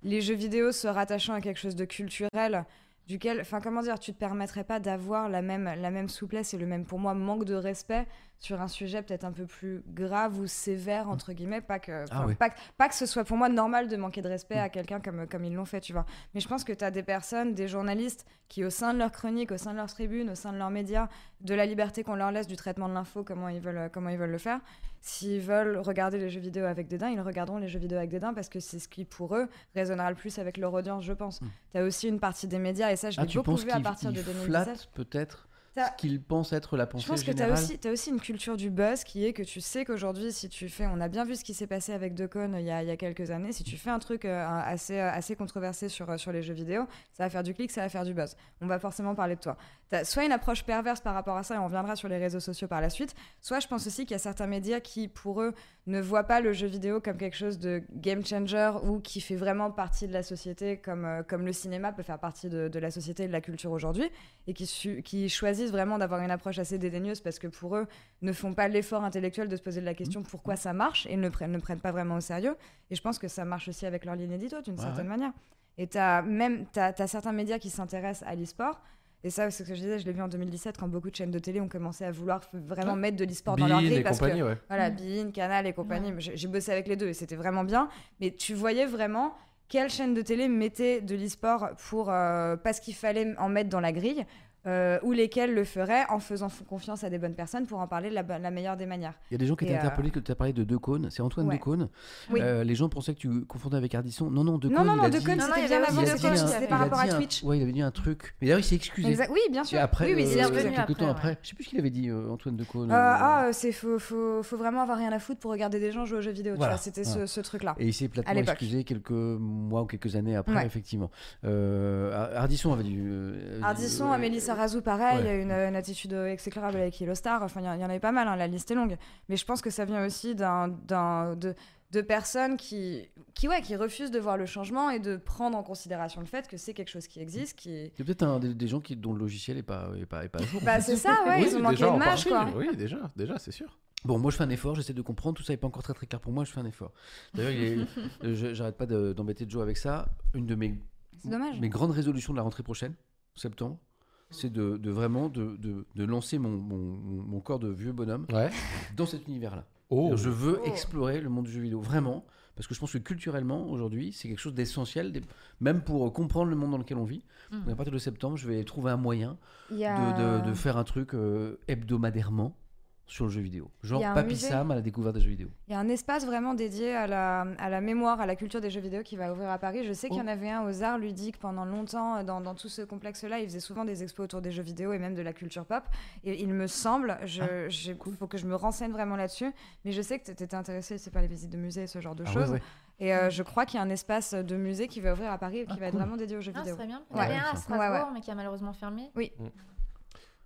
les jeux vidéo se rattachant à quelque chose de culturel, duquel, enfin, comment dire, tu te permettrais pas d'avoir la même, la même souplesse et le même, pour moi, manque de respect sur un sujet peut-être un peu plus grave ou sévère entre guillemets, pas que, Ah enfin, pas, que- pas que ce soit pour moi normal de manquer de respect à quelqu'un comme, comme ils l'ont fait, tu vois. Mais je pense que tu as des personnes, des journalistes qui, au sein de leur chronique, au sein de leur tribune, au sein de leurs médias, de la liberté qu'on leur laisse, du traitement de l'info, comment ils veulent, comment ils veulent le faire. S'ils veulent regarder les jeux vidéo avec dédain, ils regarderont les jeux vidéo avec dédain parce que c'est ce qui, pour eux, résonnera le plus avec leur audience, je pense. Tu as aussi une partie des médias, et ça, je Ah, l'ai beaucoup vu à partir de il 2017. flatte peut-être? Ce qu'il pense être la pensée Je pense que tu as aussi, une culture du buzz qui est que tu sais qu'aujourd'hui, si tu fais, on a bien vu ce qui s'est passé avec Decon il y a, il y a quelques années, si tu fais un truc euh, assez, euh, assez controversé sur, euh, sur les jeux vidéo, ça va faire du clic, ça va faire du buzz. On va forcément parler de toi. Tu soit une approche perverse par rapport à ça, et on reviendra sur les réseaux sociaux par la suite, soit je pense aussi qu'il y a certains médias qui, pour eux, ne voient pas le jeu vidéo comme quelque chose de game changer ou qui fait vraiment partie de la société, comme, euh, comme le cinéma peut faire partie de, de la société et de la culture aujourd'hui, et qui, su- qui choisissent vraiment d'avoir une approche assez dédaigneuse parce que pour eux, ne font pas l'effort intellectuel de se poser la question pourquoi ça marche et ne le prennent, ne le prennent pas vraiment au sérieux. Et je pense que ça marche aussi avec leur ligne édito d'une Ouais, certaine ouais. manière. Et tu as même t'as, t'as certains médias qui s'intéressent à l'e-sport. Et ça, c'est ce que je disais, je l'ai vu en 2017 quand beaucoup de chaînes de télé ont commencé à vouloir vraiment Ouais. mettre de l'e-sport dans leur grille parce compagnie, que ouais. voilà, Mm. Bein, Canal et compagnie. J'ai j'ai bossé avec les deux et c'était vraiment bien. Mais tu voyais vraiment quelle chaîne de télé mettait de l'e-sport pour, euh, parce qu'il fallait en mettre dans la grille. Euh, ou lesquels le feraient en faisant confiance à des bonnes personnes pour en parler de la, la meilleure des manières. Il y a des gens qui Et, étaient euh, interpellés que tu as parlé de Decaunes. C'est Antoine Ouais. Decaunes. Oui. Euh, les gens pensaient que tu confondais avec Ardisson. Non, non, Decaunes. non, non, il non, a de dit- Cône, Non, non, c'était il bien avant il de a Cône, dit un- c'était il par rapport à Twitch. Ouais, il avait dit un truc. Mais d'ailleurs, il s'est excusé. Exact- Oui, bien Et sûr. après, oui, oui, euh, c'est est excusé. revenu quelques après, temps ouais. après, je sais plus ce qu'il avait dit, euh, Antoine Decaunes. Euh, ah, c'est faut, faut, faut vraiment avoir rien à foutre pour regarder des gens jouer aux jeux vidéo. Voilà, C'était ce, ce truc-là. Et il s'est platement excusé quelques mois ou quelques années après, effectivement. Ar- Ardisson avait dû. Ardisson, Amélie Sarrazou, pareil, ouais. il y a une, une attitude exécrable avec Yellowstar. Enfin, il y, en- il y en avait pas mal, hein, la liste est longue. Mais je pense que ça vient aussi d'un, d'un- de, de personnes qui, qui, ouais, qui refusent de voir le changement et de prendre en considération le fait que c'est quelque chose qui existe. Qui... Il y a peut-être des, des gens qui, dont le logiciel n'est pas, est pas, est pas à jour. en Bah, c'est ça, ouais, Oui, ils ont manqué de partie, quoi. Oui, déjà, déjà, c'est sûr. Bon, moi je fais un effort, j'essaie de comprendre, tout ça n'est pas encore très très clair pour moi, je fais un effort. D'ailleurs, euh, j'arrête pas de- d'embêter Joe avec ça. Une de mes, C'est dommage. mes grandes résolutions de la rentrée prochaine, septembre, c'est de, de vraiment de, de- de lancer mon, mon, corps de vieux bonhomme Ouais. dans cet univers-là. Oh. Je veux Oh. explorer le monde du jeu vidéo, vraiment, parce que je pense que culturellement, aujourd'hui, c'est quelque chose d'essentiel, des- même pour comprendre le monde dans lequel on vit. Mm. Donc, à partir de septembre, je vais trouver un moyen de- de faire un truc euh, hebdomadairement sur le jeu vidéo. Genre Il a Papy musée. Sam à la découverte des jeux vidéo. Il y a un espace vraiment dédié à la, à la mémoire, à la culture des jeux vidéo qui va ouvrir à Paris. Je sais qu'il y en Oh. avait un aux arts ludiques pendant longtemps. euh, Dans, dans tout ce complexe-là, ils faisaient souvent des expos autour des jeux vidéo et même de la culture pop. Et il me semble, il Ah, faut que je me renseigne vraiment là-dessus. Mais je sais que tu étais intéressé, c'est pas les visites de musées, ce genre de Ah choses. ouais. Et euh, je crois qu'il y a un espace de musée qui va ouvrir à Paris et qui Ah, va être vraiment dédié aux jeux Ah, vidéo. serait bien. Il y en avait un à Ça. Strasbourg, Ouais, ouais. mais qui a malheureusement fermé.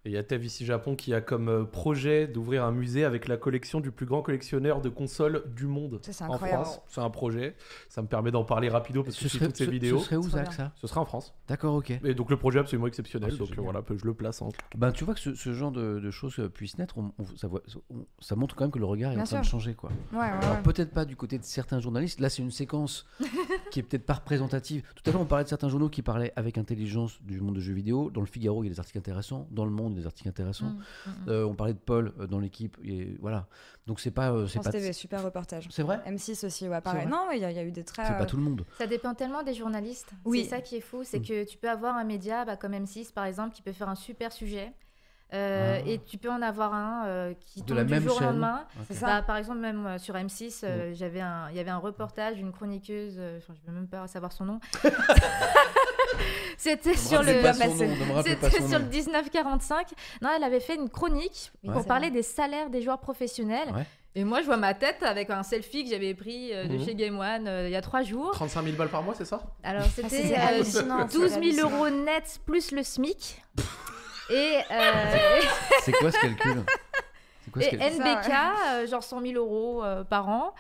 Et il y a Tev ici Japon qui a comme euh, projet d'ouvrir un musée avec la collection du plus grand collectionneur de consoles du monde Ça, c'est en incroyable. France. C'est un projet. Ça me permet d'en parler rapido parce que je suis serait, toutes ces ce- vidéos. ce serait où, Zach, ça Ce sera en France. D'accord, ok. Et donc le projet est absolument exceptionnel. Ah, donc euh, génial. voilà, je le place. en- Ben, tu vois que ce, ce genre de, de choses euh, puisse naître, on- on- ça, voit- on- ça montre quand même que le regard est Bien en train sûr. de changer. Quoi. Ouais, ouais, Alors ouais. peut-être pas du côté de certains journalistes. Là, c'est une séquence qui est peut-être pas représentative. Tout à l'heure, on parlait de certains journaux qui parlaient avec intelligence du monde de jeux vidéo. Dans le Figaro, il y a des articles intéressants. Dans le Monde, des articles intéressants. Mm, mm, mm. Euh, on parlait de Paul euh, dans l'équipe. Et voilà. Donc c'est pas, euh, c'est France pas, TV, super reportage. c'est vrai. M6 aussi, ouais, pareil. Non, il y, a- il y a eu des très. C'est pas tout le monde. Ça dépend tellement des journalistes. Oui. C'est ça qui est fou, c'est que tu peux avoir un média bah, comme M6 par exemple qui peut faire un super sujet. Euh, Ah. Et tu peux en avoir un euh, qui De tombe la du même jour au lendemain. Ok. C'est ça. Bah, par exemple, même euh, sur M6, euh, j'avais un, il y avait un reportage d'une chroniqueuse, euh, je ne veux même pas savoir son nom. C'était sur le, c'était sur nom. le 1945. Non, elle avait fait une chronique pour parler des salaires des joueurs professionnels. Ouais. Et moi, je vois ma tête avec un selfie que j'avais pris euh, de Mhm. chez Game One euh, il y a trois jours. 35 000 balles par mois, c'est ça? Alors, Ah, c'était euh, hallucinant, c'est 12 000 hallucinant. euros net plus le SMIC. Et, euh, C'est quoi ce calcul? C'est quoi ce et calcul? Ça, NBK, euh, genre 100 000 euros euh, par an.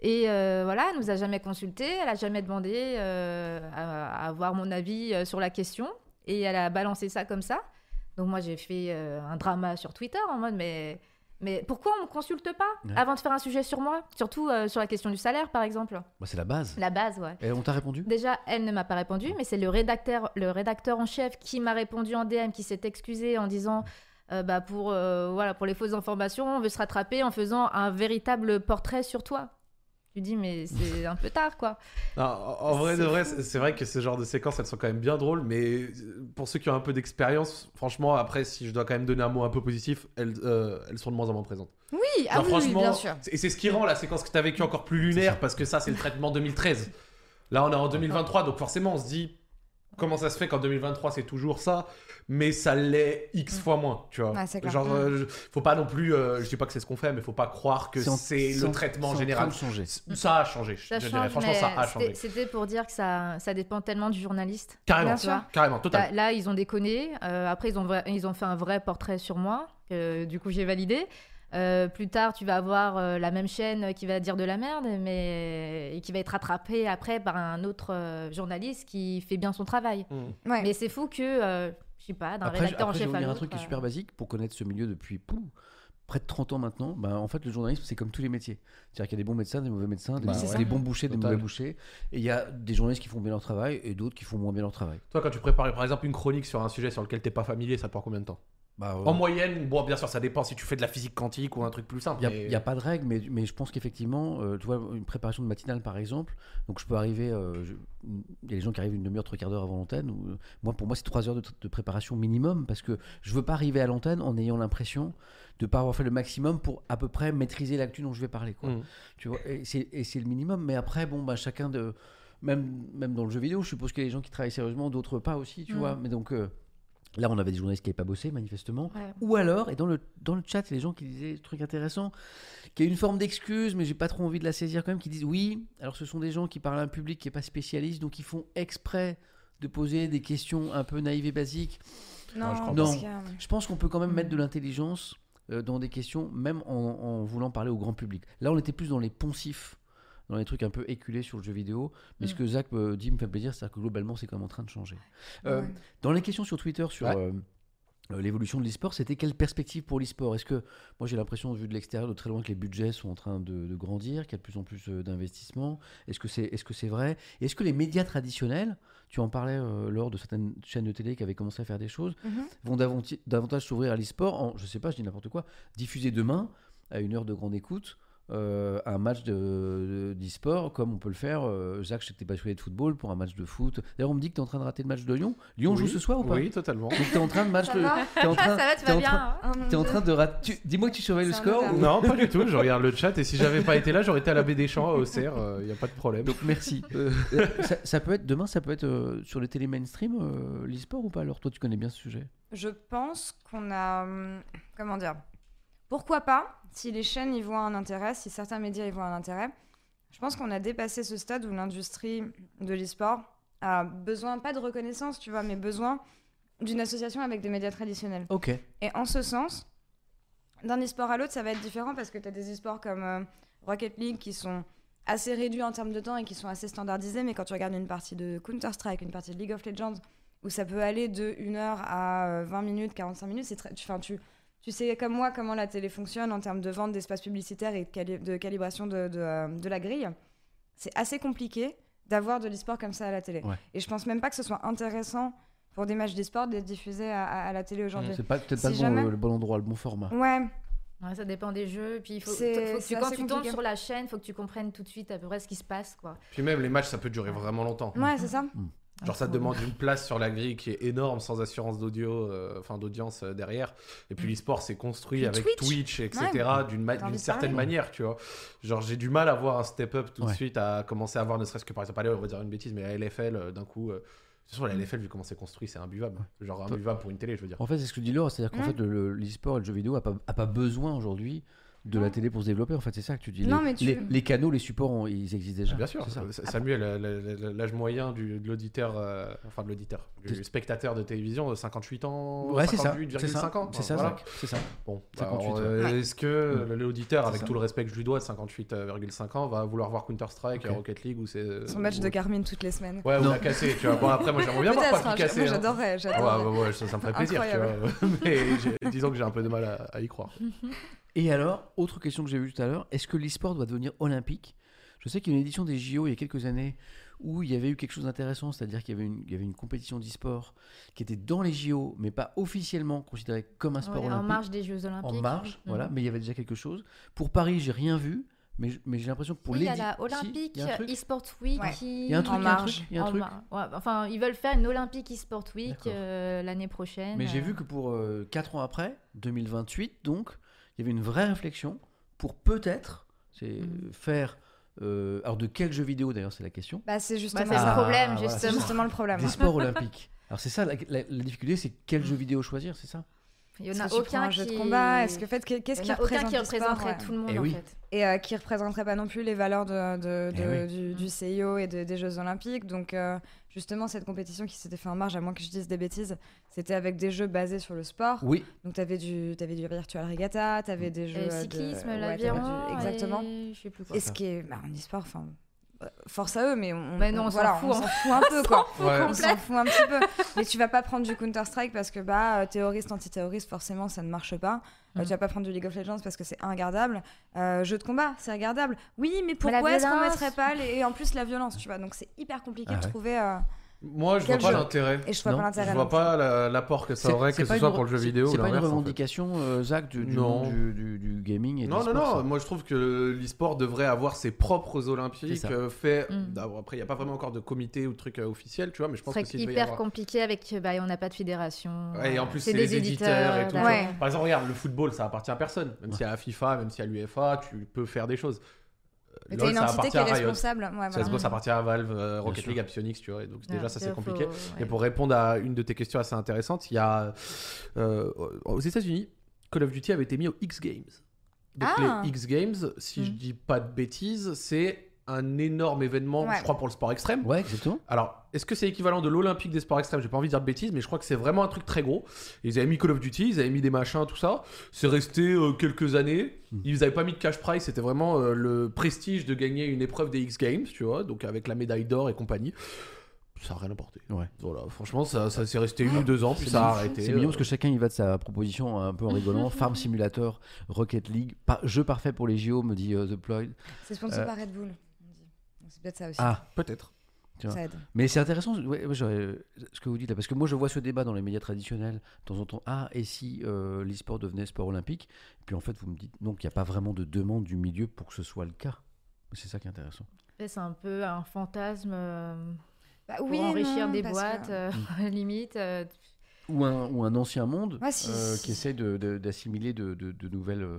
Et euh, voilà, elle nous a jamais consulté, elle a jamais demandé euh, à, à avoir mon avis euh, sur la question. Et elle a balancé ça comme ça. Donc moi, j'ai fait euh, un drama sur Twitter en mode, mais, mais pourquoi on me consulte pas Ouais. avant de faire un sujet sur moi? Surtout euh, sur la question du salaire, par exemple. Bah, C'est la base. La base, ouais. Et on t'a répondu? Déjà, elle ne m'a pas répondu, mais c'est le rédacteur, le rédacteur en chef qui m'a répondu en DM, qui s'est excusé en disant euh, bah pour, euh, voilà, pour les fausses informations, on veut se rattraper en faisant un véritable portrait sur toi. Tu dis, mais c'est un peu tard, quoi. Non, en vrai, de C'est vrai, c'est que ce genre de séquences, elles sont quand même bien drôles, mais euh, pour ceux qui ont un peu d'expérience, franchement, après, si je dois quand même donner un mot un peu positif, elles, euh, elles sont de moins en moins présentes. Oui, ah oui, oui, franchement, bien sûr. Et c'est ce qui rend la séquence que tu as vécue encore plus lunaire, parce que ça, c'est le traitement 2013. Là, on est en 2023, donc forcément, on se dit, comment ça se fait qu'en 2023, c'est toujours ça mais ça l'est X fois moins, tu vois. Clair. Genre, Mm. euh, je- faut pas non plus, euh, je dis pas que c'est ce qu'on fait, mais faut pas croire que c'est le traitement général. Ça a changé, Ça change, Franchement, ça a c'était- changé. C'était pour dire que ça, ça dépend tellement du journaliste. Carrément, vois carrément, total. Bah, là, ils ont déconné. Euh, après, ils ont, vra- ils ont fait un vrai portrait sur moi. que, du coup, j'ai validé. Euh, plus tard, tu vas avoir euh, la même chaîne qui va dire de la merde, mais et qui va être rattrapée après par un autre euh, journaliste qui fait bien son travail. Mm. Ouais. Mais c'est fou que, euh, je sais pas, d'un Après, rédacteur après, en je vais chef à dire un truc qui est super basique pour connaître ce milieu depuis près de 30 ans maintenant. Bah, en fait, le journalisme, c'est comme tous les métiers. C'est-à-dire qu'il y a des bons médecins, des mauvais médecins, des, Bah, des bons bouchers, des mauvais bouchers. Et il y a des journalistes qui font bien leur travail et d'autres qui font moins bien leur travail. Toi, quand tu prépares par exemple une chronique sur un sujet sur lequel t'es pas familier, ça te prend combien de temps? Bah, ouais. En moyenne, bon, bien sûr, ça dépend si tu fais de la physique quantique ou un truc plus simple. Il n'y a, pas de règle, mais, mais je pense qu'effectivement, euh, tu vois, une préparation de matinale par exemple, donc je peux arriver, euh, il y a des gens qui arrivent une demi-heure, trois quarts d'heure avant l'antenne, ou, euh, moi pour moi c'est trois heures de, de préparation minimum, parce que je veux pas arriver à l'antenne en ayant l'impression de pas avoir fait le maximum pour à peu près maîtriser l'actu dont je vais parler. Quoi. Mm. Tu vois, et c'est le minimum, mais après, bon, bah, chacun de. Même, même dans le jeu vidéo, je suppose qu'il y a des gens qui travaillent sérieusement, d'autres pas aussi, tu Mm. vois. Mais donc. Là, on avait des journalistes qui n'avaient pas bossé, manifestement. Ouais. Ou alors, et dans le, dans le chat, des gens qui disaient des trucs intéressants, qui a une forme d'excuse, mais j'ai pas trop envie de la saisir quand même, qui disent oui, alors ce sont des gens qui parlent à un public qui n'est pas spécialiste, donc ils font exprès de poser des questions un peu naïves et basiques. Non, je a- pense qu'on peut quand même Mm. mettre de l'intelligence euh, dans des questions, même en, en voulant parler au grand public. Là, on était plus dans les poncifs, dans les trucs un peu éculés sur le jeu vidéo. Mais ce Mm. que Zach me dit me fait plaisir, c'est que globalement, c'est quand même en train de changer. Euh, Ouais. Dans les questions sur Twitter, sur Ouais. euh, euh, l'évolution de l'e-sport, c'était quelle perspective pour l'e-sport? Est-ce que, moi j'ai l'impression, vu de l'extérieur, de très loin, que les budgets sont en train de, de grandir, qu'il y a de plus en plus euh, d'investissements? Est-ce que c'est est -ce c'est vrai? Est-ce que les médias traditionnels, tu en parlais euh, lors de certaines chaînes de télé qui avaient commencé à faire des choses, Mhm. vont davantage s'ouvrir à l'e-sport en, je sais pas, je dis n'importe quoi, diffuser demain, à une heure de grande écoute, euh, un match de- de- d'e-sport comme on peut le faire. euh, Jacques, je sais que tu es passionné de football pour un match de foot. D'ailleurs, on me dit que tu es en train de rater le match de Lyon. Lyon joue ce soir ou pas Oui, totalement. Donc tu es en train de match Ça de. va t'es en train, ça va, tu t'es vas en train- bien. hein T'es en train de rater. tu- Dis-moi que tu surveilles le score. ou- Non, pas du tout. Je regarde le chat et si j'avais pas été là, j'aurais été à la baie des Champs à Auxerre. Il n'y a pas de problème. Donc merci. Euh, ça, ça peut être demain, ça peut être euh, sur les télé mainstream euh, l'e-sport ou pas? Alors toi, tu connais bien ce sujet? Je pense qu'on a. hum, Comment dire? Pourquoi pas Si les chaînes y voient un intérêt, si certains médias y voient un intérêt, je pense qu'on a dépassé ce stade où l'industrie de l'e-sport a besoin, pas de reconnaissance, tu vois, mais besoin d'une association avec des médias traditionnels. Ok. Et en ce sens, d'un e-sport à l'autre, ça va être différent parce que tu as des e-sports comme euh, Rocket League qui sont assez réduits en termes de temps et qui sont assez standardisés, mais quand tu regardes une partie de Counter-Strike, une partie de League of Legends, où ça peut aller de 1 heure à euh, 20 minutes, 45 minutes, c'est très, tu, 'fin, tu, tu sais comme moi comment la télé fonctionne en termes de vente d'espace publicitaire et de, cali- de calibration de, de, euh, de la grille. C'est assez compliqué d'avoir de l'e-sport comme ça à la télé. Ouais. Et je pense même pas que ce soit intéressant pour des matchs d'e-sport d'être diffusés à, à- à la télé aujourd'hui. C'est pas peut-être Si pas le bon, jamais- le bon endroit, le bon format. Ouais, Ouais, ça dépend des jeux. Puis il faut, que tu, quand tu tombes sur la chaîne, faut que tu comprennes tout de suite à peu près ce qui se passe, quoi. Puis même les matchs, ça peut durer vraiment longtemps. ouais, c'est ça. Genre ça te demande une place sur la grille qui est énorme sans assurance d'audio, euh, enfin d'audience euh, derrière. Et puis l'e-sport c'est construit Puis avec Twitch. Twitch, etc. Ouais. d'une ma- certaine manière, tu vois. Genre j'ai du mal à voir un step up tout de suite à commencer à voir ne serait-ce que par exemple, allez, on va dire une bêtise, mais la LFL euh, d'un coup. euh, de toute façon, la LFL, vu comment c'est construit, c'est imbuvable. Genre imbuvable pour une télé, je veux dire. En fait, c'est ce que dit Laure, c'est-à-dire qu'en Mm. fait, le- le- l'e-sport et le jeu vidéo a pas, a pas besoin aujourd'hui de la télé pour se développer. En fait, c'est ça que tu dis. Non, les, mais tu- les, les canaux, les supports, ont- ils existent déjà. Bien sûr, ça. Sa- Samuel, la- l'âge moyen du, de l'auditeur, euh, enfin de l'auditeur, du spectateur de télévision, euh, 58 ans, Ouais, c'est ça. 58,5 C'est ça. ans. C'est ça, voilà. C'est ça. Bon, 58, alors, ouais. euh, Ouais. est-ce que Mm. l'auditeur, avec ça. tout le respect que je lui dois, de 58,5 ans, va vouloir voir Counter-Strike, Ok. Rocket League ou c'est. Son match ou- de Garmin toutes les semaines. Ouais, ou la cassé, tu vois. Bon, après, moi j'aimerais bien voir Peut-être, pas hein, cassé. moi hein. j'adorais, Ouais, j'adorais. ouais, ouais, ça, me ferait plaisir, tu Incroyable. vois. Mais disons que j'ai un peu de mal à y croire. Et alors, autre question que j'ai vue tout à l'heure, est-ce que l'e-sport doit devenir olympique? Je sais qu'il y a une édition des JO il y a quelques années où il y avait eu quelque chose d'intéressant, c'est-à-dire qu'il y avait une, il y avait une compétition d'e-sport qui était dans les JO, mais pas officiellement considérée comme un sport Ouais, en olympique. marge des Jeux Olympiques. En marge, Mhm. voilà, mais il y avait déjà quelque chose. Pour Paris, j'ai rien vu, mais, mais j'ai l'impression que pour Oui, il y a la Si, Olympique truc e-sport Week Ouais. qui. Il y a un truc, En il y a un marge. truc, il y a un En truc. ouais, enfin, ils veulent faire une Olympique e-sport Week euh, l'année prochaine. Mais j'ai euh. vu que pour 4 ans après, 2028, donc, il y avait une vraie réflexion pour peut-être c'est Mhm. faire. euh, alors, de quel jeu vidéo d'ailleurs, c'est la question Bah, c'est Bah, justement, le Ah, problème, voilà, c'est justement. justement le problème. Des sports olympiques. Alors, c'est ça, la, la- la difficulté, c'est quel jeu vidéo choisir, c'est ça? Il y en a que tu aucun un qui. jeu de combat Est-ce que fait que- qu'est-ce qui en aucun représente représenterait ouais. tout le monde Eh en oui. fait. et euh, qui représenterait pas non plus les valeurs de, de- Eh de- oui. du, du CIO et de- des Jeux Olympiques. Donc euh, justement, cette compétition qui s'était fait en marge, à moins que je dise des bêtises, c'était avec des jeux basés sur le sport. Oui, Donc tu avais du, t'avais du virtual regatta, tu avais des jeux Et cyclisme, de... ouais, l'aviron. t'avais du- Exactement. et Je sais plus quoi. Et ce qui est bah, en e-sport, enfin, force à eux, mais on, Mais non, on s'en voilà, fout, on hein. s'en fout un peu quoi. Ouais. On s'en fout un petit peu. Mais tu vas pas prendre du Counter-Strike parce que bah, euh, terroriste, antiterroriste, forcément, ça ne marche pas. Euh, Mm. tu vas pas prendre du League of Legends parce que c'est ingardable. Euh, jeu de combat, c'est regardable. Oui, mais pourquoi est-ce qu'on mettrait pas les... Et en plus, la violence, tu vois. Donc c'est hyper compliqué Ah de ouais. trouver. euh, Moi, je Quel vois pas l'intérêt. Et je vois Non, pas l'intérêt. Je vois non pas la- l'apport que ça C'est- aurait, c'est que ce soit une- pour le jeu c'est- vidéo C'est pas une l'inverse. en fait. revendication, euh, Zach, du, du du, du- du gaming et Non, non, non. ça Moi, je trouve que l'e-sport devrait avoir ses propres C'est Olympiques euh, faits. Mm. d'abord, Après, il n'y a pas vraiment encore de comité ou de truc euh, officiel, tu vois, mais je pense que s'il y hyper avoir. compliqué avec. Bah, on n'a pas de fédération. Ouais, et en euh, plus, c'est les éditeurs et tout. Ouais. Par exemple, regarde, le football, ça appartient à personne. Même si à la FIFA, même si à l'UEFA, tu peux faire des choses. Mais LoL, une ça entité qui est responsable. Ouais, voilà. CSGO, ça appartient à Valve, euh, Rocket. League, à Psyonix, tu vois. et Donc déjà, Ah, ça, c'est faut- compliqué. ouais. Et pour répondre à une de tes questions assez intéressantes, il y a euh, aux États-Unis, Call of Duty avait été mis aux X Games. Donc Ah. les X Games, si je Mm. dis pas de bêtises, c'est un énorme événement, Ouais. je crois, pour le sport extrême. Ouais, exactement. Alors, est-ce que c'est équivalent de l'Olympique des sports extrêmes? J'ai pas envie de dire de bêtises, mais je crois que c'est vraiment un truc très gros. Ils avaient mis Call of Duty, ils avaient mis des machins, tout ça. C'est resté euh, quelques années. Mm. Ils avaient pas mis de cash prize, c'était vraiment euh, le prestige de gagner une épreuve des X Games, tu vois, donc avec la médaille d'or et compagnie. Ça a rien apporté. Ouais. Voilà, franchement, ça, ça s'est resté une ou deux ans, puis C'est ça a arrêté. C'est mignon Euh, parce que chacun y va de sa proposition un peu en rigolant. Farm Simulator, Rocket League, jeu parfait pour les JO, me dit euh, The Ployd. C'est sponsor Euh, par Red Bull. C'est peut-être ça aussi. Ah, Peut-être. Ça aide. Mais c'est intéressant ouais, ouais, j'aurais- ce que vous dites là, parce que moi je vois ce débat dans les médias traditionnels de temps en temps. Ah, et si euh, l'e-sport devenait sport olympique? Puis en fait, vous me dites non, qu'il n'y a pas vraiment de demande du milieu pour que ce soit le cas. C'est ça qui est intéressant. C'est un peu un fantasme euh, Bah, pour oui et enrichir non, des boîtes, que- euh, limite. euh, Ou un, ou un ancien monde Ouais, si- euh, qui essaie de- d'assimiler de, de- de nouvelles, euh,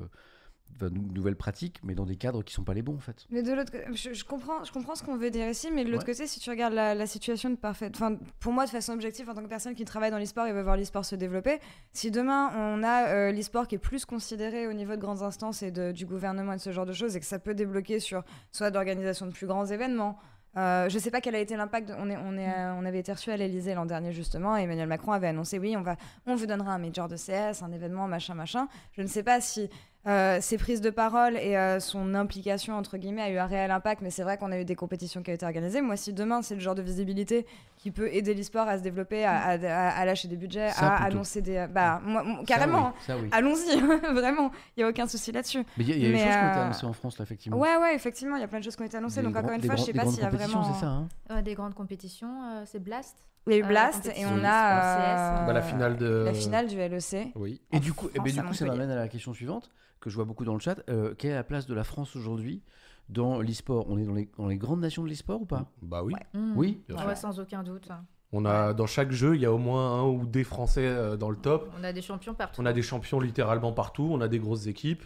nouvelles pratiques, mais dans des cadres qui sont pas les bons en fait. Mais de l'autre je, je comprends, je comprends ce qu'on veut dire ici, mais de l'autre Ouais. côté, si tu regardes la, la situation de parfaite, enfin, pour moi, de façon objective, en tant que personne qui travaille dans l'e-sport et veut voir l'e-sport se développer, si demain on a euh, l'e-sport qui est plus considéré au niveau de grandes instances et de- du gouvernement et de ce genre de choses, et que ça peut débloquer sur soit d'organisation de plus grands événements. euh, je sais pas quel a été l'impact. de- On, est, on, est, euh, on avait été reçu à l'Elysée l'an dernier justement. Et Emmanuel Macron avait annoncé oui, on va, on vous donnera un major de CS, un événement, machin, machin. Je ne sais pas si euh, ses prises de parole et euh, son implication entre guillemets a eu un réel impact, mais c'est vrai qu'on a eu des compétitions qui ont été organisées. Moi, si demain c'est le genre de visibilité qui peut aider l'e-sport à se développer, à, à- lâcher des budgets, Ça, à plutôt. annoncer des, bah moi, moi, Ça, carrément, oui, ça, oui. allons-y, vraiment, il y a aucun souci là-dessus. Mais il y a, y a des choses qui ont été euh, annoncées en France là, effectivement. Ouais, ouais, effectivement, il y a plein de choses qui ont été annoncées. Des donc encore une fois, je sais pas s'il y a compétitions, vraiment. c'est ça. hein ouais, des grandes compétitions, euh, c'est Blast. Il y a eu Euh, Blast et on a CS. euh, Bah, la finale de. la finale du LEC. Oui. Et du coup, eh ben, du coup ça m'amène à la question suivante, que je vois beaucoup dans le chat. Euh, quelle est la place de la France aujourd'hui dans l'e-sport? On est dans les, dans les grandes nations de l'e-sport ou pas? Bah oui. Mm. Oui? Ah ouais, sans aucun doute. On a, dans chaque jeu, il y a au moins un ou des Français euh, dans le top. On a des champions partout. On a des champions littéralement partout, on a des grosses équipes.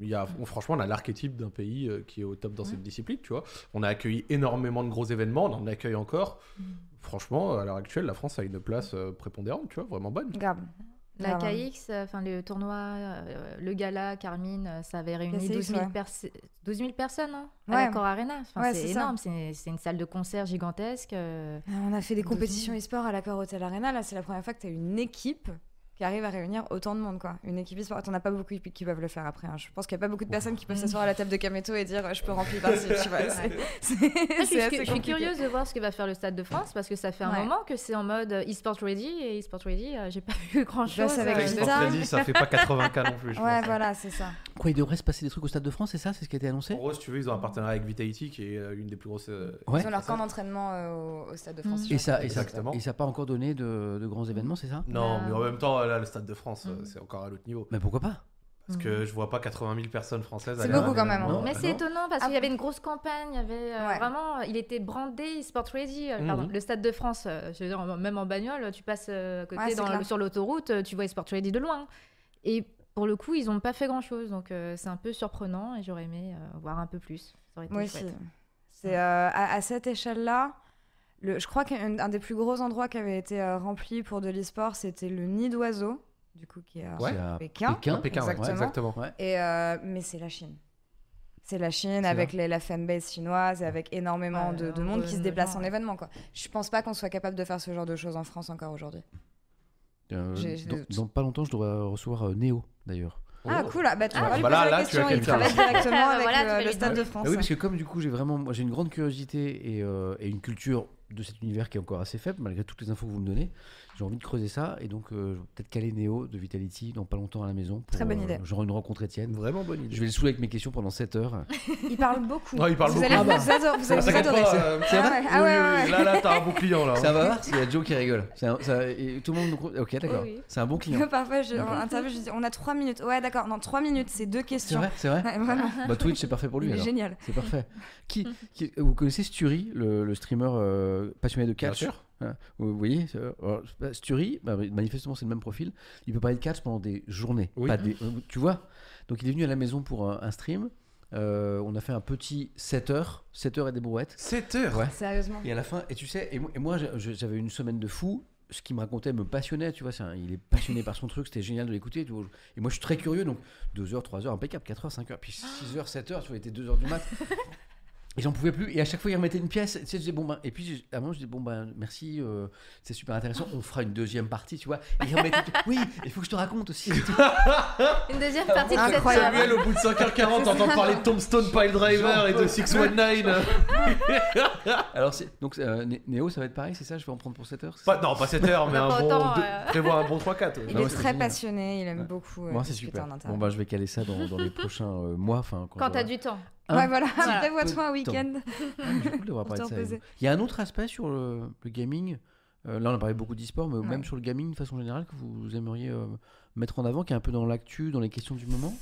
Il y a, on- franchement, on a l'archétype d'un pays euh, qui est au top dans cette discipline, tu vois. On a accueilli énormément de gros événements, on en accueille encore. Franchement, à l'heure actuelle, la France a une place prépondérante, tu vois, vraiment bonne. Grave. La Grave. KX, euh, enfin le tournoi, euh, le gala, Carmine, euh, ça avait réuni KCX, 12 000, ouais. perso- 12 000 personnes hein, Ouais. à l'Accor Arena. Ouais, c'est énorme, c'est une salle de concert gigantesque. euh, On a fait des compétitions e-sport à l'accord Hotel Arena. Là, c'est la première fois que tu as une équipe qui arrive à réunir autant de monde. quoi. Une équipe e-sport. T'en as pas beaucoup qui peuvent le faire après. hein. Je pense qu'il n'y a pas beaucoup de personnes qui peuvent s'asseoir à la table de Kameto et dire euh, je peux remplir par-ci. tu vois. C'est- c'est- Moi, je, suis, c'est assez je suis compliqué. curieuse de voir ce que va faire le Stade de France parce que ça fait un Ouais. moment que c'est en mode euh, e-sport ready et e-sport ready, euh, j'ai pas vu grand chose. bosse avec Avec Vita. Sport Freddy, ça fait pas 80K non plus, je Ouais, pense. voilà, c'est ça. Quoi, il devrait se passer des trucs au Stade de France, c'est ça C'est ce qui a été annoncé? En gros, si tu veux, ils ont un partenariat avec Vitality, qui est euh, une des plus grosses. euh, Ouais. Ils ont leur camp d'entraînement euh, au, au Stade de France. Mm. Et ça, et ça, Exactement. et ça n'a pas encore donné de, de grands événements, c'est ça? Non, mais en même temps, là, le Stade de France, euh, Mm. c'est encore à l'autre niveau. Mais pourquoi pas Parce que je vois pas 80 000 personnes françaises. C'est beaucoup quand même, hein. Mais Ah c'est étonnant parce Ah. qu'il y avait une grosse campagne, il y avait euh, Ouais. vraiment, il était brandé e-sport ready. euh, Mhm. pardon, le Stade de France, euh, je veux dire, même en bagnole, tu passes euh, à côté Ouais, dans sur l'autoroute, euh, tu vois e-sport ready de loin. Et pour le coup, ils n'ont pas fait grand chose, donc euh, c'est un peu surprenant et j'aurais aimé euh, voir un peu plus. Ça aurait été Moi aussi. C'est euh, à, à cette échelle-là. Le, je crois qu'un un des plus gros endroits qui avait été euh, rempli pour de l'e-sport, c'était le nid d'oiseau, du coup, qui est à Ouais. Pékin. Pékin, Pékin, ouais, Exactement. Ouais. Et, euh, mais c'est la Chine. C'est la Chine avec les- la fanbase chinoise et avec énormément Ouais, de, monde qui se déplace en événement. Quoi. Je pense pas qu'on soit capable de faire ce genre de choses en France encore aujourd'hui. Euh, dans, pas longtemps, je dois recevoir euh, Néo, d'ailleurs. Ah Oh. cool, ah, bah, tu Ah, lui bah poser là, tu as question, il quelqu'un. travaille directement Bah avec voilà, euh, le Stade de. France. Ah oui, parce que comme du coup, j'ai vraiment moi, j'ai une grande curiosité et, euh, et une culture de cet univers qui est encore assez faible, malgré toutes les infos que vous me donnez. J'ai envie de creuser ça, et donc euh, je vais peut-être caler Néo de Vitality dans pas longtemps à la maison. Pour, Très bonne euh, idée. Genre une rencontre Étienne. Vraiment bonne idée. Je vais le saouler avec mes questions pendant 7 heures. Il parle beaucoup. Ouais, il parle vous beaucoup. Allez, Ah bah. vous vous allez vous adorer. pas, euh, Ah ouais, ah ouais, oui, oui, ouais. Là, là, t'as un bon client là. Ça va Il y a Joe qui rigole. C'est un- ça- et tout le monde. nous- Ok, d'accord. Oui, oui. C'est un bon client. Parfois, je, en interview, je dis on a 3 minutes. Ouais, d'accord, non, 3 minutes, c'est deux C'est questions. vrai, c'est vrai. Ouais, vraiment. Bah, Twitch, c'est parfait pour lui. Il est alors. génial. C'est parfait. Qui, qui- vous connaissez Sturi, le, le streamer euh, passionné de catch? Bien sûr. Hein, Vous voyez euh, alors, bah, Sturi, bah, manifestement, c'est le même profil. Il peut parler de catch pendant des journées. Oui. pas des- euh, tu vois Donc, il est venu à la maison pour un, un stream. Euh, on a fait un petit 7 heures, 7 heures et des brouettes. 7 heures Ouais. Sérieusement. Et à la fin, et tu sais, et moi, et j'avais une semaine de fou. Ce qu'il me racontait me passionnait, tu vois. un- il est passionné par son truc, c'était génial de l'écouter. Et moi, je suis très curieux, donc 2 heures, 3 heures, impeccable, 4 heures, 5 heures, puis 6 heures, 7 heures, tu vois, il était 2 heures du mat. Et j'en pouvais plus. Et à chaque fois, il remettait une pièce. Tu sais, je disais, bon, ben, et puis, à un moment, je disais, bon, ben, merci, euh, c'est super intéressant. On fera une deuxième partie, tu vois. Et il remettait tout. Oui, il faut que je te raconte aussi. Une deuxième partie de cette Incroyable. Samuel, au bout de 5h40, t'entends parler de Tombstone Pile Driver et de 619. Alors, c'est, donc, euh, Né- Néo, ça va être pareil, c'est ça? Je vais en prendre pour 7 heures c'est Pas, ça? non, pas 7 heures, mais Pas un bon. autant, deux- euh. Prévois un bon 3-4. Il est très génial. passionné, il aime Ouais. beaucoup. euh, Bon, c'est super. Bon, bah, je vais caler ça dans, dans les prochains euh, mois. Quand t'as du temps. Un ouais, voilà, Voilà. prévois-toi un peu de temps. week-end. Ah. Il y a un autre aspect sur le, le gaming. euh, là, on a parlé beaucoup d'e-sport, mais Ouais. même sur le gaming de façon générale, que vous aimeriez euh, mettre en avant, qui est un peu dans l'actu, dans les questions du moment?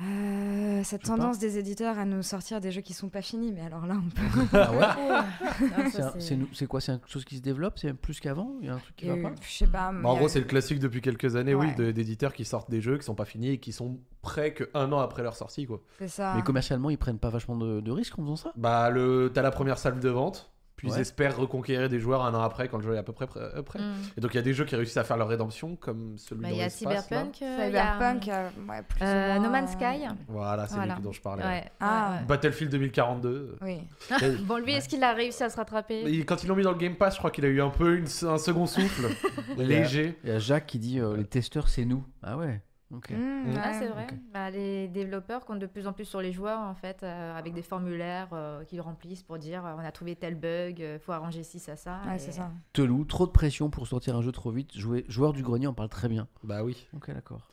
Euh, cette tendance des éditeurs à nous sortir des jeux qui sont pas finis, mais alors là, on peut. Ah ouais C'est quoi C'est quelque chose qui se développe? C'est plus qu'avant? Il y a un truc qui va eu- pas? Je sais pas. Bah, en gros, euh, c'est le classique depuis quelques années, oui, Ouais. d'éditeurs qui sortent des jeux qui sont pas finis et qui sont prêts que un an après leur sortie, quoi. C'est ça. Mais commercialement, ils prennent pas vachement de, de risques en faisant ça? Bah, le... t'as la première salle de vente, puis ils espèrent reconquérir des joueurs un an après quand le jeu est à peu près prêt. euh, prêt. Mm. Et donc, il y a des jeux qui réussissent à faire leur rédemption, comme celui Bah, dans Il y a l'espace. Cyberpunk. euh, il y a, Cyberpunk, euh, ouais, plus ou euh, No Man's Sky. Voilà, c'est Voilà. lui dont je parlais. Ouais. Ah. Battlefield 2042. Oui. Bon, lui, est-ce qu'il a réussi à se rattraper Et quand ils l'ont mis dans le Game Pass, je crois qu'il a eu un peu une- un second souffle. léger. Il y a Jacques qui dit euh, les testeurs, c'est nous. Ah ouais Ok. Mmh, Ah, ouais. c'est vrai. Bah, les développeurs comptent de plus en plus sur les joueurs, en fait, euh, avec des formulaires euh, qu'ils remplissent pour dire euh, on a trouvé tel bug, il faut arranger ci, ça, ça. Ouais, et- c'est ça. Telou, trop de pression pour sortir un jeu trop vite. Jouer, joueur du grenier en parle très bien. Bah oui, Ok, d'accord.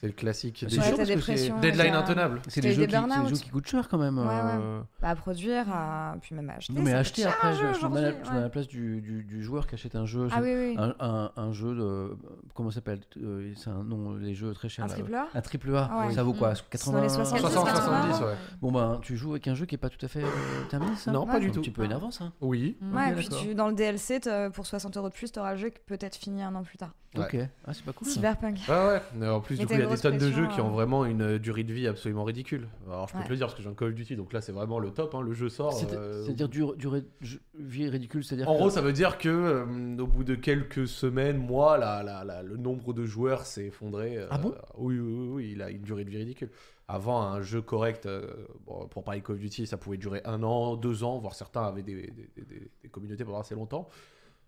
C'est le classique. C'est des sûr, Ouais, jeux- t'as parce des que c'est pressions. Deadline t'as- intenable. C'est des, eu jeux des qui, jeux qui coûtent cher quand même. Ouais, ouais. euh. Bah, à produire, à... puis même à acheter. Non, mais acheter après, je, jeu je me mets à la- place du, du- du joueur qui achète un jeu. Ah oui, oui. Un, un- un jeu de. Comment ça s'appelle Euh, C'est un nom, les jeux très chers. Un là. triple A Un triple A. Ah ouais. Ça vaut quoi Mm. 80 Dans les 60, 60, 80. 70, ouais. Bon, ben, tu joues avec un jeu qui est pas tout à fait euh, terminé, ça Non, pas du C'est tout. un petit peu énervant, ça. Oui. Mm. Ouais, puis tu, dans le DLC, pour 60 euros de plus, t'auras le jeu qui peut-être fini un an plus tard. Ouais. Ok. Ah, c'est pas cool. ça. Cyberpunk. Ah ouais, mais en plus, Mais du coup, t'as il y a des grosse tonnes de pression, jeux qui euh. ont vraiment une euh, durée de vie absolument ridicule. Alors, je peux Ouais. te le dire parce que j'ai un Call of Duty, donc là, c'est vraiment le top. hein, Le jeu sort. C'est- euh, C'est-à-dire dur- durée de jeu- vie ridicule, c'est-à-dire. En que- gros, ça veut dire que euh, au bout de quelques semaines, mois, la, la- la- le nombre de joueurs s'est effondré. euh, Ah bon? Oui, oui, oui, oui, il a une durée de vie ridicule. Avant, un jeu correct, euh, bon, pour parler de Call of Duty, ça pouvait durer un an, deux ans, voire certains avaient des, des- des- des- des communautés pendant assez longtemps.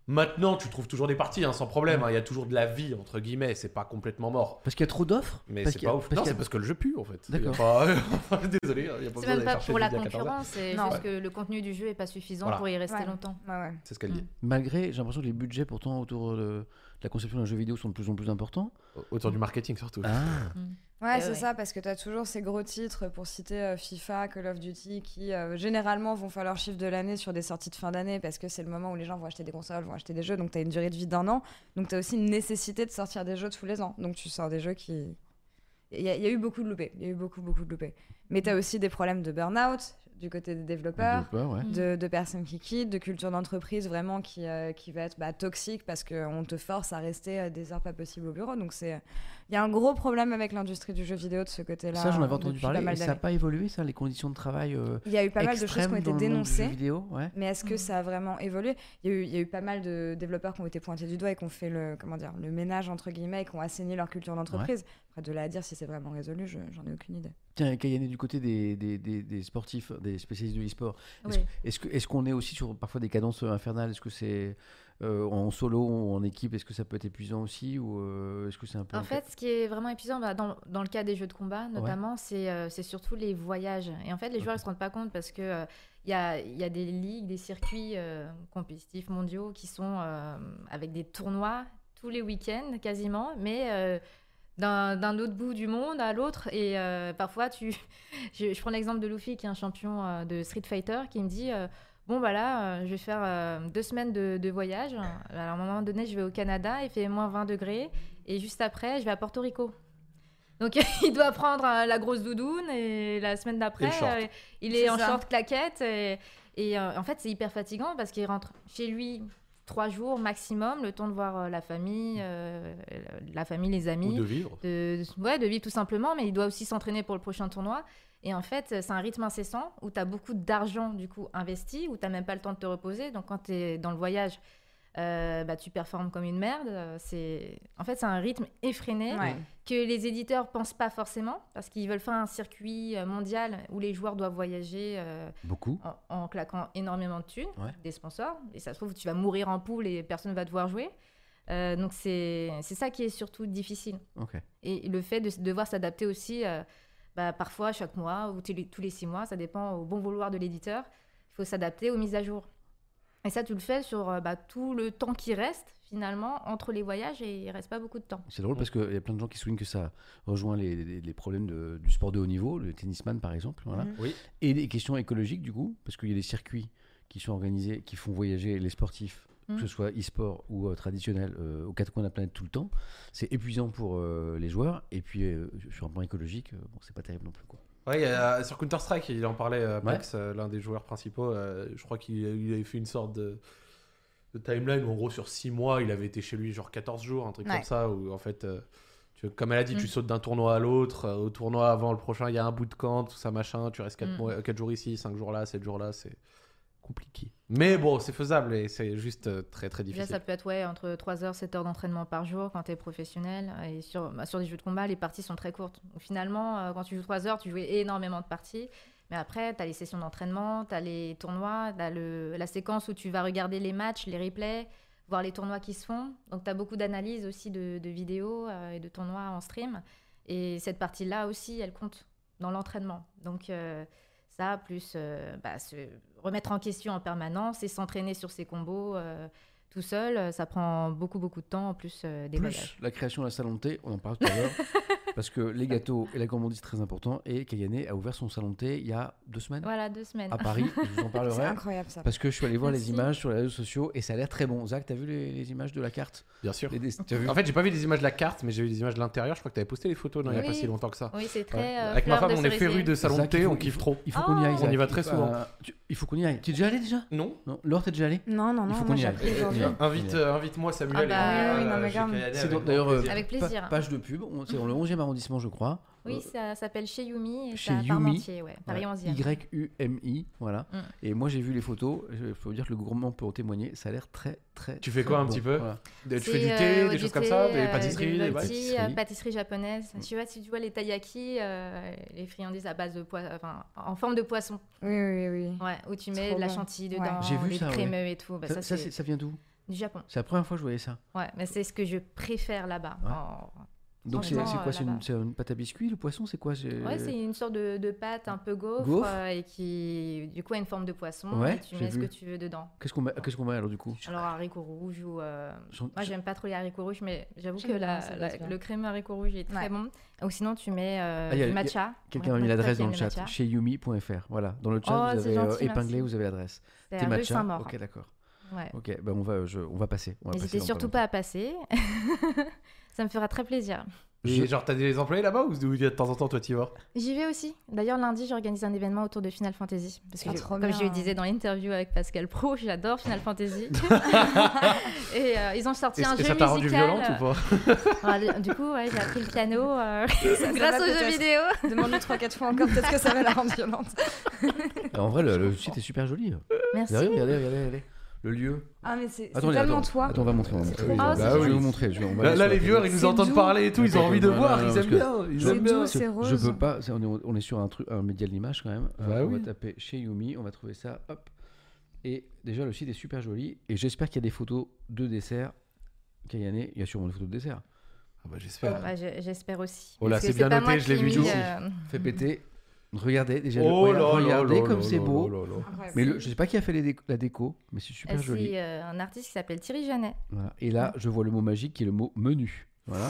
Maintenant, tu trouves toujours des parties, hein, sans problème. hein, Il y a toujours de la vie, entre guillemets, c'est pas complètement mort. Parce qu'il y a trop d'offres Mais c'est a- pas ouf. parce Non, c'est parce que le jeu pue, en fait. D'accord. pas- Désolé, hein, il y a pas C'est besoin même d'aller pas chercher pour la midi à 14 heures. concurrence, c'est juste que le contenu du jeu est pas suffisant Voilà. pour y rester Ouais. longtemps. Ouais, ouais. C'est ce qu'elle dit. Malgré, j'ai l'impression que les budgets pourtant autour de la conception d'un jeu vidéo sont de plus en plus importants. Autour du marketing, surtout. Ah, Ouais, Eh c'est ouais. ça, parce que tu as toujours ces gros titres, pour citer euh, FIFA, Call of Duty, qui euh, généralement vont faire leur chiffre de l'année sur des sorties de fin d'année, parce que c'est le moment où les gens vont acheter des consoles, vont acheter des jeux, donc tu as une durée de vie d'un an. Donc tu as aussi une nécessité de sortir des jeux tous les ans. Donc tu sors des jeux qui. Il y, y a eu beaucoup de loupés, il y a eu beaucoup, beaucoup de loupés. Mais tu as aussi des problèmes de burn-out du côté des développeurs. ouais. de, de personnes qui quittent, de culture d'entreprise vraiment qui, euh, qui va être bah, toxique parce qu'on te force à rester euh, des heures pas possibles au bureau. Donc c'est il y a un gros problème avec l'industrie du jeu vidéo de ce côté-là. Ça, j'en avais entendu parler. pas mal Et ça n'a pas évolué, ça, les conditions de travail euh, Il y a eu pas mal de choses qui ont été dénoncées. vidéo, ouais. Mais est-ce que ça a vraiment évolué? Il y, a eu, il y a eu pas mal de développeurs qui ont été pointés du doigt et qui ont fait le, comment dire, le ménage entre guillemets et qui ont assaini leur culture d'entreprise. Après, de là à dire si c'est vraiment résolu, je- j'en ai aucune idée. Tiens, Kayane, du côté des, des, des, des sportifs, des spécialistes de l'e-sport, est-ce Oui. qu'on est aussi sur parfois des cadences infernales? Est-ce que c'est en solo ou en équipe Est-ce que ça peut être épuisant aussi Ou euh, est-ce que c'est un peu. En fait, ce qui est vraiment épuisant, bah, dans, dans le cas des jeux de combat notamment, c'est euh, c'est surtout les voyages. Et en fait, les joueurs ne se rendent pas compte parce que euh, il y a, y a des ligues, des circuits euh, compétitifs mondiaux qui sont euh, avec des tournois tous les week-ends quasiment, mais euh, d'un d'un autre bout du monde à l'autre. Et euh, parfois, tu... je, je prends l'exemple de Luffy, qui est un champion euh, de Street Fighter, qui me dit euh, Bon, bah là, euh, je vais faire euh, deux semaines de, de voyage. Alors, à un moment donné, je vais au Canada, il fait moins 20 degrés. Et juste après, je vais à Porto Rico. Donc, il doit prendre euh, la grosse doudoune. Et la semaine d'après, euh, il est en ça. short claquette. Et, et, euh, en fait, c'est hyper fatigant parce qu'il rentre chez lui trois jours maximum, le temps de voir la famille, euh, la famille, les amis. Ou de vivre. De, ouais, de vivre tout simplement, mais il doit aussi s'entraîner pour le prochain tournoi. Et en fait, c'est un rythme incessant où tu as beaucoup d'argent du coup investi, où tu n'as même pas le temps de te reposer. Donc quand tu es dans le voyage, euh, bah, tu performes comme une merde. C'est... En fait, c'est un rythme effréné Ouais. que les éditeurs pensent pas forcément parce qu'ils veulent faire un circuit euh, mondial où les joueurs doivent voyager euh, Beaucoup. en, en claquant énormément de thunes, Ouais. des sponsors. Et ça se trouve, tu vas mourir en poule et personne ne va te voir jouer. Euh, donc c'est, c'est ça qui est surtout difficile. Et le fait de devoir s'adapter aussi, euh, bah, parfois chaque mois ou tous les, les six mois, ça dépend au bon vouloir de l'éditeur. Il faut s'adapter aux mises à jour. Et ça, tu le fais sur euh, bah, tout le temps qui reste, finalement, entre les voyages, et il reste pas beaucoup de temps. C'est drôle parce qu'il y a plein de gens qui soulignent que ça rejoint les, les- les problèmes de- du sport de haut niveau, le tennisman par exemple. Voilà. Mhm. Oui. Et des questions écologiques du coup, parce qu'il y a des circuits qui sont organisés, qui font voyager les sportifs, Que ce soit e-sport ou euh, traditionnel, euh, aux quatre coins de la planète tout le temps. C'est épuisant pour euh, les joueurs. Et puis euh, sur un plan écologique, euh, bon, c'est pas terrible non plus. Quoi. Ouais, a- sur Counter-Strike, il en parlait, euh, Max, euh, l'un des joueurs principaux. euh, je crois qu'il il avait fait une sorte de, de timeline où, en gros, sur 6 mois, il avait été chez lui, genre 14 jours, un truc Ouais. comme ça, où en fait, euh, tu, comme elle a dit, Mm. tu sautes d'un tournoi à l'autre. euh, au tournoi avant le prochain, il y a un bout de camp, tout ça, machin. Tu restes 4, Mm. mois, 4 jours ici, 5 jours là, 7 jours là, c'est compliqué. Mais bon, c'est faisable et c'est juste euh, très très difficile. ça peut être ouais, entre 3 heures, 7 heures d'entraînement par jour quand tu es professionnel. Et sur, bah, sur des jeux de combat, les parties sont très courtes. Donc, finalement, euh, quand tu joues 3 heures, tu joues énormément de parties. Mais après, tu as les sessions d'entraînement, tu as les tournois, tu as la séquence où tu vas regarder les matchs, les replays, voir les tournois qui se font. Donc, tu as beaucoup d'analyses aussi de, de vidéos euh, et de tournois en stream. Et cette partie-là aussi, elle compte dans l'entraînement. Donc, euh, ça, plus euh, bah, se remettre en question en permanence et s'entraîner sur ses combos euh, tout seul, euh, ça prend beaucoup, beaucoup de temps en plus euh, des Plus voyages. la création de la salon de thé, on en parle tout à l'heure. parce que les gâteaux et la gourmandise, très important. Et Kayane a ouvert son salon de thé il y a deux semaines Voilà, deux semaines. à Paris. Je vous en C'est parlerai. incroyable ça. Parce que je suis allé voir les images sur les réseaux sociaux et ça a l'air très bon. Zach, t'as vu les, les images de la carte? Bien sûr. Les- vu? En fait, j'ai pas vu les images de la carte, mais j'ai vu les images de l'intérieur. Je crois que tu avais posté les photos non, il y a pas si longtemps que ça. Oui, c'est très. Ouais. euh, Avec ma femme, on est cerisier. féru de salon de thé, faut- on kiffe trop. Il faut qu'on y aille. Oh. On y va très souvent. euh, il faut qu'on y aille. Tu es déjà allé déjà? Non Non. Laure, t'es déjà allé? Non, non, non, aille. Il faut qu'on y aujourd'hui. aille. Invite, euh, invite-moi Samuel. Ah C'est d'ailleurs page de pub. On- C'est dans le 11e arrondissement, je crois. Oui, Euh, ça s'appelle chez Yumi et Chez Yumi. Parmentier, ouais, Paris 11e. Y-U-M-I, voilà. Mm. Et moi, j'ai vu les photos. Il faut dire que le gourmand peut en témoigner. Ça a l'air très, très. Tu fais quoi un bon. petit peu Voilà. Des- Tu fais du euh, thé, des du choses comme ça, des euh, pâtisseries, des des pâtisseries. euh, pâtisseries japonaises. Tu vois, si tu vois les taiyaki, euh, les friandises à base de poisson, enfin, en forme de poisson, Oui, oui, oui. ouais, où tu mets Trop de la chantilly dedans, J'ai vu des ça, ouais. crémeux et tout. Bah, Ça, ça, ça, ça vient d'où? du Japon. C'est la première fois que je voyais ça. Ouais, mais c'est ce que je préfère là-bas. Donc, c'est quoi euh, C'est une, pâte à biscuits, le poisson C'est quoi c'est- Ouais, c'est une sorte de, de pâte un peu gaufre, Gaufre euh, et qui, du coup, a une forme de poisson. Ouais, et tu mets ce que tu veux dedans. Qu'est-ce qu'on met, alors du coup? Alors, haricots rouges ou. euh, Moi, j'aime pas trop les haricots rouges, mais j'avoue que la- la- le crémeux haricot rouge est très Ouais. bon. Ou sinon, tu mets euh, Ah, a- du a- matcha. Quelqu'un m'a mis l'adresse dans le chat, chez yumi.fr. Voilà, dans le chat, Oh, vous avez gentil, épinglé, vous avez l'adresse. C'est matcha. Ok, d'accord. Ouais. Ok, ben on va, je- on va passer. N'hésitez surtout pas pas à passer. ça me fera très plaisir. Et genre, t'as des employés là-bas ou de temps en temps, toi, t'y vas? J'y vais aussi. D'ailleurs, lundi, j'organise un événement autour de Final Fantasy. Parce que, Ah, je- trop comme je le disais dans l'interview avec Pascal Pro, j'adore Final Fantasy. et euh, ils ont sorti Et, un et jeu ça t'a rendu musical. violente ou pas? Ah, du coup, ouais, j'ai appris le piano euh, ça grâce aux jeux vidéo. Demande-lui 3-4 fois encore, peut-être que ça va la rendre violente. En vrai, le, le site est super joli. Merci. Regardez, regardez, regardez. Le lieu. Ah, mais c'est tellement attends. toi. Attends, on va montrer. On va montrer. trop Oui, beau. bah Ah, oui, je vais vous montrer. je vais- on va Là, les viewers, ils nous entendent doux. parler et tout, ils ont envie de voir, ils aiment bien. Ils C'est aiment bien. doux, c'est rose. Je peux pas. On est, sur un truc, un média de l'image quand même. Bah on va taper chez Yumi. On va trouver ça. Hop. Et déjà, le site est super joli. Et j'espère qu'il y a des photos de dessert. Kayane, il y a sûrement des photos de dessert. Ah bah, j'espère. J'ai- J'espère aussi. Oh là, c'est bien noté, je l'ai vu euh, Fait péter. Regardez, déjà, le- Oh regarde- là regardez là comme c'est là beau. là. Mais le, je sais pas qui a fait les déco- la déco, mais c'est super Euh, joli. C'est euh, un artiste qui s'appelle Thierry Janet. Voilà. Et là, je vois le mot magique qui est le mot menu. Voilà.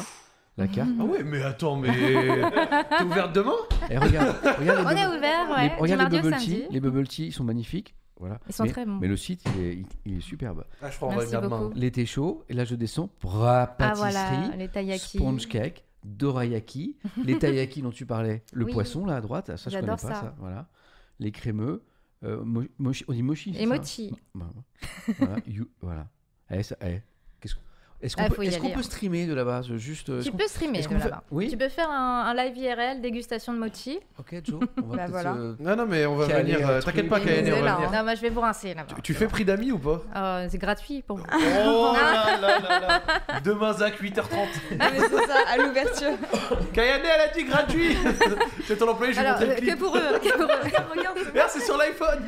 La carte. Ah ouais, mais attends, mais. T'es ouverte demain? Et regarde, regarde les On est bubble- ouvert, les- ouais, du regarde les bubble tea. Les bubble tea, ils sont magnifiques. Voilà. Ils sont mais, très bons. Mais le site, il est, il, il est superbe. Ah, je crois qu'on va demain. L'été chaud, et là je descends. Bra, Ah pâtisserie, voilà, les taiyaki. sponge cake, dorayaki, les taiyaki dont tu parlais, le Oui. poisson là à droite, ça je connais pas ça. ça. Voilà. Les crémeux, euh, mo- mochi- on dit mochi. Et mochi. Bah, voilà. you- voilà. Eh, eh, qu'est-ce que- Est-ce qu'on Ah, peut, hein. streamer de là-bas juste, euh, Tu peux streamer de là-bas. Oui. Tu peux faire un, un live IRL, dégustation de mochi. Ok, Joe. On va Bah peut-être voilà. se- Non, non, mais on va venir. euh, euh, T'inquiète pas, Kayane, Ils on va venir. hein. Non, moi je vais vous rincer là-bas. Tu fais prix d'amis ou pas? Euh, c'est gratuit pour vous. Oh là là là là Demain, Zach, 8h30. Ah, mais c'est ça, à l'ouverture. Kayane, elle a dit gratuit C'est ton employé, je vais Alors, montrer le clip. que pour eux. que pour eux. Regarde, c'est sur l'iPhone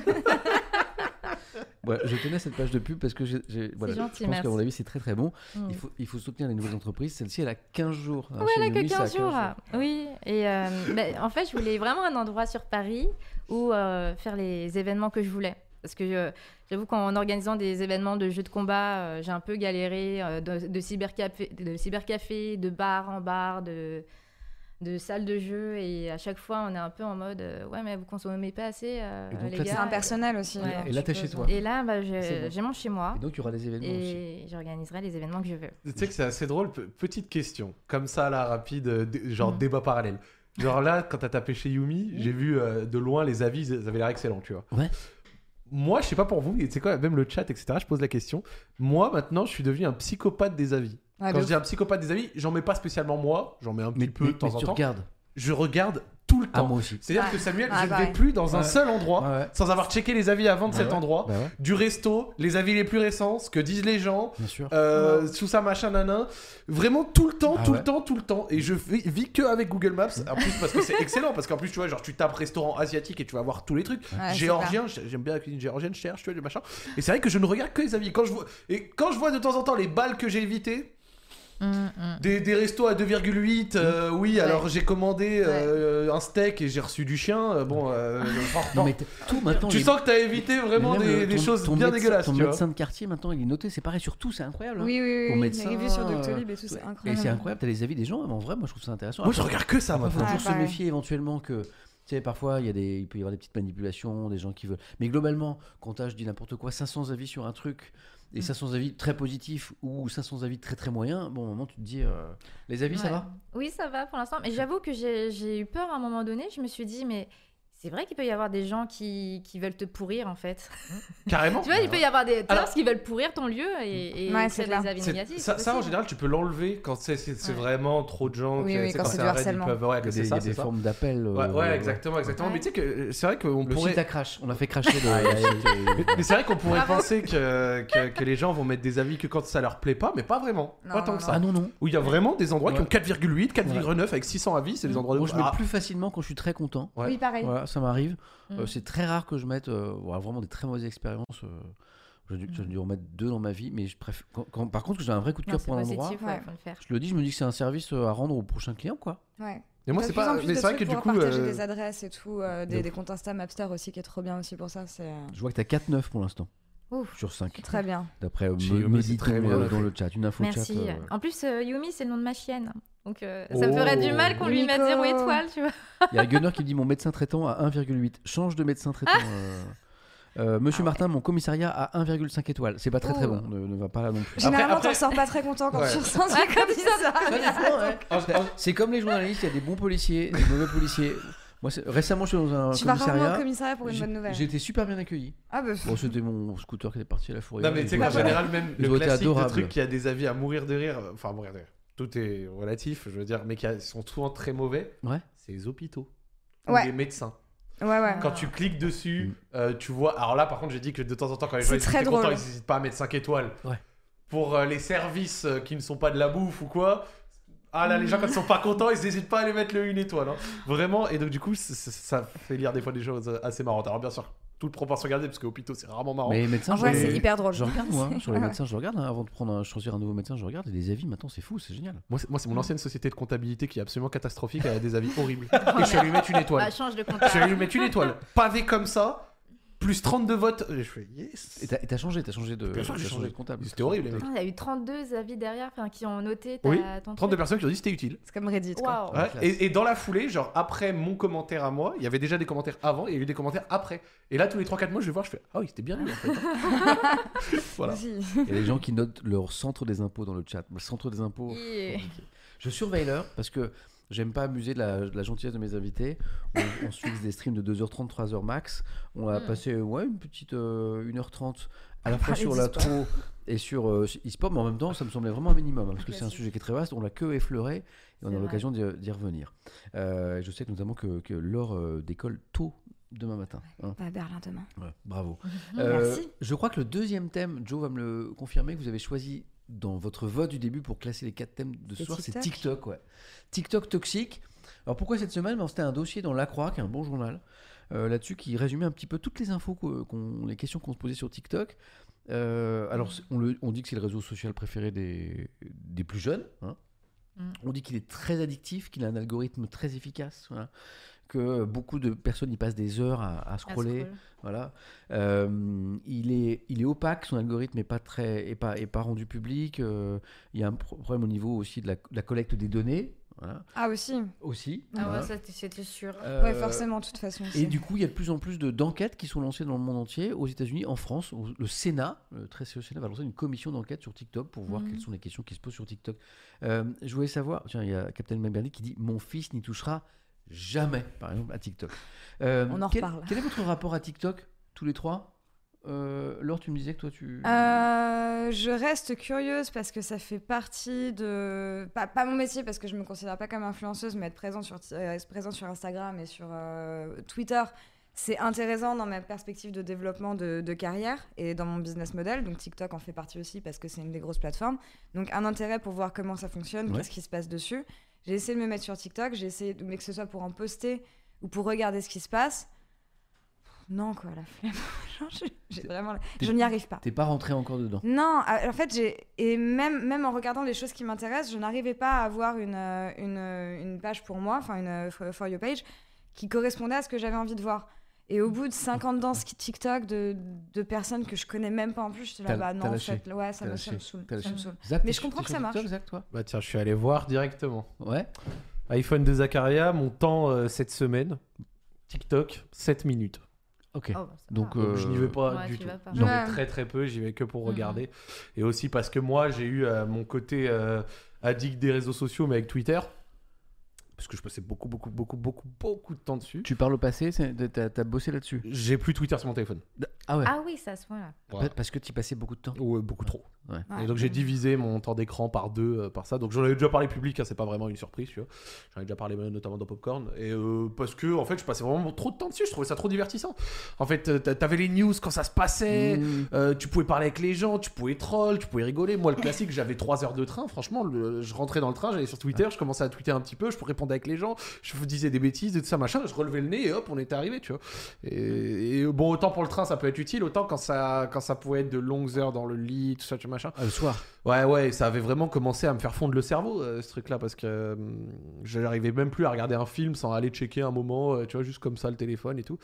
Ouais, je tenais cette page de pub parce que j'ai, j'ai- voilà, gentil, je pense qu'à mon avis c'est très très bon. Mm. Il, faut, il faut soutenir les nouvelles entreprises. Celle-ci elle a 15 jours. hein, chez elle a que Yumi, ça a 15 jours. Oui, et euh, en fait, je voulais vraiment un endroit sur Paris où euh, faire les événements que je voulais. Parce que euh, j'avoue qu'en organisant des événements de jeux de combat, euh, j'ai un peu galéré euh, de, de cybercafé, de cybercafé, de bar en bar, de, de salle de jeu. Et à chaque fois, on est un peu en mode euh, Ouais, mais vous consommez pas assez, euh, Et donc les là, gars. c'est impersonnel aussi. Ouais. Et là, t'es chez toi. Et là, bah, j'ai bon. mon chez moi. Et donc il y aura des événements aussi. Et j'organiserai les événements que je veux. Tu sais que c'est assez drôle. Pe- Petite question, comme ça, là, rapide, euh, genre Mm. débat parallèle. Genre là, quand t'as tapé chez Yumi, j'ai vu euh, de loin les avis, ils avaient l'air excellents, tu vois. Ouais. Moi, je sais pas pour vous, mais c'est quoi, même le chat, etc., je pose la question. Moi, maintenant, je suis devenu un psychopathe des avis. Ouais, Quand je ouf. dis un psychopathe des avis, j'en mets pas spécialement moi, j'en mets un petit Mais, peu mais- de temps mais en tu temps. regardes. Je regarde tout le Ah, temps. moi aussi. C'est-à-dire Ouais. que Samuel, Ah, je ne vais plus dans un seul endroit Ouais, ouais. sans avoir checké les avis avant de Bah cet ouais. endroit. Bah ouais, Du resto, les avis les plus récents, ce que disent les gens, bien sûr. euh, sous ça machin nanan. Vraiment tout le temps, Ah tout ouais. le temps, tout le temps. Et je vis, vis que avec Google Maps. En plus parce que c'est excellent, parce qu'en plus tu vois, genre tu tapes restaurant asiatique et tu vas voir tous les trucs. Géorgien, j'aime bien la cuisine géorgienne, je cherche, tu vois, du machin. Et c'est vrai que je ne regarde que les avis. Quand je vois, et quand je vois de temps en temps les balles que j'ai évitées. Des, des restos à 2,8, euh, oui, Ouais. alors j'ai commandé euh, un steak et j'ai reçu du chien. euh, Bon, euh, Non, mais tout maintenant. tu les- sens que t'as évité vraiment des, le- des ton- choses ton bien médecin- dégueulasses, Ton tu vois. médecin de quartier maintenant il est noté, c'est pareil sur tout, c'est incroyable. hein. Oui, oui, Ton oui. médecin, Les reviews sur Doctolib et tout, c'est Et incroyable. c'est incroyable, t'as les avis des gens, mais en vrai, moi je trouve ça intéressant. Moi je regarde que ça, moi. faut toujours se méfier éventuellement que. Tu sais, parfois, il, y a des, il peut y avoir des petites manipulations, des gens qui veulent. Mais globalement, quand t'as, je dis n'importe quoi, 500 avis sur un truc, et Mm. 500 avis très positifs ou 500 avis très très moyens, bon, au moment, tu te dis. euh, Les avis, ça va? Oui, ça va pour l'instant. Mais j'avoue que j'ai j'ai eu peur à un moment donné. Je me suis dit, mais c'est vrai qu'il peut y avoir des gens qui, qui veulent te pourrir en fait. Carrément. tu vois, il peut y avoir des Alors- haters qui veulent pourrir ton lieu et, et Ouais, c'est des avis négatifs. ça, en général, tu peux l'enlever quand c'est Ouais. vraiment trop de gens. Oui, qui- oui, c'est quand c'est du raid, ils harcèlement. peuvent- ouais, Il y a c'est des, ça, y a des ça. formes d'appel. euh, Ouais, exactement, exactement. Ouais. Mais tu sais que c'est vrai qu'on Le pourrait. site a crash, on a fait crasher le. Le Mais, mais c'est vrai qu'on pourrait Bravo. penser que, que, que les gens vont mettre des avis que quand ça leur plaît pas, mais pas vraiment. Pas tant que ça. Ah non, non. Où il y a vraiment des endroits qui ont 4,8, 4,9 avec 600 avis, c'est des endroits de Moi, je mets Ah, plus facilement quand je suis très content. Oui, pareil. Ça m'arrive. Mm. Euh, c'est très rare que je mette euh, voilà, vraiment des très mauvaises expériences. euh, J'ai dû, j'ai dû en mettre deux dans ma vie, mais je préfère. Quand, quand- par contre, j'ai un vrai coup de cœur pour un positif, endroit. ouais, Ouais. faut le faire. Je le dis, je me dis que c'est un service euh, à rendre au prochain client, quoi. Ouais. Et moi, c'est pas. Mais c'est vrai que du coup. partager euh, des adresses et tout, euh, de des, comptes Insta Mapster aussi qui est trop bien aussi pour ça. Je vois que t'as 4-9 pour l'instant. Ouf. Sur 5. très bien. D'après Chez me, Yumi, me c'est dit très bien dans le chat. Une info Merci. chat. euh, En plus, euh, Yumi, c'est le nom de ma chienne. Donc, euh, ça Oh. me ferait du mal qu'on lui mette zéro étoile, tu vois. Il y a Gunner qui dit mon médecin traitant à 1,8. Change de médecin traitant. euh. Euh, Monsieur Ah ouais. Martin, mon commissariat à 1,5 étoiles. C'est pas très très Oh. bon. Ne, ne va pas là non plus. Généralement, après- t'en sors pas très content quand Ouais. tu ressens Ah, quand comme ça. C'est comme les journalistes, il y a des bons policiers, des mauvais policiers. Moi, c'est- récemment, je suis dans un Tu vas rarement au commissariat. commissariat pour une J'ai- bonne nouvelle. J'ai été super bien accueilli. Ah bah, Bon, c'était mon scooter qui était parti à la forêt. Non, mais tu sais Ils qu'en ont- général, même Ils le ont été classique, le adorables. truc qui a des avis à mourir de rire, enfin, mourir de rire. Tout est relatif, je veux dire, mais qui a- sont souvent très mauvais. Ouais. C'est les hôpitaux. Ou Ouais. les médecins. ouais, ouais. Quand tu cliques dessus, euh, tu vois. Alors là, par contre, j'ai dit que de temps en temps, quand les gens C'est ils très étaient contents, drôle. ils n'hésitent pas à mettre 5 étoiles. Ouais. Pour euh, les services euh, qui ne sont pas de la bouffe ou quoi. Ah là, les gens, quand ils sont pas contents, ils n'hésitent pas à aller mettre le une étoile. hein. Vraiment. Et donc, du coup, c- c- ça fait lire des fois des choses assez marrantes. Alors, bien sûr, toute proportion gardée, parce qu'au hôpital, c'est rarement marrant. Mais les médecins, En vrai, je- c'est hyper drôle. Je regarde, moi, hein, sur les Ouais. médecins, je regarde. hein, avant de prendre un, choisir un nouveau médecin, je regarde. Et les avis, maintenant, c'est fou, c'est génial. Moi, c'est, moi, c'est mon ancienne société de comptabilité qui est absolument catastrophique, elle a des avis horribles. Et je allé lui mettre une étoile. Bah, change de Je allé lui mettre une étoile. Pavé comme ça, plus 32 votes. Et je fais yes. Et t'as et t'as changé, t'as changé de, Bien sûr que t'as j'ai changé. de comptable. C'était horrible, les mecs. Putain, Il y a eu 32 avis derrière enfin, qui ont noté ta, Oui, ton 32 truc. personnes qui ont dit c'était utile. C'est comme Reddit. Quoi. Waouh. Ouais, classe. et, et dans la foulée, genre après mon commentaire à moi, il y avait déjà des commentaires avant et il y a eu des commentaires après. Et là, tous les 3-4 mois, je vais voir, je fais Ah oui, c'était bien lui en fait. voilà. Il y a des gens qui notent leur centre des impôts dans le chat. Le centre des impôts. Yeah. compliqué. Je surveille l'heure parce que j'aime pas abuser de la, de la gentillesse de mes invités. On, on se fixe des streams de 2h30, 3h max. On a Mm. passé ouais, une petite euh, 1h30 à la fois parler sur l'intro et sur euh, e-sport, mais en même temps, ça me semblait vraiment un minimum hein, parce que c'est un sujet qui est très vaste. On l'a que effleuré et on a l'occasion d'y revenir. Euh, je sais notamment que, que Laure euh, décolle tôt demain matin. hein. Bah, Berlin demain. Ouais, bravo. Merci. Je crois que le deuxième thème, Joe va me le confirmer, que vous avez choisi dans votre vote du début pour classer les quatre thèmes de ce soir, c'est TikTok. TikTok. Ouais. TikTok toxique. Alors pourquoi cette semaine? Ben, C'était un dossier dans La Croix, qui est un bon journal, euh, là-dessus, qui résumait un petit peu toutes les infos, les questions qu'on se posait sur TikTok. Euh, alors c'est- on, le- on dit que c'est le réseau social préféré des, des plus jeunes. hein. Mm. On dit qu'il est très addictif, qu'il a un algorithme très efficace. voilà. Que beaucoup de personnes y passent des heures à, à À scroller. scroll. Voilà. Euh, il, est, il est opaque, son algorithme n'est pas, très, est pas, est pas rendu public. euh, il y a un pro- problème au niveau aussi de la, de la collecte des données. Voilà. Ah, aussi. Aussi. Ah voilà. ouais, ça c'était sûr. Euh, Ouais, forcément, de toute façon. Et du coup, il y a de plus en plus de- d'enquêtes qui sont lancées dans le monde entier, aux États-Unis, en France. Le Sénat, le très sérieux Sénat, va lancer une commission d'enquête sur TikTok pour voir Mhm. quelles sont les questions qui se posent sur TikTok. Euh, je voulais savoir, tiens, il y a Captain Maberly qui dit Mon fils n'y touchera jamais, par exemple, à TikTok. Euh, On en quel, reparle. Quel est votre rapport à TikTok, tous les trois? Euh, Laure, tu me disais que toi, tu. Euh, je reste curieuse parce que ça fait partie de. Pas, pas mon métier parce que je me considère pas comme influenceuse, mais être présent sur, euh, être présent sur Instagram et sur Twitter, c'est intéressant dans ma perspective de développement de, de carrière et dans mon business model. Donc TikTok en fait partie aussi parce que c'est une des grosses plateformes. Donc un intérêt pour voir comment ça fonctionne, Ouais. qu'est-ce qui se passe dessus. J'ai essayé de me mettre sur TikTok, j'ai essayé, de, mais que ce soit pour en poster ou pour regarder ce qui se passe. Non, quoi, la flemme. J'ai- vraiment... Je n'y arrive pas. T'es pas rentré encore dedans? Non, en fait, j'ai et même même en regardant les choses qui m'intéressent, je n'arrivais pas à avoir une euh, une, euh, une page pour moi, enfin une euh, for for you page qui correspondait à ce que j'avais envie de voir. Et au bout de 50 danses TikTok de, de personnes que je connais même pas en plus, j'étais là, T'as- bah non, en fait, ouais, ça me, ça me saoule. T'as ça me lâché. saoule. Zach, Mais je comprends que ça marche. TikTok, Zach, toi Bah tiens, je suis allé voir directement. Ouais. iPhone de Zakaria, mon temps euh, cette semaine. TikTok, 7 minutes. Ok. Oh, bah, ça Donc, je n'y vais pas Ouais, du tout. pas. J'en vais très très peu, j'y vais que pour Mhm. regarder. Et aussi parce que moi, j'ai eu euh, mon côté euh, addict des réseaux sociaux, mais avec Twitter. Parce que je passais beaucoup, beaucoup, beaucoup, beaucoup, beaucoup de temps dessus. Tu parles au passé, t'as bossé là-dessus J'ai plus Twitter sur mon téléphone. Ah ouais. Ah oui, ça se voit là. Pa- Parce que tu passais beaucoup de temps. Ouais, beaucoup trop. Ouais. Ouais. Et donc j'ai divisé mon temps d'écran par deux euh, par ça. Donc j'en avais déjà parlé public, hein, c'est pas vraiment une surprise, tu vois. J'en ai déjà parlé notamment dans Popcorn. Et euh, parce que en fait je passais vraiment trop de temps dessus, je trouvais ça trop divertissant. En fait euh, t'a- t'avais les news quand ça se passait, Mmh. euh, tu pouvais parler avec les gens, tu pouvais troll, tu pouvais rigoler. Moi le classique, j'avais 3 heures de train, franchement, le- je rentrais dans le train, j'allais sur Twitter, je commençais à tweeter un petit peu, je répondais avec les gens, je vous disais des bêtises et tout ça machin, je relevais le nez et hop on était arrivé, tu vois. Et, et bon autant pour le train ça peut être utile, autant quand ça, quand ça pouvait être de longues heures dans le lit, tout ça, tu vois, machin. Ah, le soir. Ouais, ouais, ça avait vraiment commencé à me faire fondre le cerveau, euh, ce truc-là, parce que euh, j'arrivais même plus à regarder un film sans aller checker un moment, euh, tu vois, juste comme ça le téléphone et tout.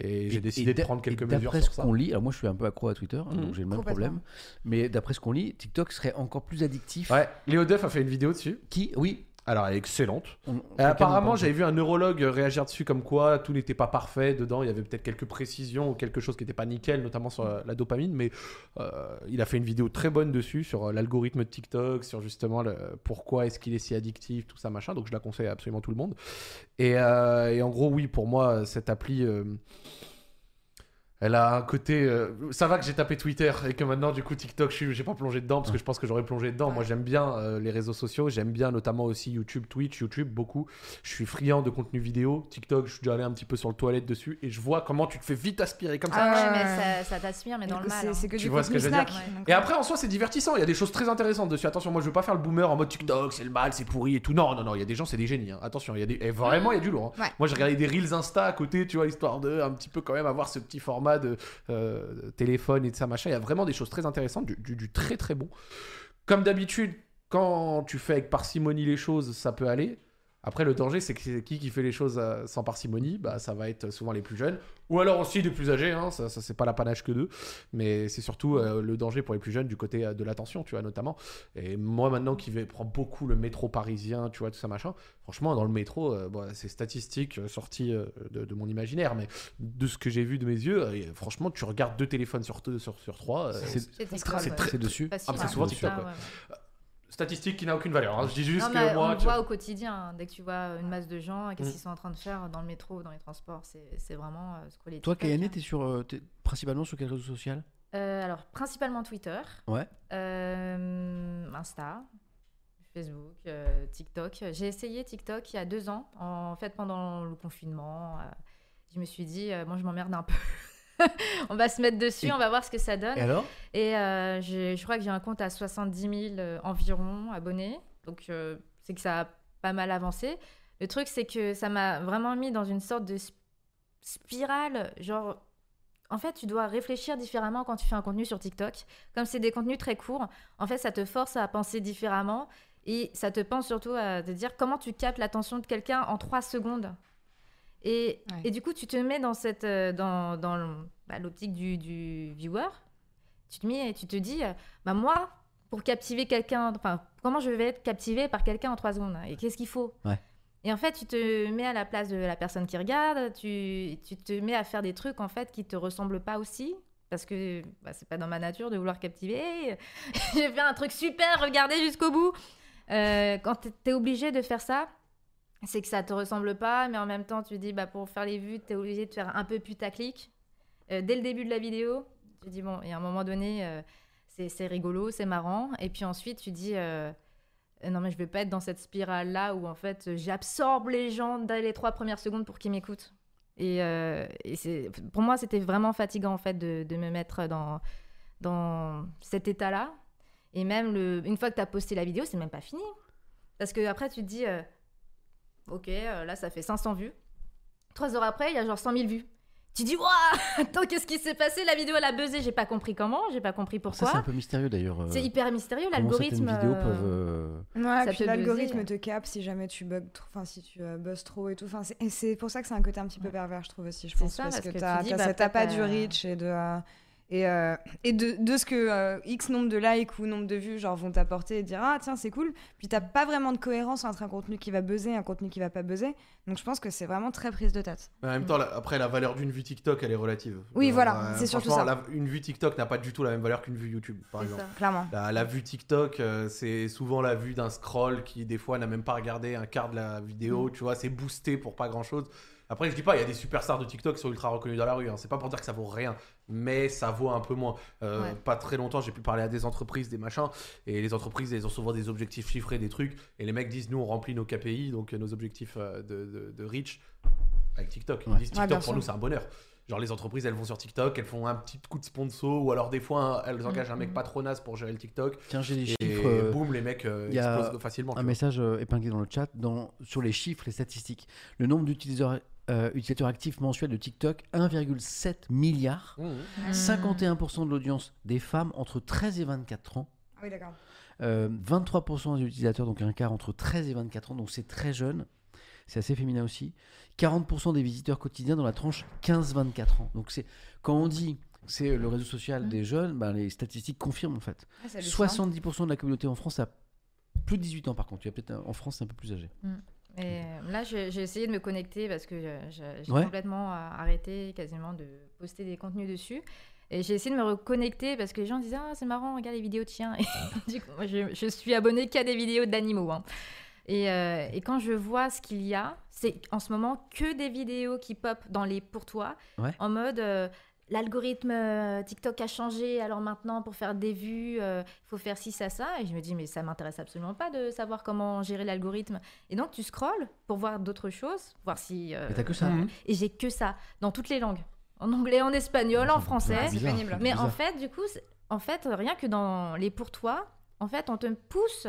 Et j'ai décidé de prendre quelques et mesures D'après ce qu'on lit, alors moi je suis un peu accro à Twitter, hein, donc j'ai le même problème. Mais d'après ce qu'on lit, TikTok serait encore plus addictif. Ouais, Léo Duff a fait une vidéo dessus. Qui Oui. Alors, elle est excellente. on- quelqu'un apparemment, j'avais vu un neurologue réagir dessus comme quoi tout n'était pas parfait dedans. Il y avait peut-être quelques précisions ou quelque chose qui n'était pas nickel, notamment sur euh, la dopamine. Mais euh, il a fait une vidéo très bonne dessus sur euh, l'algorithme de TikTok, sur justement le, pourquoi est-ce qu'il est si addictif, tout ça machin. Donc je la conseille à absolument tout le monde. Et, euh, et en gros, oui, pour moi, cette appli. euh, elle a un côté. euh, ça va que j'ai tapé Twitter et que maintenant, du coup, TikTok, je suis- j'ai pas plongé dedans parce que je pense que j'aurais plongé dedans. Moi, j'aime bien euh, les réseaux sociaux. J'aime bien notamment aussi YouTube, Twitch, YouTube, beaucoup. Je suis friand de contenu vidéo. TikTok, je suis déjà allé un petit peu sur le toilette dessus et je vois comment tu te fais vite aspirer comme ça. Ah ouais, mais ça, ça t'aspire, mais dans le mal. C'est hein. c'est que Tu du vois ce contenu que je veux snack. Donc, Et après, en soi, c'est divertissant. Il y a des choses très intéressantes dessus. Attention, moi, je veux pas faire le boomer en mode TikTok, c'est le mal, c'est pourri et tout. Non, non, non. Il y a des gens, c'est des génies. hein. Attention, il y a des. Et vraiment, il y a du lourd. hein. Ouais. Moi, j'ai regardé des reels Insta à côté, tu vois, histoire de un petit peu quand même avoir ce petit de euh, téléphone et de ça machin. Il y a vraiment des choses très intéressantes, du, du- du très très bon. Comme d'habitude, quand tu fais avec parcimonie les choses, ça peut aller. Après, le danger, c'est que c'est qui qui fait les choses euh, sans parcimonie bah, Ça va être souvent les plus jeunes, ou alors aussi des plus âgés. Hein, ça, ça c'est pas l'apanage que d'eux. Mais c'est surtout euh, le danger pour les plus jeunes du côté euh, de l'attention, tu vois, notamment. Et moi, maintenant, qui vais prendre beaucoup le métro parisien, tu vois, tout ça, machin, franchement, dans le métro, euh, bon, c'est statistique euh, sorti euh, de, de mon imaginaire, mais de ce que j'ai vu de mes yeux, euh, et franchement, tu regardes deux téléphones sur, deux, sur, sur trois. euh, C'est- très- c'est dessus. Ah, c'est souvent TikTok, ça, ouais. Statistique qui n'a aucune valeur. hein. Je dis juste Non, que mais moi. on tu- voit au quotidien. Dès que tu vois une masse de gens, qu'est-ce Mm. qu'ils sont en train de faire dans le métro, dans les transports, c'est c'est vraiment euh, scroller. Toi, TikTok, Kayane, hein. t'es sur, euh, t'es principalement sur quel réseau social? Euh, Alors, principalement Twitter, Ouais. euh, Insta, Facebook, euh, TikTok. J'ai essayé TikTok il y a deux ans, en fait pendant le confinement. euh, je me suis dit, euh, moi je m'emmerde un peu. on va se mettre dessus, Et- on va voir ce que ça donne. Et alors? Et euh, je crois que j'ai un compte à 70 000 euh, environ abonnés. Donc, euh, c'est que ça a pas mal avancé. Le truc, c'est que ça m'a vraiment mis dans une sorte de sp- spirale. Genre, en fait, tu dois réfléchir différemment quand tu fais un contenu sur TikTok. Comme c'est des contenus très courts, en fait, ça te force à penser différemment. Et ça te pense surtout à te dire comment tu captes l'attention de quelqu'un en trois secondes. Et, Ouais. et du coup, tu te mets dans, cette, euh, dans, dans bah, l'optique du, du viewer. Tu te mets et tu te dis, euh, bah moi, pour captiver quelqu'un, enfin, comment je vais être captivé par quelqu'un en trois secondes Et qu'est-ce qu'il faut? Ouais. Et en fait, tu te mets à la place de la personne qui regarde, tu, tu te mets à faire des trucs en fait qui te ressemblent pas aussi. Parce que bah, c'est pas dans ma nature de vouloir captiver. J'ai fait un truc super, regardez jusqu'au bout. Euh, quand t'es- t'es obligé de faire ça, c'est que ça te ressemble pas, mais en même temps, tu dis, bah, pour faire les vues, t'es obligé de faire un peu putaclic. Euh, dès le début de la vidéo, tu dis, bon, et à un moment donné, euh, c'est rigolo, c'est marrant. Et puis ensuite, tu dis, euh, non, mais je vais pas être dans cette spirale-là où, en fait, j'absorbe les gens dès les trois premières secondes pour qu'ils m'écoutent. Et, euh, et pour moi, c'était vraiment fatigant, en fait, de, de me mettre dans, dans cet état-là. Et même, le, une fois que tu as posté la vidéo, c'est même pas fini. Parce que après, tu te dis, euh, ok, euh, là, ça fait 500 vues. Trois heures après, il y a genre 100 000 vues. Tu dis, waouh, attends, qu'est-ce qui s'est passé? La vidéo, elle a buzzé. J'ai pas compris comment, j'ai pas compris Ça, pourquoi. c'est un peu mystérieux d'ailleurs. euh, C'est hyper mystérieux, l'algorithme. certaines vidéos euh, peuvent. Ouais, Ça puis peut l'algorithme te capte si jamais tu bugs trop, enfin si tu buzzes trop et tout. Enfin, c'est- et c'est pour ça que c'est un côté un petit peu pervers, je trouve aussi, je C'est pense, ça, parce, parce que, t'as bah, cet appât du reach et de euh, et euh, et de, de ce que euh, X nombre de likes ou nombre de vues genre vont t'apporter et dire ah tiens c'est cool. Puis t'as pas vraiment de cohérence entre un contenu qui va buzzer et un contenu qui va pas buzzer. Donc je pense que c'est vraiment très prise de tête. Mais en même temps, la- après, la valeur d'une vue TikTok, elle est relative. Oui, Euh, voilà, c'est surtout ça. la- une vue TikTok n'a pas du tout la même valeur qu'une vue YouTube, par exemple. ça. Clairement. La, la vue TikTok, c'est souvent la vue d'un scroll qui, des fois, n'a même pas regardé un quart de la Mm. vidéo. Tu vois, c'est boosté pour pas grand chose. Après, je dis pas, il y a des superstars de TikTok qui sont ultra reconnus dans la rue. hein. C'est pas pour dire que ça vaut rien, mais ça vaut un peu moins. Euh, Ouais. Pas très longtemps, j'ai pu parler à des entreprises, des machins. Et les entreprises, elles ont souvent des objectifs chiffrés, des trucs. Et les mecs disent, nous, on remplit nos KPI, donc euh, nos objectifs euh, de, de- de reach, avec TikTok. Ils Ouais. disent, TikTok, pour sûr. nous, c'est un bonheur. Genre les entreprises, elles vont sur TikTok, elles font un petit coup de sponsor, ou alors des fois, elles engagent un mec Mhm. pas trop naze pour gérer le TikTok. Tiens, j'ai des Et chiffres. euh, boum, les mecs euh, il y a explosent facilement. Un message épinglé dans le chat dans, sur les chiffres, les statistiques. Le nombre d'utilisateurs euh, utilisateurs actifs mensuels de TikTok 1,7 milliard. Mhm. Hmm. 51% de l'audience des femmes entre 13 et 24 ans. Ah oui d'accord. Euh, 23% des utilisateurs, donc un quart entre 13 et 24 ans, donc c'est très jeune. C'est assez féminin aussi. 40% des visiteurs quotidiens dans la tranche 15-24 ans. Donc c'est quand on dit que c'est le réseau social Mhm. des jeunes, ben, les statistiques confirment en fait. Ah, c'est hallucinant. 70% de la communauté en France a plus de 18 ans par contre. Tu as peut-être un- en France c'est un peu plus âgé. Et euh, là, j'ai essayé de me connecter parce que euh, j'ai Ouais. complètement euh, arrêté quasiment de poster des contenus dessus. Et j'ai essayé de me reconnecter parce que les gens disaient Ah, c'est marrant, regarde les vidéos de chiens. Et du coup, moi, je, je suis abonnée qu'à des vidéos d'animaux. hein. Et, euh, et quand je vois ce qu'il y a, c'est en ce moment que des vidéos qui pop dans les pour toi Ouais. en mode. euh, L'algorithme euh, TikTok a changé, alors maintenant pour faire des vues, il faut faire ci, ça, ça. Et je me dis, mais ça m'intéresse absolument pas de savoir comment gérer l'algorithme. Et donc tu scrolles pour voir d'autres choses, voir si. euh, Mais t'as que ça. Mhm. et j'ai que ça dans toutes les langues, en anglais, en espagnol, en français. C'est bizarre, c'est Mais en fait, du coup, en fait, rien que dans les pour toi, en fait, on te pousse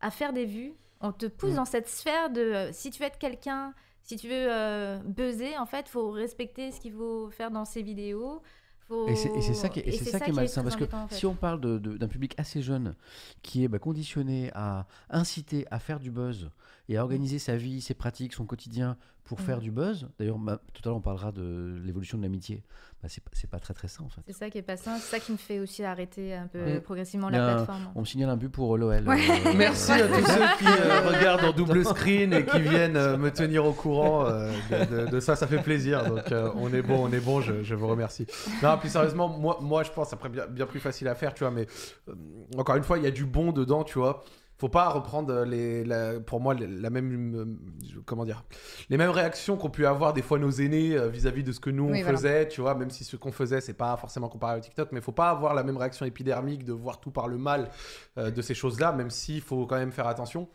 à faire des vues. On te pousse Mm. dans cette sphère de euh, si tu veux être quelqu'un, Si tu veux euh, buzzer, en fait, faut respecter ce qu'il faut faire dans ses vidéos. Faut... Et c'est ça qui est, ça qui malsain, parce que embêtant, en fait. si on parle d'un public assez jeune qui est bah, conditionné à inciter à faire du buzz et à organiser sa vie, ses pratiques, son quotidien pour Mm. faire du buzz, d'ailleurs tout à l'heure on parlera de l'évolution de l'amitié, bah, c'est pas- c'est pas très très sain en fait. C'est ça qui est pas sain, c'est ça qui me fait aussi arrêter un peu Mm. progressivement la plateforme. On me signale un but pour l'OL. Ouais. euh, Merci à tous ceux qui euh, regardent en double screen et qui viennent euh, me tenir au courant euh, de, de- de ça, ça fait plaisir. Donc euh, on est bon, on est bon, je, je vous remercie. Non, plus sérieusement, moi, moi je pense après bien, bien plus facile à faire, tu vois, mais euh, encore une fois, il y a du bon dedans, tu vois. Faut pas reprendre les, la- pour moi la, même euh, comment dire les mêmes réactions qu'ont pu avoir des fois nos aînés euh, vis-à-vis de ce que nous on Oui, voilà. faisait, tu vois, même si ce qu'on faisait c'est pas forcément comparé au TikTok, mais faut pas avoir la même réaction épidermique de voir tout par le mal euh, de ces choses-là, même s'il faut quand même faire attention.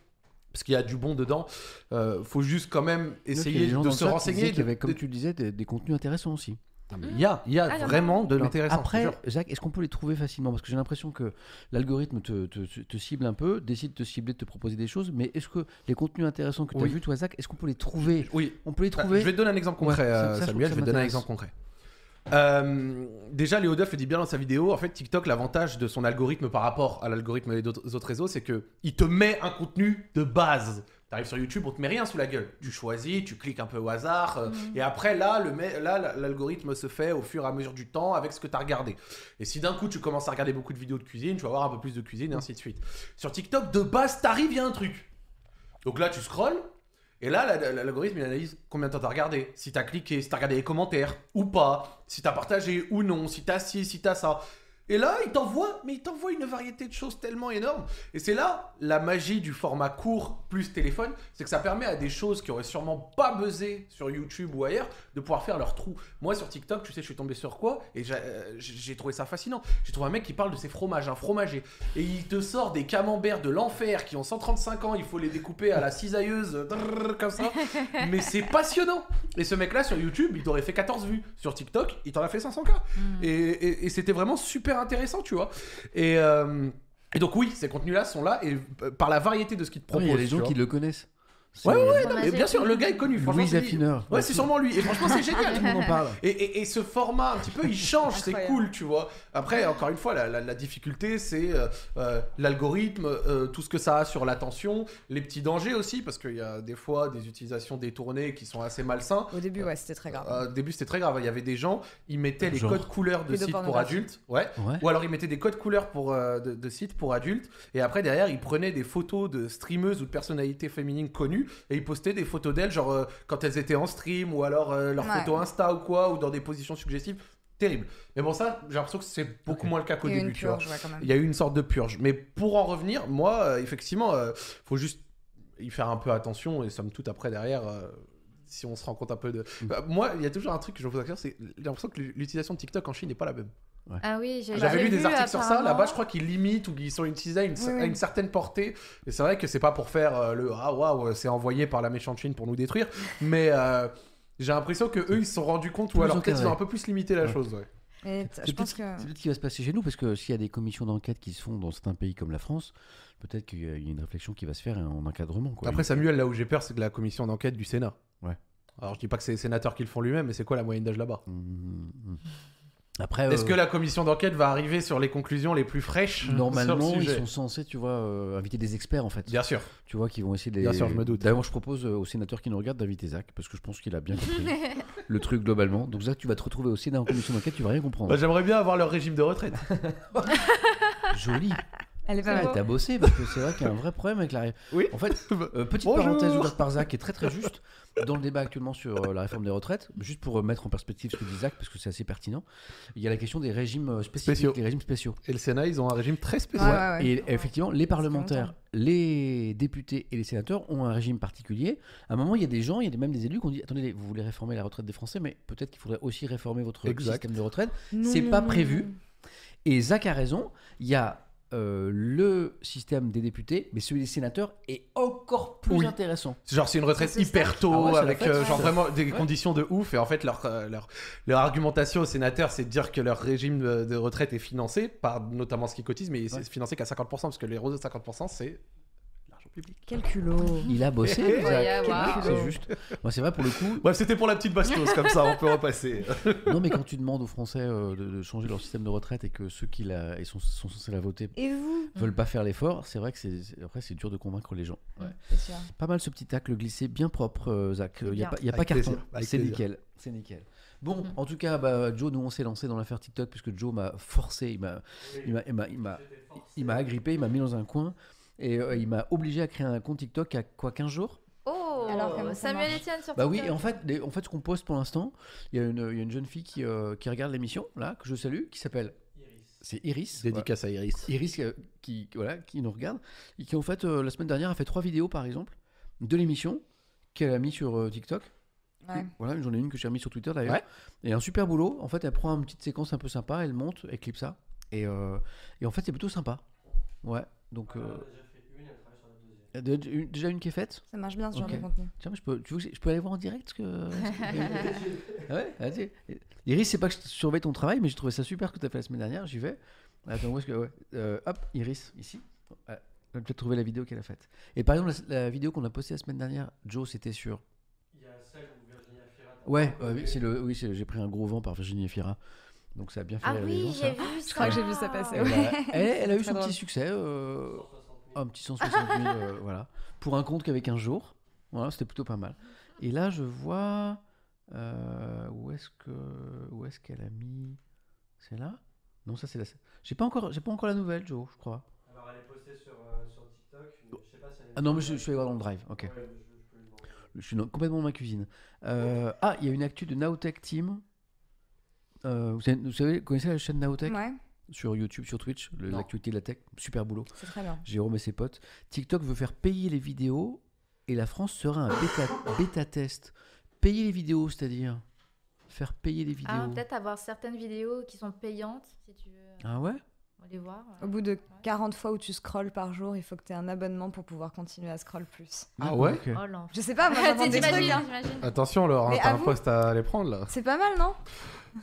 Parce qu'il y a du bon dedans. Euh, faut juste quand même essayer de se renseigner. qu'il y avait, comme tu le disais, des, des contenus intéressants aussi. Il y a, il y a Ah, a. vraiment de l'intéressant. Après. Jacques, est-ce qu'on peut les trouver facilement? Parce que j'ai l'impression que l'algorithme te, te- te cible un peu, décide de te cibler, de te proposer des choses, mais est-ce que les contenus intéressants que tu as Oui. vus, toi, Zach, est-ce qu'on peut les trouver? Oui, On peut les Ah, trouver? Je vais te donner un exemple Ouais, concret, ça- euh, ça, Samuel. Je vais te donner un exemple concret. Euh, déjà, Léo Duff le dit bien dans sa vidéo. En fait, TikTok, l'avantage de son algorithme par rapport à l'algorithme des autres autres réseaux, c'est que il te met un contenu de base. T'arrives sur YouTube, on te met rien sous la gueule. Tu choisis, tu cliques un peu au hasard, euh, et après là, le là, l'algorithme se fait au fur et à mesure du temps avec ce que tu as regardé. Et si d'un coup tu commences à regarder beaucoup de vidéos de cuisine, tu vas avoir un peu plus de cuisine et ainsi de suite. Sur TikTok, de base, t'arrives, il y a un truc. Donc là, tu scrolls. Et là, la- la- l'algorithme il analyse combien de temps t'as regardé, si t'as cliqué, si t'as regardé les commentaires ou pas, si t'as partagé ou non, si t'as ci, si t'as ça. Et là, il t'envoie, mais il t'envoie une variété de choses tellement énorme. Et c'est là la magie du format court plus téléphone, c'est que ça permet à des choses qui auraient sûrement pas buzzé sur YouTube ou ailleurs de pouvoir faire leur trou. Moi sur TikTok, tu sais, je suis tombé sur quoi Et j'ai euh, j'ai trouvé ça fascinant. J'ai trouvé un mec qui parle de ses fromages, un fromager, et il te sort des camemberts de l'enfer qui ont 135 ans, il faut les découper à la cisailleuse, comme ça. Mais c'est passionnant. Et ce mec-là sur YouTube, il t'aurait fait 14 vues. Sur TikTok, il t'en a fait 500K. Et, et- et c'était vraiment super intéressant, tu vois. Et, euh, et donc, oui, ces contenus-là sont là, et euh, par la variété de ce qu'ils te proposent. Il y a des gens qui le connaissent. Ouais, C'est- ouais, non, mais bien sûr, le gars est connu. franchement, Louise c'est- Affineur. Ouais, c'est sûrement lui. Et franchement, c'est génial. Tout le monde en parle. Et, et- et ce format, un petit peu, il change, c'est Incroyable. cool, tu vois. Après, encore une fois, la, la- la difficulté, c'est euh, euh, l'algorithme, euh, tout ce que ça a sur l'attention, les petits dangers aussi, parce qu'il y a des fois des utilisations détournées qui sont assez malsains. Au début, ouais, c'était très grave. Euh, au début, c'était très grave. Il y avait des gens, ils mettaient les Genre codes couleurs de sites pour Pédopornographie. adultes. Ouais. Ouais. Ou alors ils mettaient des codes couleurs pour, euh, de, de sites pour adultes. Et après, derrière, ils prenaient des photos de streameuses ou de personnalités féminines connues et ils postaient des photos d'elles, genre euh, quand elles étaient en stream ou alors euh, leurs Ouais. photos Insta ou quoi, ou dans des positions suggestives. Terrible. Mais bon, ça, j'ai l'impression que c'est beaucoup moins le cas qu'au Il y a eu début, une tu vois. purge, ouais, quand même. Il y a eu une sorte de purge. Mais pour en revenir, moi, euh, effectivement, euh, faut juste y faire un peu attention et somme toute après derrière. euh, si on se rend compte un peu de. Bah, moi, il y a toujours un truc que je vous dire, c'est j'ai l'impression que l'utilisation de TikTok en Chine n'est pas la même. Ah oui, j'ai J'avais lu des vu, articles sur ça. Là-bas, je crois qu'ils limitent ou qu'ils sont utilisés à une, Oui, à oui. une certaine portée. Et c'est vrai que c'est pas pour faire euh, le ah waouh, c'est envoyé par la méchante Chine pour nous détruire. Mais euh, j'ai l'impression que eux, ils se sont rendus compte ou alors peut-être ils ont un peu plus limité la Ouais. chose. ouais. C'est je pense peut-être que. c'est peut-être ce qui va se passer chez nous, parce que s'il y a des commissions d'enquête qui se font dans certains pays comme la France, peut-être qu'il y a une réflexion qui va se faire en encadrement. Quoi. Après, Samuel, là où j'ai peur, c'est de la commission d'enquête du Sénat. Ouais. Alors, je dis pas que c'est les sénateurs qui le font lui-même, mais c'est quoi la moyenne d'âge là-bas? Mmh, mmh. Après, Est-ce euh, que la commission d'enquête va arriver sur les conclusions les plus fraîches normalement, sur le ils sont censés, tu vois, euh, inviter des experts en fait. Bien sûr. Tu vois, qui vont essayer de les... Bien sûr, je me doute. D'ailleurs, je propose euh, aux sénateurs qui nous regardent d'inviter Zach, parce que je pense qu'il a bien compris le truc globalement. Donc Zach, tu vas te retrouver au Sénat en commission d'enquête, tu vas rien comprendre. Bah, J'aimerais bien avoir leur régime de retraite. Joli. Elle est pas mal. T'as bossé parce que c'est vrai qu'il y a un vrai problème avec la. ré- Oui. En fait, euh, petite Bonjour. parenthèse ouverte par Zach qui est très très juste dans le débat actuellement sur euh, la réforme des retraites. Juste pour euh, mettre en perspective ce que dit Zach parce que c'est assez pertinent. Il y a la question des régimes euh, spécifiques, Spéciaux. les régimes spéciaux. Et le Sénat, ils ont un régime très spécial. Ouais, ouais, ouais. Et effectivement, les parlementaires, les députés et les sénateurs ont un régime particulier. À un moment, il y a des gens, il y a des- même des élus qui ont dit attendez, vous voulez réformer la retraite des Français, mais peut-être qu'il faudrait aussi réformer votre Exact. système de retraite. Non, C'est non, pas non, prévu. non. Et Zach a raison, il y a euh, le système des députés, mais celui des sénateurs est encore plus Oui. intéressant. Genre c'est une retraite C'est hyper tôt Ah ouais, c'est avec fête. euh, genre vraiment des Ouais. conditions de ouf et en fait leur, euh, leur, leur argumentation aux sénateurs c'est de dire que leur régime de, de retraite est financé par notamment ce qu'ils cotisent mais c'est Ouais. financé qu'à 50% parce que les roses de 50% c'est public. Quel culot. Il a bossé, Isaac. C'est juste. Moi, c'est vrai pour le coup. Bref, c'était pour la petite bastos, comme ça, on peut repasser. Non, mais quand tu demandes aux Français euh, de, de changer leur système de retraite et que ceux qui la, et sont, sont censés la voter Et vous veulent pas faire l'effort, c'est vrai que c'est après c'est dur de convaincre les gens. Ouais. C'est sûr. Pas mal ce petit tacle glissé, bien propre, euh, Zach. Il n'y a pas, y a pas carton. C'est nickel. C'est nickel. Bon, Mhm. en tout cas, bah, Joe, nous on s'est lancé dans l'affaire TikTok puisque Joe m'a forcé, il m'a, il m'a, il m'a, il m'a, il m'a agrippé, il m'a mis dans un coin et euh, il m'a obligé à créer un compte TikTok à quoi 15 jours? Oh, Alors, comment ça Samuel Etienne sur Bah oui, et en fait, les- en fait, ce qu'on poste pour l'instant, il y, a une- il y a une jeune fille qui, euh, qui regarde l'émission, là, que je salue, qui s'appelle. C'est Iris. Dédicace à Iris. Voilà. Iris euh, qui, voilà, qui nous regarde. Et qui, en fait, euh, la semaine dernière, a fait trois vidéos, par exemple, de l'émission qu'elle a mis sur euh, TikTok. Ouais. Voilà, j'en ai une que j'ai remis sur Twitter d'ailleurs. Ouais. Et un super boulot. En fait, elle prend une petite séquence un peu sympa, elle monte, elle clip ça. Et, euh, et en fait, c'est plutôt sympa. Ouais, donc. euh, il y a déjà une- déjà une qui est faite Ça marche bien ce genre Ok. de contenu. Tiens, mais je peux, tu veux que je peux aller voir en direct ce que. Ah ouais, vas-y. Iris, c'est pas que je surveille ton travail, mais j'ai trouvé ça super ce que tu as fait la semaine dernière. J'y vais. Attends, où est-ce que. ouais. Euh, hop, Iris, ici. Ouais, on va peut-être trouver la vidéo qu'elle a faite. Et par exemple, la, la vidéo qu'on a postée la semaine dernière, Joe, c'était sur. Ouais, euh, oui, c'est le, oui, c'est- j'ai pris un gros vent par Virginie Fira. Donc ça a bien fait Ah rire les oui, gens, ça. j'ai vu ça. Je crois que j'ai vu ça passer. Elle ouais. a, elle, elle a eu Très son drôle. petit succès, euh, un petit 160 000, euh, voilà, pour un compte qu'avec un jour. Voilà, c'était plutôt pas mal. Et là, je vois euh, où est-ce que où est-ce qu'elle a mis? C'est là? Non, ça c'est la. J'ai pas encore, j'ai pas encore la nouvelle, Joe, je crois. Alors, elle est postée sur, euh, sur TikTok, mais je sais pas si elle est- Ah non, mais je, je suis allé voir dans le drive. Ok. Ouais, je- suis dans- complètement dans ma cuisine. Euh, ah, il y a une actu de Naotech Team. Euh, vous, savez, vous savez- connaissez la chaîne Naotech Ouais, sur YouTube, sur Twitch, l'actualité de la tech, super boulot. c'est très bien. Jérôme et ses potes. TikTok veut faire payer les vidéos et la France sera un bêta, bêta test. Payer les vidéos, c'est-à-dire faire payer les vidéos. Ah, peut-être avoir certaines vidéos qui sont payantes, si tu veux Ah ouais? Les voir. Au bout de 40 fois où tu scrolles par jour, il faut que tu aies un abonnement pour pouvoir continuer à scroll plus. Ah ouais Ok. Oh. Je sais pas, moi des trucs. Hein. Attention, Laure, hein, t'as un poste à aller prendre là. C'est pas mal, non?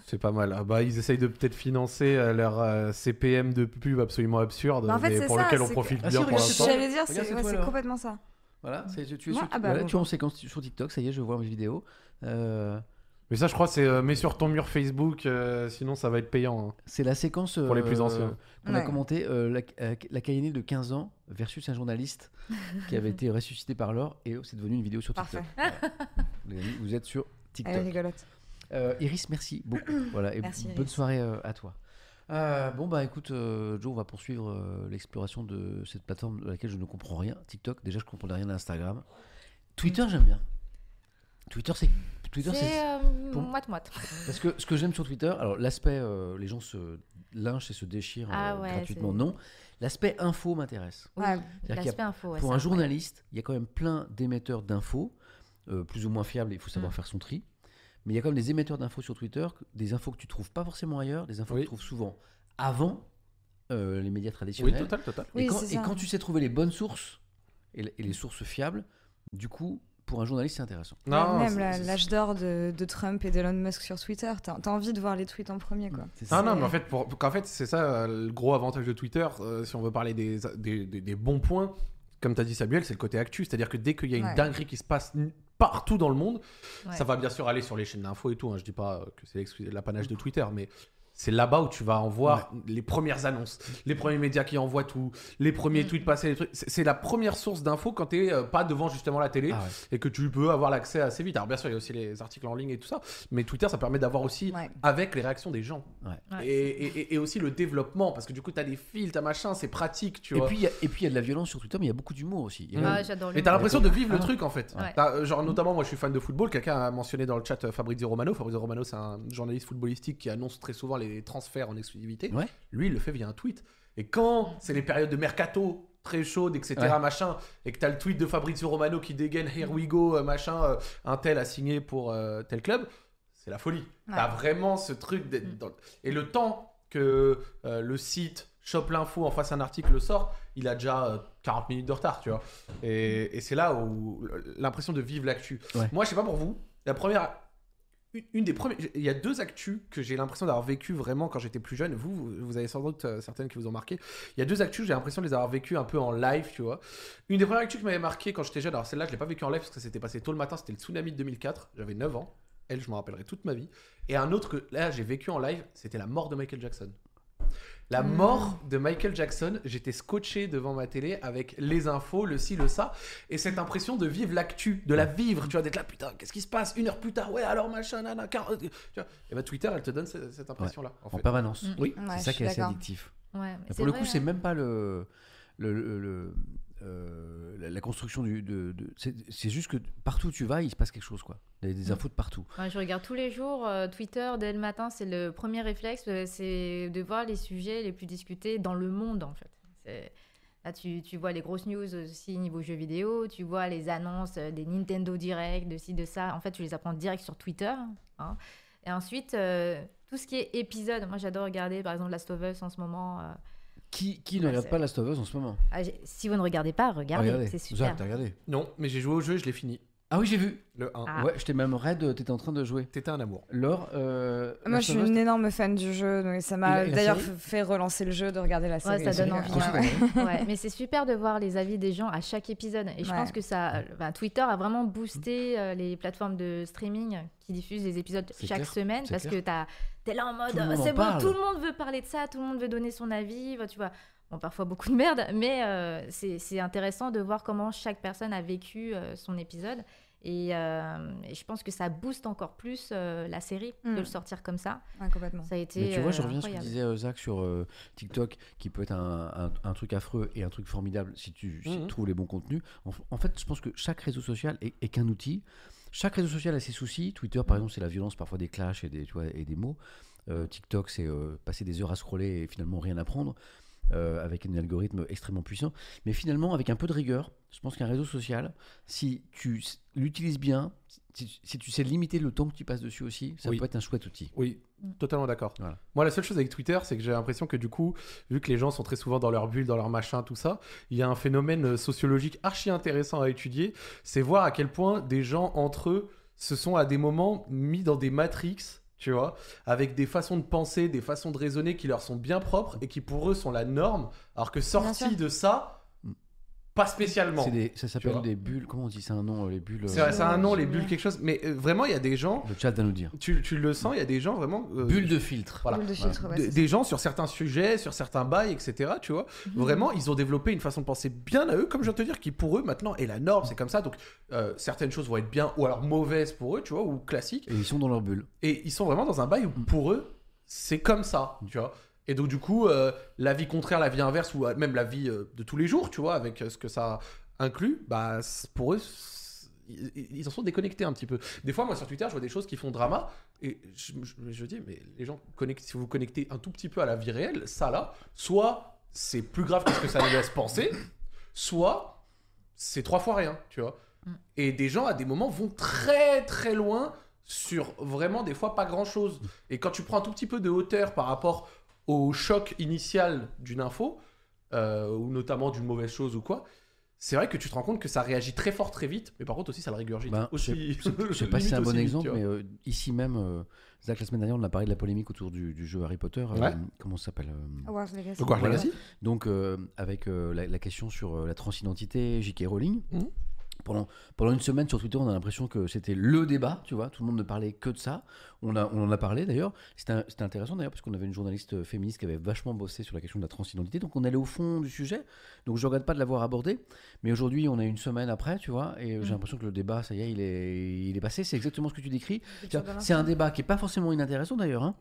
C'est pas mal. Ah bah, ils essayent de peut-être financer euh, leur euh, CPM de pub absolument absurde, Bah, en fait, mais pour ça, lequel on que- profite Ah, bien pour regarde, l'instant. c'est J'allais dire, c'est ouais, complètement ça. Voilà, tu, es Ouais, sur, ah bah, voilà, bon, tu es en bon. séquence sur TikTok, ça y est, je vois mes vidéos. Euh, Mais ça, je crois, c'est euh, mets sur ton mur Facebook, euh, sinon ça va être payant. hein. c'est la séquence Pour les plus euh, anciens. qu'on a Ouais. commenté, euh, la, euh, la Kayane de 15 ans versus un journaliste qui avait été ressuscité par l'or et c'est devenu une vidéo sur TikTok. Parfait. Voilà. Les amis, vous êtes sur Elle est TikTok. rigolote. Euh, Iris, merci beaucoup. Voilà, et Merci, bonne Iris. soirée euh, à toi. Euh, bon bah écoute, euh, Joe, on va poursuivre euh, l'exploration de cette plateforme de laquelle je ne comprends rien. TikTok, déjà je comprenais rien à Instagram. Twitter, j'aime bien. Twitter, c'est Twitter, c'est euh, pour- moite-moite. parce que ce que j'aime sur Twitter, alors l'aspect, euh, les gens se lynchent et se déchirent Ah euh, ouais, gratuitement, non. L'aspect info m'intéresse. Oui, l'aspect info. ouais, Pour un journaliste, il y a quand même plein d'émetteurs d'infos, euh, plus ou moins fiables, il faut savoir Mm. faire son tri. Mais il y a quand même des émetteurs d'infos sur Twitter, des infos que tu trouves pas forcément ailleurs, des infos Oui. que tu trouves souvent avant euh, les médias Oui, traditionnels. total, total. et, Oui, quand, et tu sais trouver les bonnes sources et les sources fiables, du coup, pour un journaliste, c'est intéressant. Non, Même l'âge d'or de, de Trump et d'Elon Musk sur Twitter, t'as as envie de voir les tweets en premier, quoi. Ah non, mais en fait, pour, qu'en fait c'est ça le gros avantage de Twitter, euh, si on veut parler des, des, des- des bons points, comme tu as dit Samuel, c'est le côté actu, c'est-à-dire que dès qu'il y a une Ouais. dinguerie qui se passe partout dans le monde, Ouais. ça va bien sûr aller sur les chaînes d'infos et tout, hein, je dis pas que c'est l'apanage de Twitter, mais c'est là-bas où tu vas en voir les premières annonces, les premiers médias qui envoient tout, les premiers Mm. tweets passés, les trucs. C'est la première source d'infos quand tu n'es pas devant justement la télé Ah ouais. et que tu peux avoir l'accès assez vite. Alors bien sûr, il y a aussi les articles en ligne et tout ça, mais Twitter, ça permet d'avoir aussi Ouais. avec les réactions des gens. Et, et- et aussi le développement, parce que du coup, tu as des fils, t'as machin, c'est pratique, tu Et vois. puis, il y a- et puis il y a de la violence sur Twitter, mais il y a beaucoup d'humour aussi. Ah, et t'as mot. l'impression de vivre le Ah. truc en fait. Euh, genre notamment moi je suis fan de football. Quelqu'un a mentionné dans le chat euh, Fabrizio Romano. Fabrizio Romano c'est un journaliste footballistique qui annonce très souvent les transferts en exclusivité. Ouais. Lui il le fait via un tweet. Et quand c'est les périodes de mercato très chaudes etc Ouais. machin et que t'as le tweet de Fabrizio Romano qui dégaine Here we go euh, machin euh, un tel a signé pour euh, tel club c'est la folie. Ouais. T'as vraiment ce truc d'être dans- et le temps que euh, le site chope l'info en face un article le sort il a déjà euh, 40 minutes de retard tu vois et, et c'est là où l'impression de vivre l'actu Ouais. moi je sais pas pour vous la première une, des premières. Il y a deux actus que j'ai l'impression d'avoir vécu vraiment quand j'étais plus jeune. Vous, vous, avez sans doute euh, certaines qui vous ont marqué. Il y a deux actus, j'ai l'impression de les avoir vécues un peu en live, tu vois. Une des premières actus qui m'avait marqué quand j'étais jeune, alors celle-là, je l'ai pas vécue en live parce que ça s'était passé tôt le matin, c'était le tsunami de 2004. J'avais 9 ans. Elle, je m'en rappellerai toute ma vie. Et un autre que là, j'ai vécu en live, c'était la mort de Michael Jackson. La Mm. mort de Michael Jackson, j'étais scotché devant ma télé avec les infos, le ci, le ça, et cette impression de vivre l'actu, de la vivre, tu vois, d'être là, putain, qu'est-ce qui se passe? Une heure plus tard, ouais, alors machin, nana, car... tu vois. Et bah Twitter, elle te donne cette, cette impression-là. En, fait. permanence. Mm. Oui. Ouais, c'est ça qui est assez addictif. Ouais, mais Et c'est pour le vrai, coup, c'est hein. même pas le, le, le- le- euh, la, la construction du. De, de- c'est juste que partout où tu vas, il se passe quelque chose, quoi. Il y a des Mm. infos de partout. Ouais, je regarde tous les jours euh, Twitter dès le matin. C'est le premier réflexe, euh, c'est de voir les sujets les plus discutés dans le monde en fait. Là, tu, tu vois les grosses news aussi niveau jeux vidéo. Tu vois les annonces des Nintendo Direct, de ci, de ça. En fait, tu les apprends direct sur Twitter. hein. Et ensuite, euh, tout ce qui est épisode. Moi, j'adore regarder par exemple Last of Us en ce moment. Qui, qui ne regarde pas Last of Us en ce moment? Ah, si vous ne regardez pas, regardez. Regardez. C'est super. Zach, t'as regardé? Non, mais j'ai joué au jeu, je l'ai fini. Ah oui, j'ai vu. Le 1. Ah. Ouais, j'étais même raide, t'étais en train de jouer. T'étais un amour. Laure, euh, Moi, je suis of Us, une énorme fan du jeu, donc ça Et m'a la- et la d'ailleurs série fait relancer le jeu de regarder la série. ça donne envie. ah, Ouais. Ouais, mais c'est super de voir les avis des gens à chaque épisode. Et je Ouais. pense que ça, euh, ben, Twitter a vraiment boosté euh, les plateformes de streaming qui diffusent les épisodes C'est chaque clair, semaine c'est parce clair. que t'as- t'es là en mode Tout le monde en c'est bon, parle. tout le monde veut parler de ça, tout le monde veut donner son avis, bah, tu vois. Bon, parfois beaucoup de merde, mais euh, c'est c'est intéressant de voir comment chaque personne a vécu euh, son épisode. Et, euh, et je pense que ça booste encore plus euh, la série de Mm. le sortir comme ça. Ouais, complètement. Ça a été. Mais tu vois, je euh, reviens à ce que disait Zach sur euh, TikTok, qui peut être un, un- un truc affreux et un truc formidable si tu, si tu Mhm. trouves les bons contenus. En, en fait, je pense que chaque réseau social est, est qu'un outil. Chaque réseau social a ses soucis. Twitter, par exemple, c'est la violence, parfois des clashs et des, tu vois, et des mots. Euh, TikTok, c'est euh, passer des heures à scroller et finalement rien apprendre. Euh, avec un algorithme extrêmement puissant. Mais finalement, avec un peu de rigueur, je pense qu'un réseau social, si tu l'utilises bien, si, si tu sais limiter le temps que tu passes dessus aussi, ça Oui. peut être un chouette outil. Oui, totalement d'accord. Voilà. Moi, la seule chose avec Twitter, c'est que j'ai l'impression que du coup, vu que les gens sont très souvent dans leur bulle, dans leur machin, tout ça, il y a un phénomène euh, sociologique archi intéressant à étudier. C'est voir à quel point des gens entre eux se sont à des moments mis dans des matrix. Tu vois, avec des façons de penser, des façons de raisonner qui leur sont bien propres et qui pour eux sont la norme, alors que sortis sûr. de ça. Pas spécialement. C'est des- ça s'appelle des bulles. Comment on dit ça un nom euh, Les bulles. C'est euh, c'est un nom, les bulles, quelque chose. Mais euh, vraiment, il y a des gens, Le chat va nous dire. tu, tu le sens, il y a des gens vraiment. euh, Bulle de filtre. Voilà. Boule de filtre, ouais, des, c'est gens sur certains sujets, sur certains bails, etc. Tu vois, vraiment, ils ont développé une façon de penser bien à eux, comme je viens de te dire, qui pour eux maintenant est la norme, c'est comme ça. Donc euh, certaines choses vont être bien ou alors mauvaises pour eux, tu vois, ou classiques. Et ils sont dans leur bulle. Et ils sont vraiment dans un bail où pour eux, c'est comme ça, tu vois. Et donc du coup, euh, la vie contraire, la vie inverse, ou euh, même la vie euh, de tous les jours, tu vois, avec euh, ce que ça inclut, bah pour eux, ils, en sont déconnectés un petit peu. Des fois, moi sur Twitter, je vois des choses qui font drama, et je, je, je dis, mais les gens, connectent, si vous vous connectez un tout petit peu à la vie réelle, ça là, soit c'est plus grave que ce que ça nous laisse penser, soit c'est trois fois rien, tu vois. Mm. Et des gens, à des moments, vont très très loin sur vraiment des fois pas grand chose. Et quand tu prends un tout petit peu de hauteur par rapport au choc initial d'une info, euh, ou notamment d'une mauvaise chose ou quoi, c'est vrai que tu te rends compte que ça réagit très fort très vite, mais par contre aussi ça le régurgite. Ben, aussi, Je sais pas si c'est un bon vite, exemple, mais euh, ici même, euh, Zach, la semaine dernière, on a parlé de la polémique autour du, du jeu Harry Potter. euh, comment ça s'appelle euh, Hogwarts Legacy. Hogwarts Voilà. Legacy Donc, euh, avec euh, la, la question sur euh, la transidentité, J.K. Rowling. Mhm. Pendant, pendant une semaine sur Twitter, on a l'impression que c'était le débat, tu vois. Tout le monde ne parlait que de ça. On, a, on en a parlé d'ailleurs. C'était intéressant d'ailleurs parce qu'on avait une journaliste féministe qui avait vachement bossé sur la question de la transidentité. Donc on allait au fond du sujet. Donc je regrette pas de l'avoir abordé. Mais aujourd'hui, on est une semaine après, tu vois. Et j'ai Mhm. l'impression que le débat, ça y est, il est, il est passé. C'est exactement ce que tu décris. C'est un débat qui est pas forcément inintéressant d'ailleurs. hein.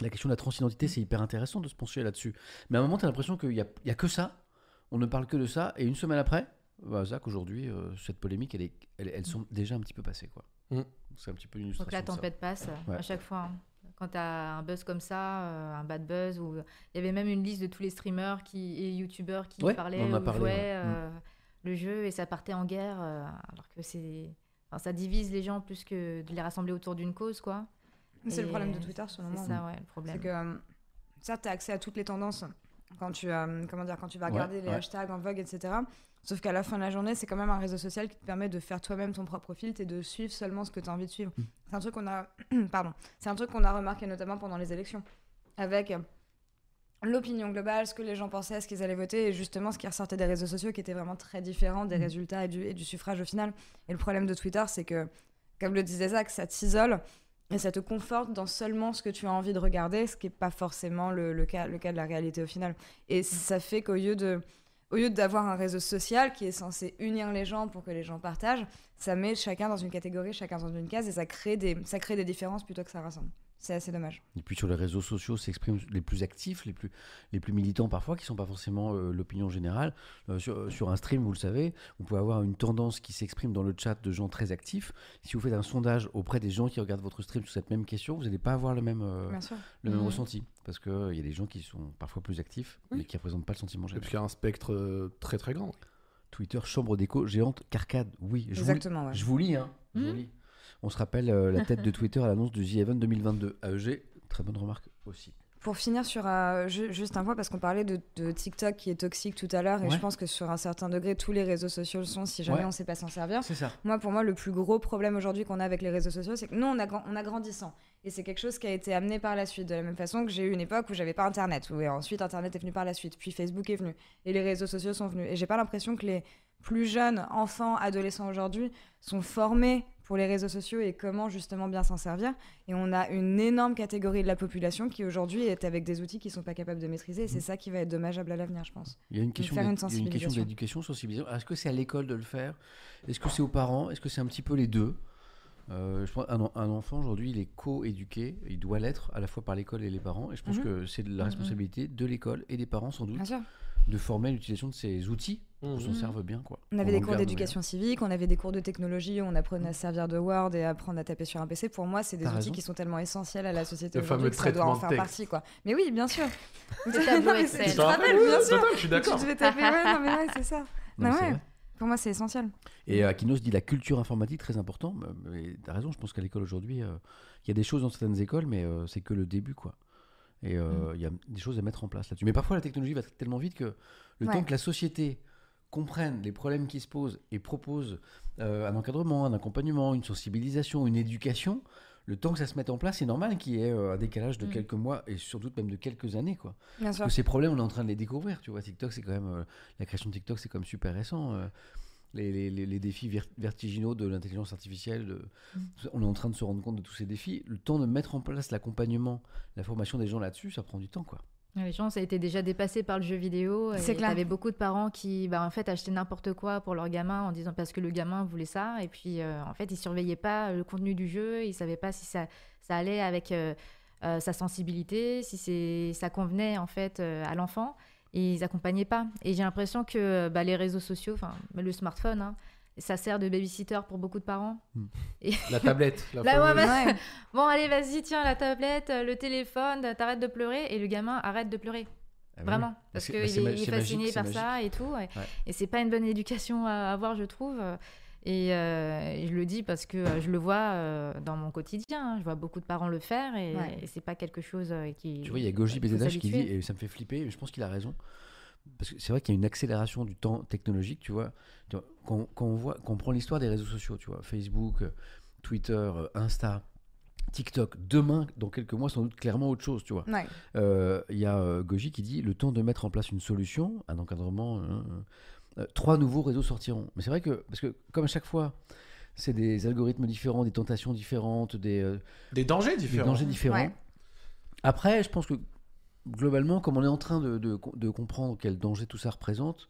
La question de la transidentité, c'est hyper intéressant de se pencher là-dessus. Mais à un moment, tu as l'impression qu'il n'y a, y a que ça. On ne parle que de ça. Et une semaine après, bah, Zach, aujourd'hui, euh, cette polémique, elle est, elle, elles sont déjà un petit peu passées. quoi. Mm. C'est un petit peu une Donc illustration. la de ça. tempête passe euh, Ouais. à chaque fois. hein. Quand tu as un buzz comme ça, euh, un bad buzz, ou il y avait même une liste de tous les streamers qui, et youtubeurs qui Ouais, parlaient on en a ou parlé, jouaient ouais. Mm. le jeu et ça partait en guerre, euh, alors que c'est. enfin, ça divise les gens plus que de les rassembler autour d'une cause, quoi. C'est le problème de Twitter, selon C'est moi. ça, ouais, le problème. C'est que, certes, tu as accès à toutes les tendances quand tu, euh, comment dire, quand tu vas Ouais, regarder les ouais. hashtags en vogue, etc. Sauf qu'à la fin de la journée, c'est quand même un réseau social qui te permet de faire toi-même ton propre filtre et de suivre seulement ce que tu as envie de suivre. Mm. C'est un truc qu'on a, pardon, c'est un truc qu'on a remarqué notamment pendant les élections, avec euh, l'opinion globale, ce que les gens pensaient, ce qu'ils allaient voter, et justement ce qui ressortait des réseaux sociaux qui était vraiment très différent des résultats et du, et du suffrage au final. Et le problème de Twitter, c'est que, comme le disait Zach, ça t'isole et ça te conforte dans seulement ce que tu as envie de regarder, ce qui n'est pas forcément le, le cas, le cas de la réalité au final. Et ça fait qu'au lieu de au lieu d'avoir un réseau social qui est censé unir les gens pour que les gens partagent, ça met chacun dans une catégorie, chacun dans une case, et ça crée des, ça crée des différences plutôt que ça rassemble. C'est assez dommage. Et puis sur les réseaux sociaux s'expriment les plus actifs, les plus, les plus militants parfois, qui sont pas forcément euh, l'opinion générale. Euh, sur, sur un stream, vous le savez, vous pouvez avoir une tendance qui s'exprime dans le chat de gens très actifs. Si vous faites un sondage auprès des gens qui regardent votre stream sur cette même question, vous n'allez pas avoir le même, euh, le même Mhm. ressenti. Parce qu'il y a des gens qui sont parfois plus actifs, mais qui ne représentent pas le sentiment Et général. puis il y a un spectre euh, très très grand. Twitter, chambre d'écho géante, carcade, oui. Je vous- Exactement, ouais. Je vous lis, hein. je vous Mhm. lis. On se rappelle euh, la tête de Twitter à l'annonce du The Event 2022. AEG, très bonne remarque aussi. Pour finir sur euh, ju- juste un point, parce qu'on parlait de, de TikTok qui est toxique tout à l'heure, et Ouais. je pense que sur un certain degré, tous les réseaux sociaux le sont si jamais Ouais. on ne sait pas s'en servir. C'est ça. Moi, pour moi, le plus gros problème aujourd'hui qu'on a avec les réseaux sociaux, c'est que nous, on a, grand- on a grandissant. Et c'est quelque chose qui a été amené par la suite. De la même façon que j'ai eu une époque où j'avais pas Internet. Où, et ensuite, Internet est venu par la suite. Puis Facebook est venu. Et les réseaux sociaux sont venus. Et j'ai pas l'impression que les plus jeunes enfants, adolescents aujourd'hui sont formés pour les réseaux sociaux et comment justement bien s'en servir. Et on a une énorme catégorie de la population qui aujourd'hui est avec des outils qu'ils sont pas capables de maîtriser. Et c'est ça qui va être dommageable à l'avenir, je pense. Il y a une question, d'éducation, sensibilisation. Est-ce que c'est à l'école de le faire? Est-ce que c'est aux parents? Est-ce que c'est un petit peu les deux? Euh, je pense un, en- un enfant aujourd'hui, il est co-éduqué, il doit l'être à la fois par l'école et les parents. Et je pense Mhm. que c'est de la Mhm. responsabilité de l'école et des parents sans doute Bien sûr. De former l'utilisation de ces outils pour s'en Mhm. servent bien. Quoi. On avait des cours d'éducation civique, on avait des cours de technologie, où on apprenait à se servir de Word et à apprendre à taper sur un PC. Pour moi, c'est des T'as outils raison. qui sont tellement essentiels à la société Le aujourd'hui fameux que ça doit en faire texte. partie. Quoi. Mais oui, bien sûr. Tableau Excel. Tu te rappelles bien sûr. Je suis d'accord. Tu devais taper, ouais, non, mais ouais, c'est ça. Non, Bah mais c'est ouais. vrai. Pour moi, c'est essentiel. Et euh, Akinos dit la culture informatique très important. Mais- t'as raison, je pense qu'à l'école aujourd'hui, euh, il y a des choses dans certaines écoles, mais euh, c'est que le début, quoi. Et euh, il y a des choses à mettre en place là-dessus. Mais parfois, la technologie va tellement vite que le Ouais. temps que la société comprenne les problèmes qui se posent et propose euh, un encadrement, un accompagnement, une sensibilisation, une éducation, le temps que ça se mette en place, c'est normal qu'il y ait euh, un décalage de Mm. quelques mois et surtout même de quelques années, quoi. Bien Parce sûr. que ces problèmes, on est en train de les découvrir. Tu vois, TikTok, c'est quand même la création de TikTok, c'est quand même super récent. Les, les- les- les défis ver- vertiginaux de l'intelligence artificielle, de- on est en train de se rendre compte de tous ces défis. Le temps de mettre en place l'accompagnement, la formation des gens là-dessus, ça prend du temps, quoi. Les gens, ça a été déjà dépassé par le jeu vidéo. C'est Il y clair. avait beaucoup de parents qui, bah, en fait, achetaient n'importe quoi pour leur gamin en disant parce que le gamin voulait ça. Et puis, euh, en fait, ils surveillaient pas le contenu du jeu. Ils savaient pas si ça, ça allait avec euh, euh, sa sensibilité, si c'est, ça convenait en fait euh, à l'enfant. Et ils accompagnaient pas. Et j'ai l'impression que bah, les réseaux sociaux, enfin, le smartphone, hein, ça sert de babysitter pour beaucoup de parents. Hmm. Et- La tablette. La Là, ouais, fameuse. bah, Ouais. bon, allez, vas-y, tiens, la tablette, le téléphone, t'arrêtes de pleurer. Et le gamin arrête de pleurer. Ah Vraiment, oui. parce qu'il bah, est, est fasciné magique, par ça et tout. Et, Ouais. et c'est pas une bonne éducation à avoir, je trouve. Et, euh, et je le dis parce que euh, je le vois euh, dans mon quotidien. hein. Je vois beaucoup de parents le faire et, Ouais. et c'est pas quelque chose euh, qui. Tu vois, il y a Goji BZH qui dit, et ça me fait flipper, et je pense qu'il a raison, parce que c'est vrai qu'il y a une accélération du temps technologique, tu vois. Tu vois, quand, quand on voit, quand on prend l'histoire des réseaux sociaux, tu vois, Facebook, Twitter, Insta, TikTok, demain, dans quelques mois, sans doute clairement autre chose, tu vois. Ouais. Euh, Il y a euh, Goji qui dit le temps de mettre en place une solution, un encadrement, euh, trois nouveaux réseaux sortiront. Mais c'est vrai que, parce que comme à chaque fois, c'est des algorithmes différents, des tentations différentes, des, euh, Des dangers des différents. dangers différents. Ouais. Après, je pense que globalement, comme on est en train de, de- de comprendre quel danger tout ça représente,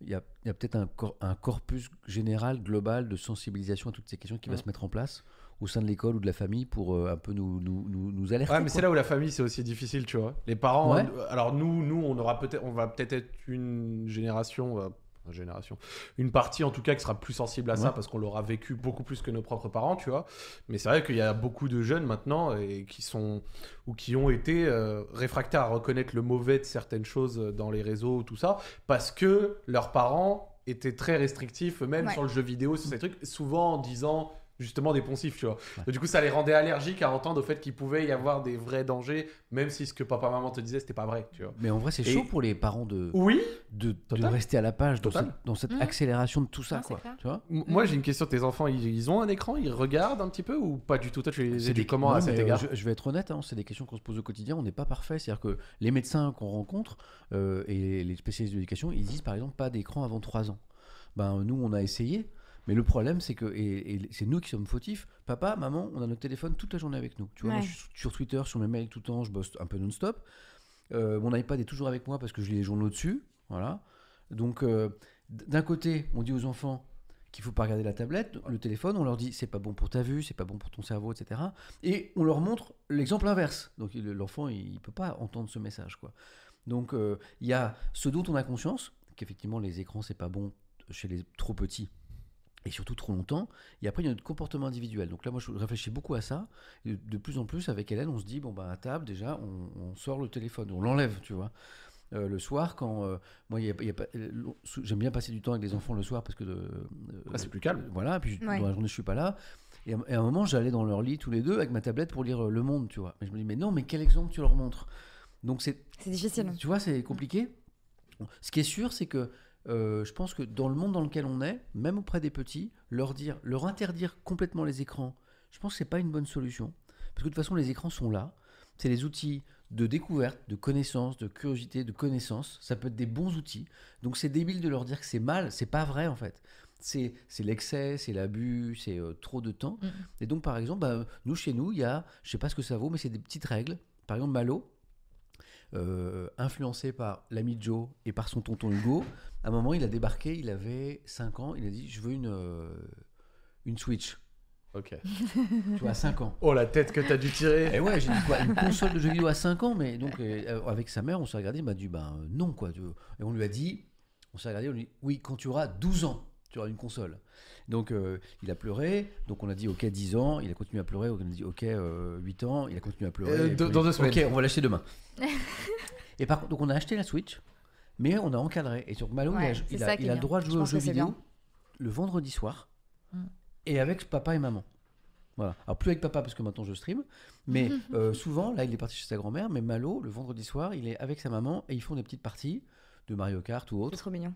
il y a, il y a peut-être un, cor- un corpus général, global, de sensibilisation à toutes ces questions qui va Mm. se mettre en place au sein de l'école ou de la famille pour euh, un peu nous, nous, nous, nous alerter. Ouais, mais c'est là où la famille c'est aussi difficile, tu vois. Les parents, Ouais. alors nous, nous, on aura peut-être, on va peut-être être une génération, une génération, une partie en tout cas qui sera plus sensible à ça parce qu'on l'aura vécu beaucoup plus que nos propres parents, tu vois. Mais c'est vrai qu'il y a beaucoup de jeunes maintenant et qui sont ou qui ont été euh, réfractaires à reconnaître le mauvais de certaines choses dans les réseaux, tout ça, parce que leurs parents étaient très restrictifs eux-mêmes Ouais. sur le jeu vidéo, sur ces trucs, souvent en disant justement des poncifs, tu vois. Ouais. Et du coup, ça les rendait allergiques à entendre au fait qu'il pouvait y avoir des vrais dangers, même si ce que papa maman te disait, c'était pas vrai, tu vois. Mais en vrai, c'est Et- chaud pour les parents de, Oui. de, de rester à la page dans cette, dans cette Mhm. accélération de tout ça, Non, c'est quoi. Tu vois M- Moi, j'ai une question. Tes enfants, ils, ils ont un écran Ils regardent un petit peu ou pas du tout? Toi, tu les éduques comment non, à cet euh, égard? je, je vais être honnête, hein, c'est des questions qu'on se pose au quotidien. On n'est pas parfait. C'est-à-dire que les médecins qu'on rencontre euh, et les spécialistes de l'éducation, ils disent par exemple pas d'écran avant 3 ans. Ben, nous, on a essayé. Mais le problème, c'est que et, et c'est nous qui sommes fautifs. Papa, maman, on a notre téléphone toute la journée avec nous. Tu vois, moi, je suis sur Twitter, sur mes mails tout le temps, je bosse un peu non-stop. Euh, mon iPad est toujours avec moi parce que je lis les journaux dessus. Voilà. Donc, euh, d'un côté, on dit aux enfants qu'il faut pas regarder la tablette, le téléphone, on leur dit c'est pas bon pour ta vue, c'est pas bon pour ton cerveau, etc. Et on leur montre l'exemple inverse. Donc l'enfant, il, il peut pas entendre ce message, quoi. Donc euh, il y a ce dont on a conscience, qu'effectivement les écrans c'est pas bon chez les trop petits et surtout trop longtemps. Et après il y a notre comportement individuel. Donc là moi je réfléchis beaucoup à ça. Et de, de plus en plus avec Hélène, on se dit bon bah à table déjà on, on sort le téléphone, on l'enlève, tu vois. Euh, le soir, quand euh, moi, il y a- il y a pas- euh, j'aime bien passer du temps avec les enfants le soir parce que de, euh, Ah, c'est plus calme. Voilà, puis Ouais. dans la journée je suis pas là. Et à, et à un moment, j'allais dans leur lit tous les deux avec ma tablette pour lire Le Monde, tu vois. Mais je me dis mais non, mais quel exemple tu leur montres Donc c'est C'est difficile. tu vois, c'est compliqué. Ce qui est sûr, c'est que euh, je pense que dans le monde dans lequel on est, même auprès des petits, leur dire, leur interdire complètement les écrans, je pense que c'est pas une bonne solution. Parce que de toute façon, les écrans sont là. C'est des outils de découverte, de connaissance, de curiosité, de connaissance. Ça peut être des bons outils. Donc c'est débile de leur dire que c'est mal. C'est pas vrai en fait. C'est l'excès, c'est l'abus, c'est euh, trop de temps. Et donc par exemple, bah, nous chez nous, il y a, je sais pas ce que ça vaut, mais c'est des petites règles. Par exemple, Malo, euh, influencé par l'ami Joe et par son tonton Hugo, à un moment, il a débarqué, il avait 5 ans, il a dit Je veux une, euh, une Switch. Ok. Tu vois, à 5 ans. Oh, la tête que t'as dû tirer. Et ouais, j'ai dit quoi Une console de jeux vidéo à 5 ans Mais donc, euh, avec sa mère, on s'est regardé, il m'a dit Ben non, quoi. Et on lui a dit On s'est regardé, on lui a dit Oui, quand tu auras 12 ans, tu auras une console. Donc, euh, il a pleuré. Donc, on a dit Ok, 10 ans. Il a continué à pleurer. On a dit Ok, euh, 8 ans. Il a continué à pleurer. Euh, dans- puis, dans deux semaines. Ok, on va l'acheter demain. Et par contre, donc on a acheté la Switch, mais on a encadré. Et sur Malo, Ouais, il a, c'est il ça a, qui il est a le droit de Je jouer aux jeux c'est vidéo bien. le vendredi soir Mm. et avec papa et maman. Voilà. Alors plus avec papa parce que maintenant je stream, mais euh, souvent, là il est parti chez sa grand-mère, mais Malo, le vendredi soir, il est avec sa maman et ils font des petites parties de Mario Kart ou C'est autre, trop mignon.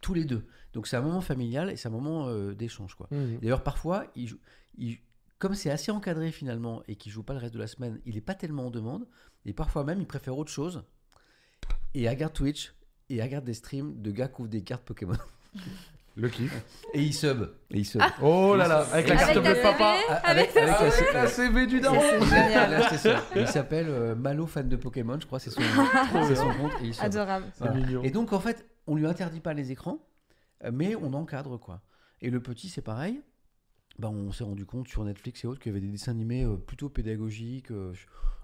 Tous les deux. Donc c'est un moment familial et c'est un moment euh, d'échange. quoi. Mhm. D'ailleurs, parfois, il joue- il- comme c'est assez encadré finalement et qu'il joue pas le reste de la semaine, il est pas tellement en demande. Et parfois même, il préfère autre chose. Et il regarde Twitch et il regarde des streams de gars qui ouvrent des cartes Pokémon. Le kiff. Et il sub. Et il sub. Oh là là, avec la Avec carte bleue de papa. Avec, avec la- Avec la CV du daron. Il s'appelle euh, Malo fan de Pokémon, je crois, c'est son, c'est son compte. Et, il sub. Adorable. C'est Voilà. mignon. Et donc, en fait, on lui interdit pas les écrans, euh, mais on encadre, quoi. Et le petit, c'est pareil. Ben, on s'est rendu compte sur Netflix et autres qu'il y avait des dessins animés euh, plutôt pédagogiques, euh,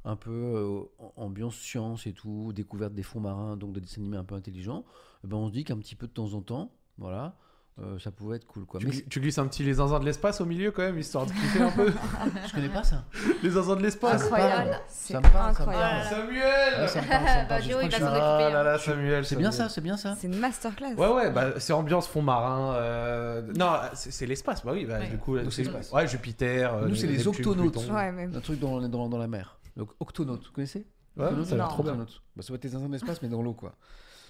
un peu ambiance science et tout, découverte des fonds marins, donc des dessins animés un peu intelligents. Ben, on se dit qu'un petit peu de temps en temps, voilà, euh, ça pouvait être cool, quoi. Tu, Mais glisses- tu glisses un petit les zinzins de l'espace au milieu quand même, histoire de kiffer un peu. je connais pas ça. les zinzins de l'espace. Incroyable. Ça C'est me parle, ça me incroyable. parle. Samuel Ouais, ça me parle, ça me Bah, parle. Je Géo, crois il que va je- s'en Ah là hein. là, Samuel. C'est bien ça, c'est bien ça. C'est une masterclass. Ouais, ouais, bah, c'est ambiance fond marin. euh, Non, c'est l'espace, bah oui, bah, Ouais. du coup, c'est l'espace. Ouais, Jupiter. euh, Nous, c'est les octonautes. Ouais, mais Un truc dans, dans, dans la mer. Donc, octonautes, vous connaissez? Ouais, Octonautes, ça a l'air Non. trop bien. Bah, ça va être des zinzins de l'espace, mais dans l'eau, quoi.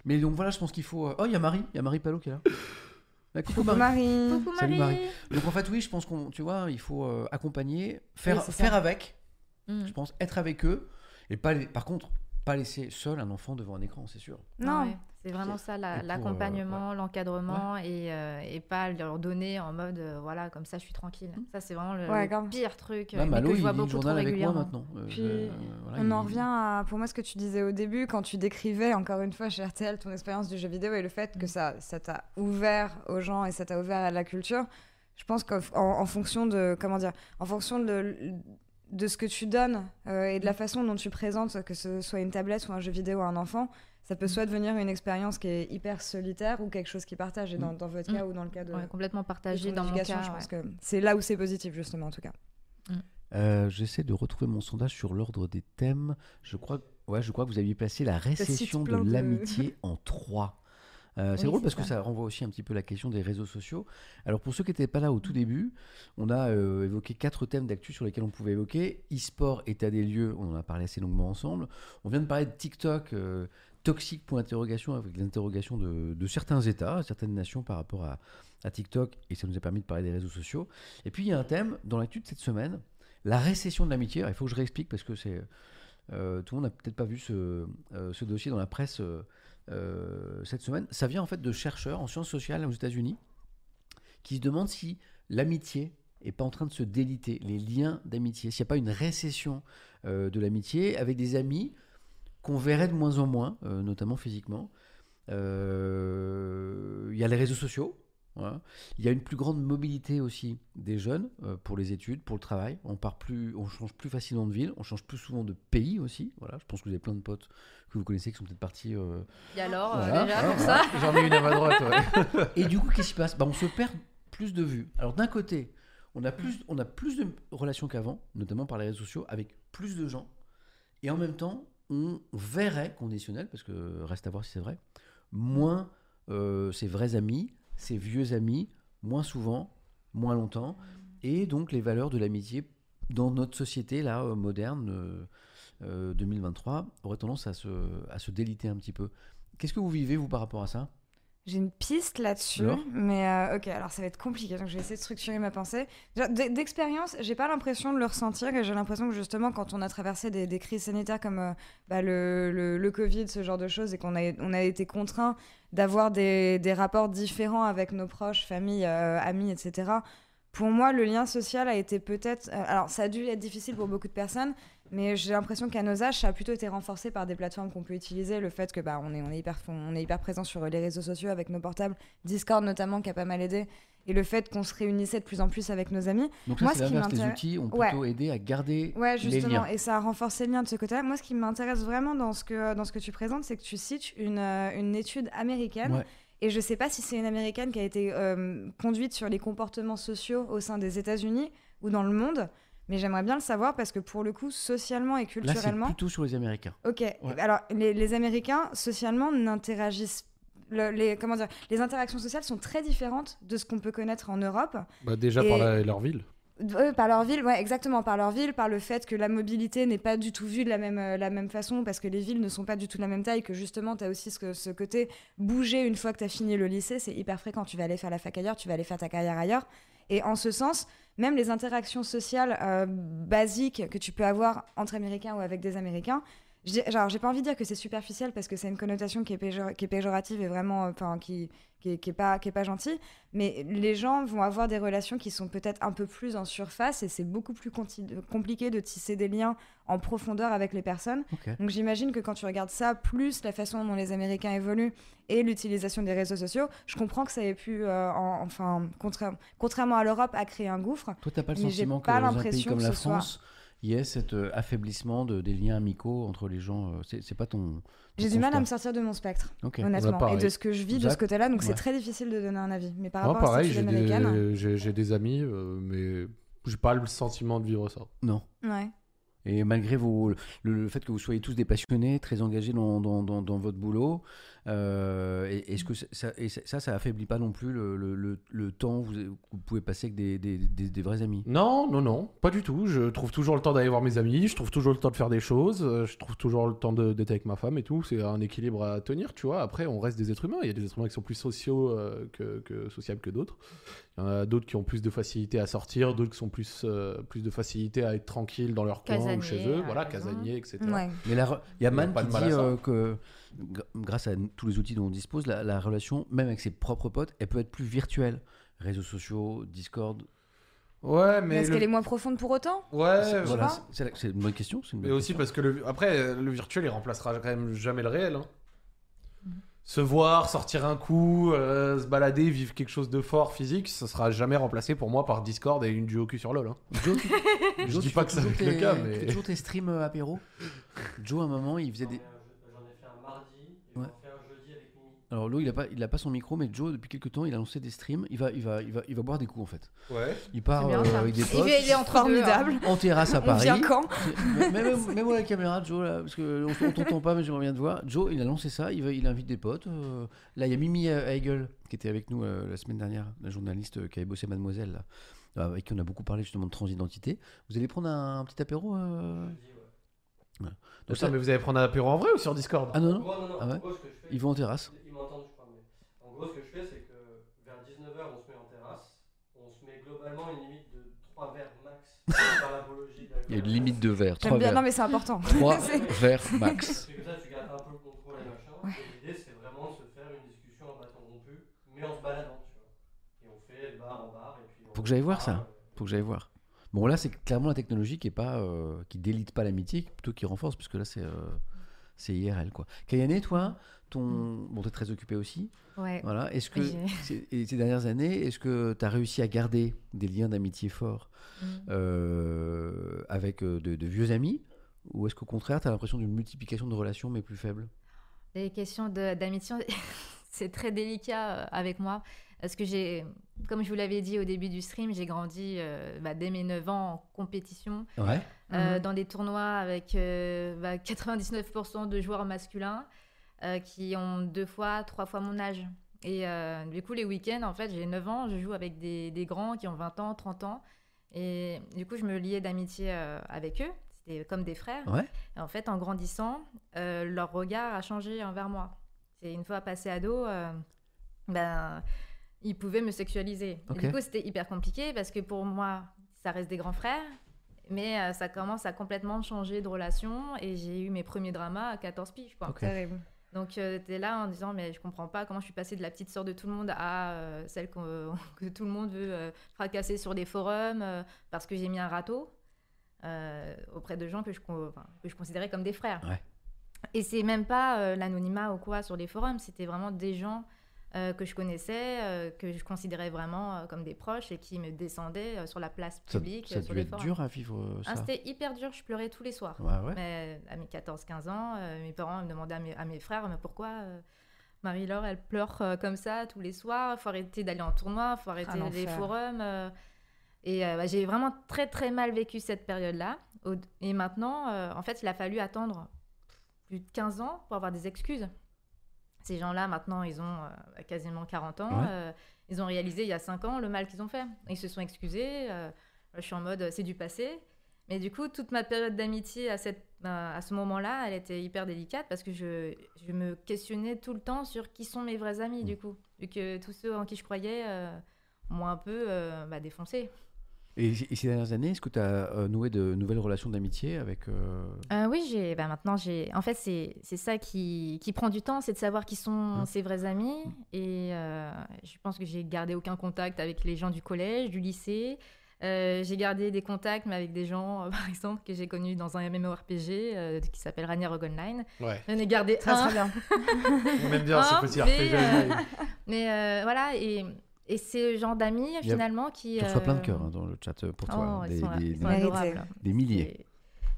Mais donc voilà, je pense qu'il faut. Oh, il y a Marie, il y a Marie Palot qui est là. Bah, coucou, Coucou Marie. Marie. Coucou Salut, Marie. Donc en fait, oui, je pense qu'on, tu vois, il faut euh, accompagner, faire, Oui, faire avec. Mm. Je pense être avec eux et pas. les- Par contre, pas laisser seul un enfant devant un écran, c'est sûr. Non. Ouais, c'est vraiment ça, la- l'accompagnement, l'encadrement et, euh, et pas leur donner en mode euh, voilà, comme ça je suis tranquille. Ça, c'est vraiment le, Ouais, le grave. pire truc. euh, Là, mais Malo, que je vois beaucoup trop journal avec moi régulièrement. maintenant. Euh, Puis, euh, voilà, On il- en revient à, pour moi, ce que tu disais au début, quand tu décrivais, encore une fois, chez RTL, ton expérience du jeu vidéo et le fait que ça ça t'a ouvert aux gens et ça t'a ouvert à la culture. Je pense qu'en en, en fonction de, comment dire, en fonction de, de ce que tu donnes euh, et de la façon dont tu présentes, que ce soit une tablette ou un jeu vidéo à un enfant, ça peut soit devenir une expérience qui est hyper solitaire ou quelque chose qui partage. Et dans, dans votre cas Mm. ou dans le cas de, Ouais, complètement partagé dans mon cas. je ouais. pense que c'est là où c'est positif, justement, en tout cas. Euh, J'essaie de retrouver mon sondage sur l'ordre des thèmes. Je crois, ouais, je crois que vous aviez placé la récession de l'amitié en 3. Euh, c'est Oui, drôle parce que ça. renvoie aussi un petit peu la question des réseaux sociaux. Alors pour ceux qui n'étaient pas là au tout début, on a euh, évoqué quatre thèmes d'actu sur lesquels on pouvait évoquer. E-sport, état des lieux, on en a parlé assez longuement ensemble. On vient de parler de TikTok, euh, toxique point d'interrogation avec les interrogations de, de certains États, certaines nations par rapport à, à TikTok, et ça nous a permis de parler des réseaux sociaux. Et puis il y a un thème dans l'actu de cette semaine, la récession de l'amitié. Il faut que je réexplique parce que c'est euh, tout le monde n'a peut-être pas vu ce, euh, ce dossier dans la presse euh, cette semaine. Ça vient en fait de chercheurs en sciences sociales aux États-Unis qui se demandent si l'amitié est pas en train de se déliter, les liens d'amitié, s'il n'y a pas une récession euh, de l'amitié avec des amis qu'on verrait de moins en moins, euh, notamment physiquement. Euh, Il y a les réseaux sociaux. Voilà. Il y a une plus grande mobilité aussi des jeunes euh, pour les études, pour le travail. On part plus, on change plus facilement de ville, on change plus souvent de pays aussi. Voilà, je pense que vous avez plein de potes que vous connaissez qui sont peut-être partis. euh, Et alors, euh, voilà, déjà, hein, pour ça J'en ai une à ma droite, ouais. Et du coup, qu'est-ce qui se passe? Bah, On se perd plus de vues. Alors d'un côté, on a plus, on a plus de relations qu'avant, notamment par les réseaux sociaux, avec plus de gens. Et en même temps, on verrait, conditionnel, parce que reste à voir si c'est vrai, moins euh, ses vrais amis, ses vieux amis, moins souvent, moins longtemps. Et donc les valeurs de l'amitié dans notre société là euh, moderne euh, euh, 2023 auraient tendance à se, à se déliter un petit peu. Qu'est-ce que vous vivez vous par rapport à ça? J'ai une piste là-dessus, mais euh, ok, alors ça va être compliqué, donc je vais essayer de structurer ma pensée. D'expérience, j'ai pas l'impression de le ressentir, et j'ai l'impression que justement, quand on a traversé des, des crises sanitaires comme euh, bah, le, le, le Covid, ce genre de choses, et qu'on a, on a été contraint d'avoir des, des rapports différents avec nos proches, famille, euh, amis, etc. Pour moi, le lien social a été peut-être. alors, ça a dû être difficile pour beaucoup de personnes, mais j'ai l'impression qu'à nos âges, ça a plutôt été renforcé par des plateformes qu'on peut utiliser. Le fait que bah, on est, on est hyper, on est hyper présent sur les réseaux sociaux avec nos portables, Discord notamment, qui a pas mal aidé, et le fait qu'on se réunissait de plus en plus avec nos amis. Donc là, Moi, ce qui. Les outils ont Ouais. plutôt aidé à garder Ouais, les justement, liens. et ça a renforcé le lien de ce côté-là. Moi, ce qui m'intéresse vraiment dans ce, que, dans ce que tu présentes, c'est que tu cites une, euh, une étude américaine. Ouais. Et je sais pas si c'est une américaine qui a été euh, conduite sur les comportements sociaux au sein des États-Unis ou dans le monde, mais j'aimerais bien le savoir parce que pour le coup, socialement et Là, c'est culturellement. plutôt sur les Américains. Ok, alors les, les Américains, socialement, n'interagissent. le- les, comment dire, les interactions sociales sont très différentes de ce qu'on peut connaître en Europe. Bah, déjà Et- par la- leur ville. Euh, par leur ville, ouais, exactement, par leur ville, par le fait que la mobilité n'est pas du tout vue de la même, euh, la même façon, parce que les villes ne sont pas du tout de la même taille, que justement, tu as aussi ce, ce côté bouger une fois que tu as fini le lycée, c'est hyper fréquent. Tu vas aller faire la fac ailleurs, tu vas aller faire ta carrière ailleurs. Et en ce sens, même les interactions sociales euh, basiques que tu peux avoir entre Américains ou avec des Américains, genre, j'ai pas envie de dire que c'est superficiel parce que c'est une connotation qui est, péjor- qui est péjorative et vraiment, euh, enfin, qui, qui, est, qui est pas, qui est pas gentille. Mais les gens vont avoir des relations qui sont peut-être un peu plus en surface et c'est beaucoup plus compliqué de tisser des liens en profondeur avec les personnes. Donc j'imagine que quand tu regardes ça, plus la façon dont les Américains évoluent et l'utilisation des réseaux sociaux, je comprends que ça ait pu, euh, en- enfin, contra- contrairement à l'Europe, à créer un gouffre. Toi, t'as pas le sentiment que pas dans un pays comme la soit- il y ait cet euh, affaiblissement de, des liens amicaux entre les gens. euh, C'est pas ton. ton J'ai du mal à me sortir de mon spectre, honnêtement, Bah, et de ce que je vis de ce côté-là. Donc c'est très difficile de donner un avis. Mais par Moi, rapport à pareil, cette j'ai américaine, des, j'ai- j'ai des amis, euh, mais j'ai pas le sentiment de vivre ça. Non. ouais. Et malgré vos, le, le fait que vous soyez tous des passionnés, très engagés dans, dans, dans, dans votre boulot, euh, et- est-ce que ça, ça, et ça, affaiblit pas non plus le, le, le, le temps que vous, pouvez passer avec des, des, des, des vrais amis Non, non, non, pas du tout. Je trouve toujours le temps d'aller voir mes amis, je trouve toujours le temps de faire des choses, euh, je trouve toujours le temps de- d'être avec ma femme et tout. C'est un équilibre à tenir, tu vois. Après, on reste des êtres humains. Il y a des êtres humains qui sont plus sociaux euh, que, que sociables que d'autres. Il y en a d'autres qui ont plus de facilité à sortir, d'autres qui sont plus, euh, plus de facilité à être tranquilles dans leur coin ou chez eux. Voilà, casaniers, etc. Ouais. Mais il y a Man qui de mal dit euh, que grâce à tous les outils dont on dispose, la, la relation, même avec ses propres potes, elle peut être plus virtuelle. Réseaux sociaux, Discord. Ouais, Mais mais. est-ce le- qu'elle est moins profonde pour autant? Ouais, C'est- voilà, voilà. c'est- c'est la- c'est une bonne question. c'est une Mais aussi question. parce que le, après, le virtuel, il remplacera quand même jamais le réel. hein. Se voir, sortir un coup, euh, se balader, vivre quelque chose de fort physique, ça sera jamais remplacé pour moi par Discord et une duo cul sur LoL. hein. Joe, tu- Je Joe, dis tu pas que ça va être le cas, tu mais- fais toujours tes streams euh, apéro? Joe, à un moment, il faisait des. J'en ai fait un mardi et Ouais. j'en fais un jeudi avec Mimi. Alors Lo, il a pas, il a pas son micro, mais Joe, depuis quelques temps, il a lancé des streams. Il va, il va, il va, il va boire des coups en fait. Ouais. Il part bien, euh, avec des Il potes. est- il est entre deux, Formidable. En terrasse à On Paris. vient quand Même, même, même moi la caméra, Joe, là, parce que on, on t'entend pas, mais j'aimerais bien te voir. Joe, il a lancé ça. Il, va, il invite des potes. euh, là, il y a Mimi euh, Heigl qui était avec nous euh, la semaine dernière, la journaliste qui avait bossé Mademoiselle, là, avec qui on a beaucoup parlé justement de transidentité. Vous allez prendre un, un petit apéro euh? Voilà. Donc Attends, ça- mais vous allez prendre un apéro en vrai ou sur Discord? Ah non, non. Non, non, non. Ah ouais? En Ils vont en terrasse. M'entendent, je crois. Mais... En gros, ce que je fais, c'est que vers 19h, on se met en terrasse. On se met globalement une limite de 3 verres max par Il y a une limite de verre. J'aime Trois bien. verres. Non, mais c'est important. 3 C'est- verres max. Parce que ça, tu gardes un peu le contrôle et machin. Et l'idée, c'est vraiment de se faire une discussion en bâton rompu, mais en se baladant, tu vois. Et on fait bar en bar. Et puis on Faut que j'aille voir ça. Faut que j'aille voir. Bon, là, c'est clairement la technologie qui est pas, euh, qui délite pas l'amitié, plutôt qui renforce, puisque là, c'est, euh, c'est IRL, quoi. Kayane, toi, ton, bon, t'es très occupé aussi. Ouais. Voilà. Est-ce que ces dernières années, est-ce que tu as réussi à garder des liens d'amitié forts Mm. euh, avec euh, de, de vieux amis, ou est-ce qu'au contraire, tu as l'impression d'une multiplication de relations mais plus faibles Les questions d'amitié, c'est très délicat euh, avec moi. Parce que j'ai, comme je vous l'avais dit au début du stream, j'ai grandi euh, bah, dès mes 9 ans en compétition, Ouais. euh, Mhm. dans des tournois avec euh, bah, 99% de joueurs masculins euh, qui ont deux fois, trois fois mon âge. Et euh, du coup, les week-ends, en fait, j'ai 9 ans, je joue avec des, des grands qui ont 20 ans, 30 ans. Et du coup, je me liais d'amitié euh, avec eux. C'était comme des frères. Ouais. Et en fait, en grandissant, euh, leur regard a changé envers moi. C'est une fois passé ado, euh, ben, ils pouvaient me sexualiser. Et Ok. du coup, c'était hyper compliqué parce que pour moi, ça reste des grands frères. Mais euh, ça commence à complètement changer de relation et j'ai eu mes premiers dramas à 14 piges. Quoi. Ok. Terrible. Donc tu es là en disant mais je comprends pas comment je suis passée de la petite sœur de tout le monde à euh, celle que tout le monde veut euh, fracasser sur des forums euh, parce que j'ai mis un râteau euh, auprès de gens que je, enfin, que je considérais comme des frères. Ouais. Et c'est même pas euh, l'anonymat ou quoi sur les forums, c'était vraiment des gens euh, que je connaissais, euh, que je considérais vraiment euh, comme des proches et qui me descendaient euh, sur la place Ça, publique. ça a sur dû les être dur à vivre Ah, ça. C'était hyper dur, je pleurais tous les soirs. Ouais, ouais. Mais à mes 14-15 ans, euh, mes parents me demandaient à mes, à mes frères mais pourquoi euh, Marie-Laure, elle pleure euh, comme ça tous les soirs, faut arrêter d'aller en tournoi, faut arrêter Ah, les l'enfer. forums. euh. et euh, bah, j'ai vraiment très très mal vécu cette période-là. Et maintenant, euh, en fait, il a fallu attendre plus de 15 ans pour avoir des excuses. Ces gens-là, maintenant, ils ont euh, quasiment 40 ans. Ouais. euh, ils ont réalisé il y a 5 ans le mal qu'ils ont fait. Ils se sont excusés. euh, je suis en mode, c'est du passé. Mais du coup, toute ma période d'amitié à, cette, à ce moment-là, elle était hyper délicate parce que je, je me questionnais tout le temps sur qui sont mes vrais amis, du coup. Vu que tous ceux en qui je croyais euh, m'ont un peu euh, bah, défoncé. Et, et ces dernières années, est-ce que tu as noué de nouvelles relations d'amitié avec. euh, Euh, oui, j'ai, bah, maintenant, j'ai. En fait, c'est, c'est ça qui, qui prend du temps, c'est de savoir qui sont Hein. ses vrais amis. Et euh, je pense que j'ai gardé aucun contact avec les gens du collège, du lycée. Euh, j'ai gardé des contacts, mais avec des gens, euh, par exemple, que j'ai connus dans un MMORPG euh, qui s'appelle Ragnarok Online. Ouais. J'en ai gardé Ça un. serait bien. On aime bien ce petit mais, RPG. euh, Mais euh, voilà, et, et c'est le genre d'amis, finalement, qui. Tu reçois plein de euh, cœurs hein, dans le chat euh, pour toi. Oh, hein, ils des, sont, des- ils sont des- adorables. des milliers.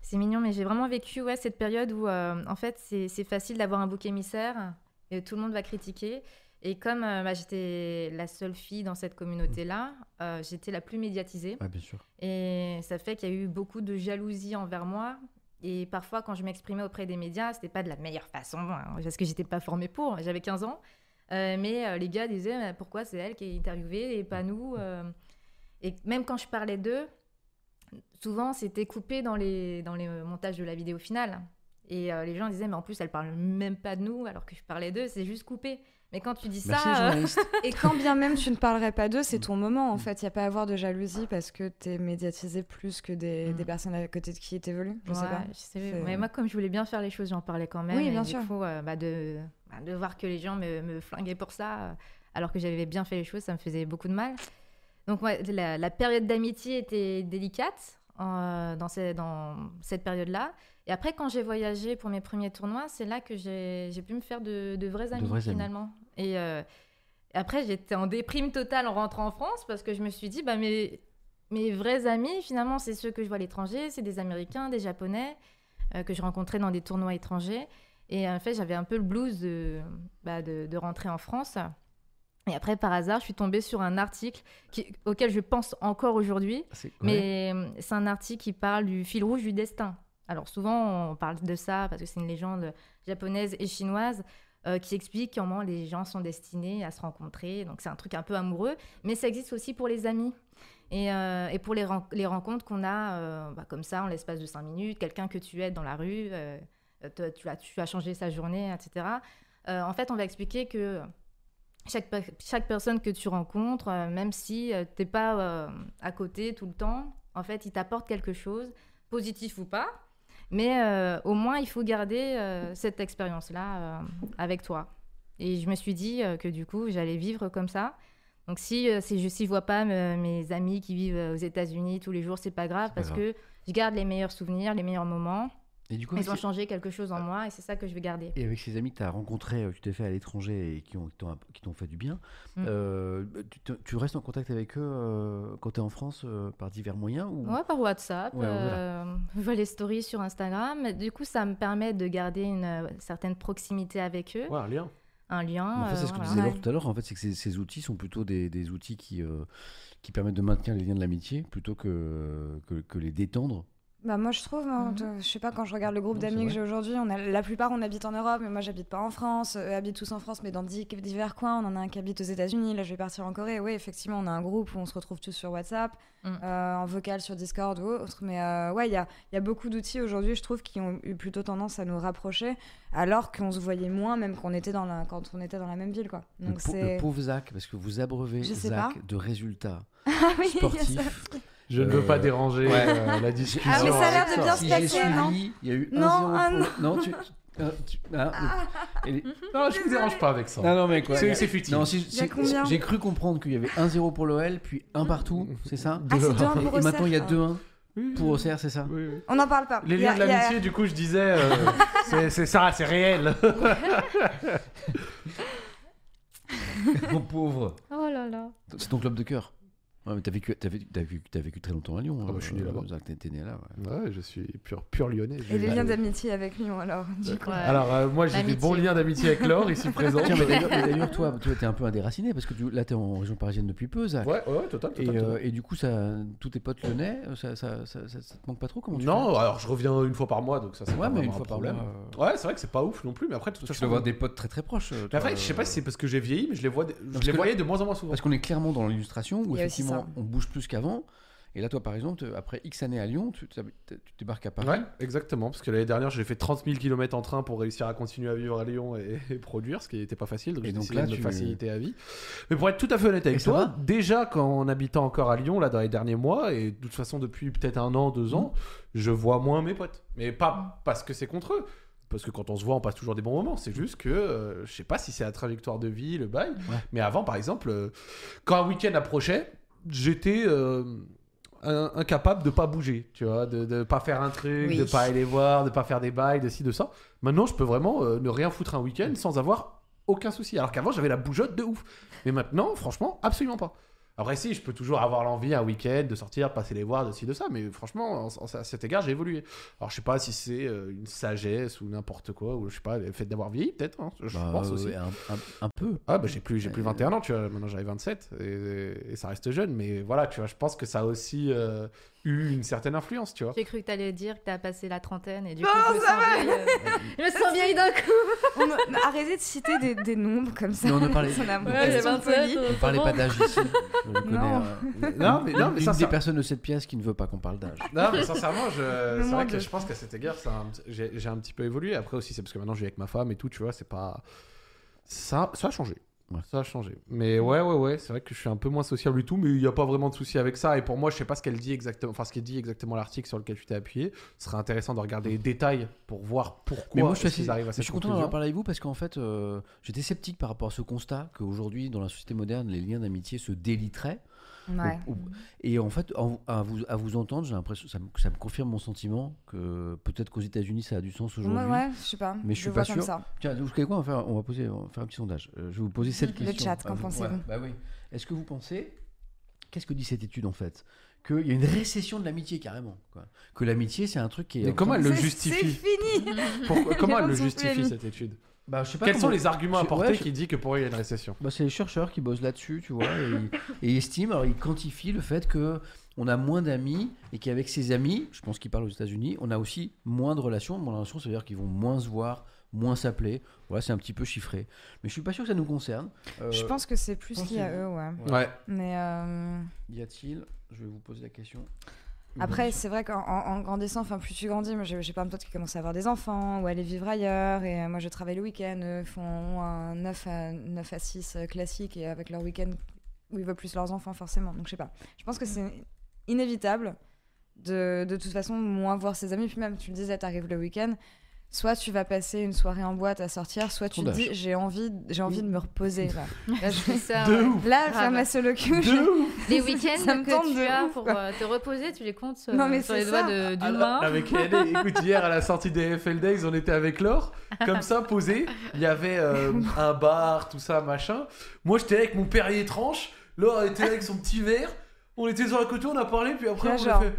C'est- mignon, mais j'ai vraiment vécu ouais, cette période où, euh, en fait, c'est c'est facile d'avoir un bouc émissaire et tout le monde va critiquer. Et comme euh, bah, j'étais la seule fille dans cette communauté-là, euh, j'étais la plus médiatisée. Ouais, bien sûr. Et ça fait qu'il y a eu beaucoup de jalousie envers moi. Et parfois, quand je m'exprimais auprès des médias, c'était pas de la meilleure façon, hein, parce que j'étais pas formée pour. J'avais 15 ans. Euh, mais euh, les gars disaient pourquoi c'est elle qui est interviewée et pas nous euh. Et même quand je parlais d'eux, souvent c'était coupé dans les, dans les montages de la vidéo finale. Et les gens disaient Mais en plus, elle parle même pas de nous, alors que je parlais d'eux, c'est juste coupé. Mais quand tu dis Merci, ça. euh. Et quand bien même tu ne parlerais pas d'eux, c'est ton moment en fait. Il n'y a pas à avoir de jalousie parce que tu es médiatisé plus que des, Mm. des personnes à côté de qui t'évoluent. Je sais Ouais, pas. je sais, C'est- mais moi, comme je voulais bien faire les choses, j'en parlais quand même. Oui, et bien du sûr. coup, euh, bah, de, bah, de voir que les gens me, me flinguaient pour ça, euh, alors que j'avais bien fait les choses, ça me faisait beaucoup de mal. Donc, ouais, la, la période d'amitié était délicate euh, dans, ces- dans cette période-là. Et après, quand j'ai voyagé pour mes premiers tournois, c'est là que j'ai pu me faire de, de vrais amis, vrais amis. Finalement. Et euh, après, j'étais en déprime totale en rentrant en France parce que je me suis dit, bah, mes, mes vrais amis, finalement, c'est ceux que je vois à l'étranger, c'est des Américains, des Japonais euh, que je rencontrais dans des tournois étrangers. Et en fait, j'avais un peu le blues de, bah, de, de rentrer en France. Et après, par hasard, je suis tombée sur un article qui- auquel je pense encore aujourd'hui. Ouais. Mais euh, c'est un article qui parle du fil rouge du destin. Alors souvent, on parle de ça parce que c'est une légende japonaise et chinoise euh, qui explique comment les gens sont destinés à se rencontrer. Donc c'est un truc un peu amoureux, mais ça existe aussi pour les amis. Et, euh, pour les, ren- les rencontres qu'on a euh, bah, comme ça en l'espace de cinq minutes, quelqu'un que tu aides dans la rue, tu, as, changé sa journée, etc. En fait, on va expliquer que chaque, chaque personne que tu rencontres, même si tu n'es pas à côté tout le temps, en fait, il t'apporte quelque chose, positif ou pas. Mais euh, au moins, il faut garder euh, cette expérience-là euh, avec toi. Et je me suis dit que du coup, j'allais vivre comme ça. Donc si, si je ne vois pas me- mes amis qui vivent aux États-Unis tous les jours, c'est pas grave parce grave. que je garde les meilleurs souvenirs, les meilleurs moments. Et du coup, Ils ont changé quelque chose en moi et c'est ça que je vais garder. Et avec ces amis que tu as rencontrés, euh, que tu t'es fait à l'étranger et qui ont- qui t'ont qui t'ont fait du bien, Mm. euh, tu, te- tu restes en contact avec eux euh, quand tu es en France euh, par divers moyens ou... Ouais, par WhatsApp. Ouais, voilà. je vois les stories sur Instagram. Du coup, ça me permet de garder une euh, certaine proximité avec eux. Ouais, un lien. Un lien. Mais en fait, c'est euh, ce que voilà. disait Laure tout à l'heure. En fait, c'est que ces, ces outils sont plutôt des, des outils qui, euh, qui permettent de maintenir les liens de l'amitié plutôt que, que, que les détendre. Bah moi je trouve, hein, Mhm. te- je sais pas quand je regarde le groupe d'amis que j'ai aujourd'hui, on a la plupart on habite en Europe, mais moi j'habite pas en France. Eux habitent tous en France, mais dans dix- divers coins. On en a un qui habite aux États-Unis. Là je vais partir en Corée. Oui effectivement on a un groupe où on se retrouve tous sur WhatsApp, Mm. euh, en vocal sur Discord ou autre. Mais euh, ouais il y a, il y a beaucoup d'outils aujourd'hui je trouve qui ont eu plutôt tendance à nous rapprocher, alors qu'on se voyait moins même qu'on était dans la quand on était dans la même ville quoi. Donc le pauvre Zach, parce que vous abreuvez Je sais Zach pas. de résultats ah oui sportifs. Je ne veux Euh, pas déranger ouais. euh, la discussion. Ah, mais ça a l'air de bien se Si j'ai passer, non suivi, il y a eu Non, 1-0 ah pour- non. Non, tu... euh, tu- ah, et les- Non, je ne vous dérange pas avec ça. Non, non, mais quoi C'est futile. Si- j'ai cru comprendre qu'il y avait 1-0 pour l'OL, puis 1 partout, c'est ça Ah, c'est 2-1 pour Et maintenant, il y a Auxerre. 2-1 Oui, pour Auxerre, c'est ça oui, oui. On n'en parle pas. Les a- liens de y a- l'amitié, du coup, je disais, euh, c'est- c'est ça, c'est réel. Mon pauvre Oh là là. C'est ton club de cœur Ouais, mais t'as vécu, t'as vécu, t'as vécu, t'as vécu très longtemps à Lyon. Ah bah, je suis né euh, là-bas. T'es- t'es né là, ouais. Ouais, je suis pur, pur lyonnais. Et les liens d'amitié avec Lyon alors du coup. Ouais. Alors, euh, moi, j'ai des bons liens d'amitié avec Laure, ici présente. Tiens, mais d'ailleurs, mais d'ailleurs, toi, toi, t'es un peu un déraciné parce que tu, là, t'es en région parisienne depuis peu, Zach. Ouais, ouais, total, Et, total. euh, et du coup, ça, tous tes potes lyonnais, euh, ça, ça, ça, ça- ça te manque pas trop comment tu Non, alors je reviens une fois par mois, donc ça, c'est fais pas Ouais, mais une un fois par problème. mois. euh, Ouais, c'est vrai que c'est pas ouf non plus, mais après, de toute Tu façon. dois avoir des potes très très proches. euh, après, je sais pas euh, si c'est parce que j'ai vieilli, mais je les, vois, je les voyais de moins en moins souvent. Parce qu'on est clairement dans l'illustration où effectivement on bouge plus qu'avant. Et là, toi, par exemple, après X années à Lyon, tu, débarques à Paris. Ouais, exactement. Parce que l'année dernière, j'ai fait 30 000 km en train pour réussir à continuer à vivre à Lyon et, et produire, ce qui n'était pas facile. Donc Et j'ai donc là, de tu- faciliter la vie. Mais pour être tout à fait honnête avec Et toi, déjà quand en habitant encore à Lyon, là, dans les derniers mois, et de toute façon depuis peut-être un an, deux ans, je vois moins mes potes. Mais pas parce que c'est contre eux. Parce que quand on se voit, on passe toujours des bons moments. C'est juste que euh, je sais pas si c'est la trajectoire de vie, le bail. Ouais. Mais avant, par exemple, euh, quand un week-end approchait, j'étais euh, incapable de pas bouger, tu vois, de, pas faire un truc, Oui. de pas aller voir, de pas faire des bails, de ci, de ça. Maintenant, je peux vraiment euh, ne rien foutre un week-end sans avoir aucun souci. Alors qu'avant, j'avais la bougeotte de ouf. Mais maintenant, franchement, absolument pas. Après, si, je peux toujours avoir l'envie un week-end de sortir, passer les voir, de ci, de ça. Mais franchement, en- en- à cet égard, j'ai évolué. Alors, je sais pas si c'est euh, une sagesse ou n'importe quoi, ou je sais pas, le fait d'avoir vieilli, peut-être. hein, je Bah, pense euh, aussi. un, un- un peu. Ah bah j'ai plus j'ai plus Euh, 21 ans tu vois maintenant j'avais 27 et, et ça reste jeune mais voilà tu vois je pense que ça a aussi euh, eu une certaine influence tu vois J'ai cru que t'allais dire que t'as passé la trentaine et du coup, je me sens vieille. euh, je me sens vieille d'un coup. On a- Arrêtez de citer des, des nombres comme ça. Mais on ne parlait- Ça Ouais, pas j'ai de 27, folie. Ne parlez ça pas va. d'âge ici. Non. euh, non mais non mais une ça, des ça- personnes de cette pièce qui ne veut pas qu'on parle d'âge. non mais sincèrement je c'est vrai que je pense qu'à cet égard ça un j'ai un petit peu évolué après aussi c'est parce que maintenant je vis avec ma femme et tout tu vois c'est pas ça ça a changé Ouais. ça a changé mais ouais ouais ouais c'est vrai que je suis un peu moins sociable du tout mais il n'y a pas vraiment de souci avec ça et pour moi je sais pas ce qu'elle dit exactement enfin ce qu'elle dit exactement l'article sur lequel tu t'es appuyé ce serait intéressant de regarder les détails pour voir pourquoi Mais moi, je suis, assez- arrivent à cette je suis content d'en parlé avec vous parce qu'en fait, euh, j'étais sceptique par rapport à ce constat qu'aujourd'hui, dans la société moderne, les liens d'amitié se déliteraient. Ouais. Et en fait, en- à, vous, à vous entendre, j'ai l'impression, ça me, ça me confirme mon sentiment que peut-être qu'aux États-Unis, ça a du sens aujourd'hui. Moi, ouais, je sais pas. Mais je suis le pas sûr. ça. Tiens, vous savez quoi on va, faire, on va poser, on va faire un petit sondage. Euh, je vais vous poser cette Le question. chat, qu'en vous. pensez-vous bah oui. Est-ce que vous pensez, qu'est-ce que dit cette étude en fait? Qu'il y a une récession de l'amitié carrément. Quoi. Que l'amitié, c'est un truc qui est. Mais comment elle le justifie C'est fini Pourquoi- Comment elle le justifie cette étude? Bah, je sais pas Quels comment- sont les arguments je- apportés ouais, je- qui dit que pour eux il y a une récession Bah, c'est les chercheurs qui bossent là-dessus, tu vois, et, ils- et ils estiment, alors ils quantifient le fait que on a moins d'amis et qu'avec ses amis, je pense qu'ils parlent aux États-Unis, on a aussi moins de relations. Moins de relations, ça veut dire qu'ils vont moins se voir, moins s'appeler. Voilà, c'est un petit peu chiffré. Mais je suis pas sûr que ça nous concerne. Euh, Je pense que c'est plus lié à eux, ouais. Ouais. Ouais. Mais euh, Y a-t-il Je vais vous poser la question. Après, c'est vrai qu'en en- en grandissant, enfin, plus tu grandis, moi j'ai plein de potes qui commencent à avoir des enfants ou à aller vivre ailleurs. Et euh, moi je travaille le week-end, eux font un 9 à, 9 à 6 euh, classique et avec leur week-end où ils veulent plus leurs enfants, forcément. Donc je sais pas. Je pense que c'est inévitable de, de toute façon moins voir ses amis. Puis même, tu le disais, t'arrives le week-end. Soit tu vas passer une soirée en boîte à sortir, soit tu te dis j'ai envie, j'ai envie de me reposer. Là, là, je- C'est ça, De ouais. là faire ma solo queue, De je- Les week-ends Ça me que tente tu de as ouf, pour quoi. euh, te reposer, tu les comptes euh, Non, mais sur les doigts ça. de- d'une main. Avec Yanné, écoute, hier à la sortie des FL Days, on était avec Laure, comme ça, posé. Il y avait euh, un bar, tout ça, machin. Moi, j'étais avec mon Perrier tranche. Laure était avec son petit verre. On était sur la côté, on a parlé, puis après, Là, on genre- a fait.